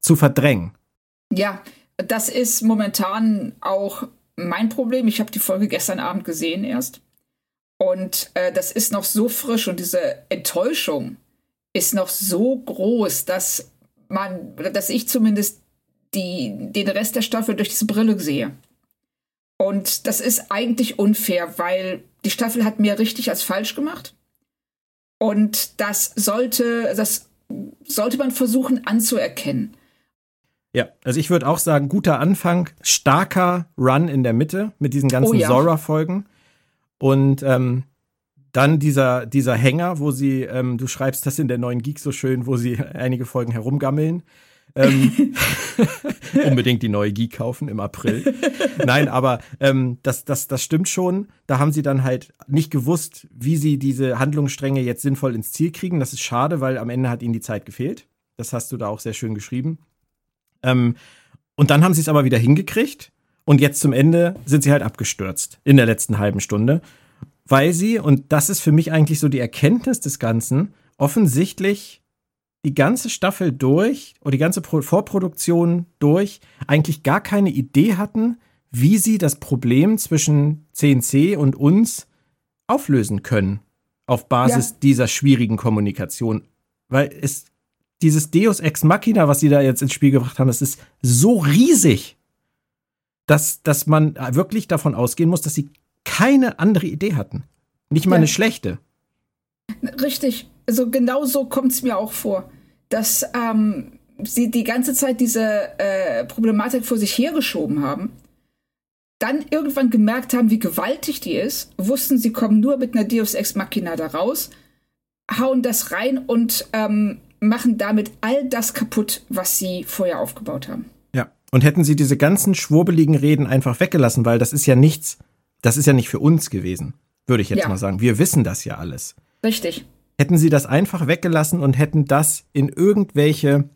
zu verdrängen. Ja, das ist momentan auch mein Problem. Ich habe die Folge gestern Abend gesehen erst. Und äh, das ist noch so frisch und diese Enttäuschung ist noch so groß, dass man, dass ich zumindest die, den Rest der Staffel durch diese Brille sehe. Und das ist eigentlich unfair, weil die Staffel hat mehr richtig als falsch gemacht. Und das sollte, das sollte man versuchen anzuerkennen. Ja, also ich würde auch sagen, guter Anfang, starker Run in der Mitte mit diesen ganzen oh ja. Zora-Folgen. Und ähm, dann dieser, dieser Hänger, wo sie, ähm, du schreibst das in der neuen Geek so schön, wo sie einige Folgen herumgammeln. ähm, unbedingt die neue Geek kaufen im April. Nein, aber ähm, das, das, das stimmt schon. Da haben sie dann halt nicht gewusst, wie sie diese Handlungsstränge jetzt sinnvoll ins Ziel kriegen. Das ist schade, weil am Ende hat ihnen die Zeit gefehlt. Das hast du da auch sehr schön geschrieben. Ähm, und dann haben sie es aber wieder hingekriegt. Und jetzt zum Ende sind sie halt abgestürzt in der letzten halben Stunde, weil sie, und das ist für mich eigentlich so die Erkenntnis des Ganzen, offensichtlich die ganze Staffel durch oder die ganze Vorproduktion durch eigentlich gar keine Idee hatten, wie sie das Problem zwischen CNC und uns auflösen können auf Basis ja. dieser schwierigen Kommunikation. Weil es dieses Deus Ex Machina, was sie da jetzt ins Spiel gebracht haben, das ist so riesig dass, dass man wirklich davon ausgehen muss, dass sie keine andere Idee hatten. Nicht mal ja. eine schlechte. Richtig. Also genau so kommt es mir auch vor, dass ähm, sie die ganze Zeit diese äh, Problematik vor sich hergeschoben haben, dann irgendwann gemerkt haben, wie gewaltig die ist, wussten, sie kommen nur mit einer Deus Ex Machina da raus, hauen das rein und ähm, machen damit all das kaputt, was sie vorher aufgebaut haben. Und hätten sie diese ganzen schwurbeligen Reden einfach weggelassen, weil das ist ja nichts, das ist ja nicht für uns gewesen, würde ich jetzt ja. mal sagen. Wir wissen das ja alles. Richtig. hätten sie das einfach weggelassen und hätten das in irgendwelche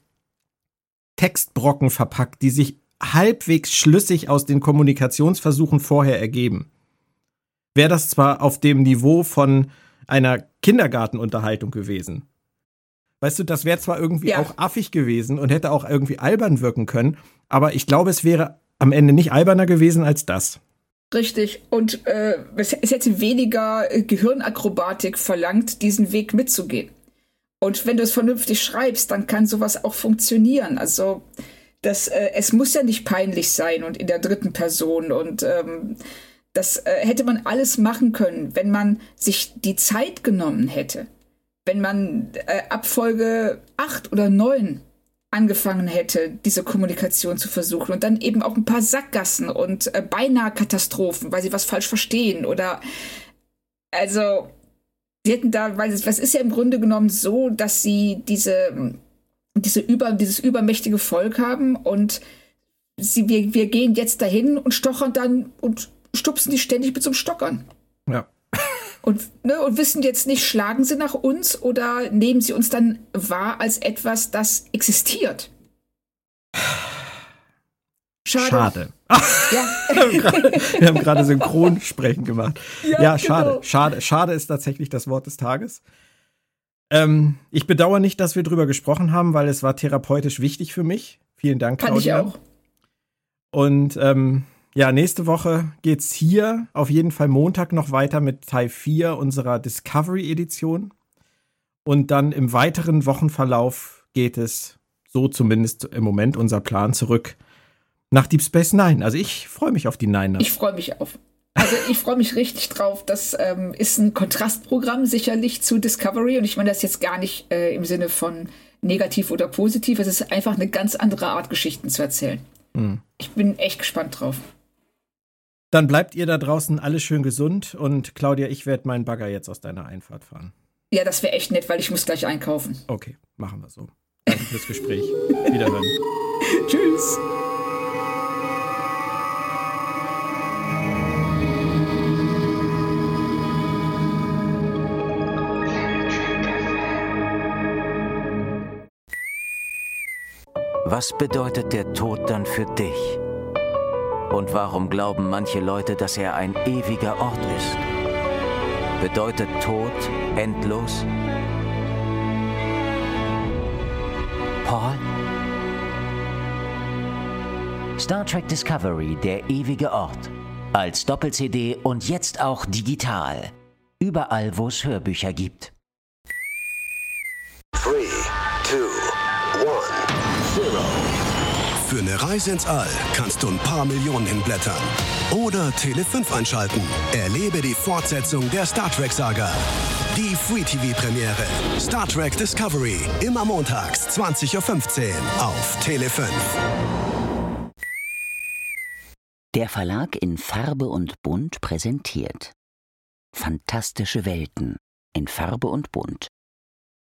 Textbrocken verpackt, die sich halbwegs schlüssig aus den Kommunikationsversuchen vorher ergeben. Wäre das zwar auf dem Niveau von einer Kindergartenunterhaltung gewesen. Weißt du, das wäre zwar irgendwie ja. auch affig gewesen und hätte auch irgendwie albern wirken können, aber ich glaube, es wäre am Ende nicht alberner gewesen als das. Richtig. Und äh, es, hätte weniger äh, Gehirnakrobatik verlangt, diesen Weg mitzugehen. Und wenn du es vernünftig schreibst, dann kann sowas auch funktionieren. Also das, äh, es muss ja nicht peinlich sein und in der dritten Person. Und ähm, das äh, hätte man alles machen können, wenn man sich die Zeit genommen hätte. Wenn man äh, ab Folge 8 oder 9 angefangen hätte, diese Kommunikation zu versuchen und dann eben auch ein paar Sackgassen und äh, beinahe Katastrophen, weil sie was falsch verstehen oder also sie hätten da, weil es, ist ja im Grunde genommen so, dass sie diese, diese über, dieses übermächtige Volk haben und sie, wir, wir gehen jetzt dahin und stochern dann und stupsen die ständig mit so einem Stock an. Ja. Und, ne, und wissen jetzt nicht, schlagen sie nach uns oder nehmen sie uns dann wahr als etwas, das existiert? Schade. Schade. Ja. wir haben gerade Synchronsprechen gemacht. Ja, ja schade. Genau. Schade. Schade ist tatsächlich das Wort des Tages. Ähm, ich bedauere nicht, dass wir drüber gesprochen haben, weil es war therapeutisch wichtig für mich. Vielen Dank, Claudia. Fand ich auch. Und ähm, ja, nächste Woche geht's hier auf jeden Fall Montag noch weiter mit Teil 4 unserer Discovery Edition. Und dann im weiteren Wochenverlauf geht es, so zumindest im Moment unser Plan, zurück nach Deep Space Nine. Also ich freue mich auf die Nine. Ich freue mich auf. Also ich freue mich richtig drauf. Das ähm, ist ein Kontrastprogramm sicherlich zu Discovery. Und ich meine das jetzt gar nicht äh, im Sinne von negativ oder positiv. Es ist einfach eine ganz andere Art, Geschichten zu erzählen. Mhm. Ich bin echt gespannt drauf. Dann bleibt ihr da draußen alle schön gesund und Claudia, ich werde meinen Bagger jetzt aus deiner Einfahrt fahren. Ja, das wäre echt nett, weil ich muss gleich einkaufen. Okay, machen wir so. Danke fürs Gespräch. Wiederhören. Tschüss. Was bedeutet der Tod dann für dich? Und warum glauben manche Leute, dass er ein ewiger Ort ist? Bedeutet Tod endlos? Paul? Star Trek Discovery, der ewige Ort. Als Doppel-CD und jetzt auch digital. Überall, wo es Hörbücher gibt. 3, Für eine Reise ins All kannst du ein paar Millionen hinblättern. Oder Tele 5 einschalten. Erlebe die Fortsetzung der Star Trek-Saga. Die Free TV-Premiere. Star Trek Discovery. Immer montags, 20.15 Uhr auf Tele 5. Der Verlag in Farbe und Bunt präsentiert. Fantastische Welten in Farbe und Bunt.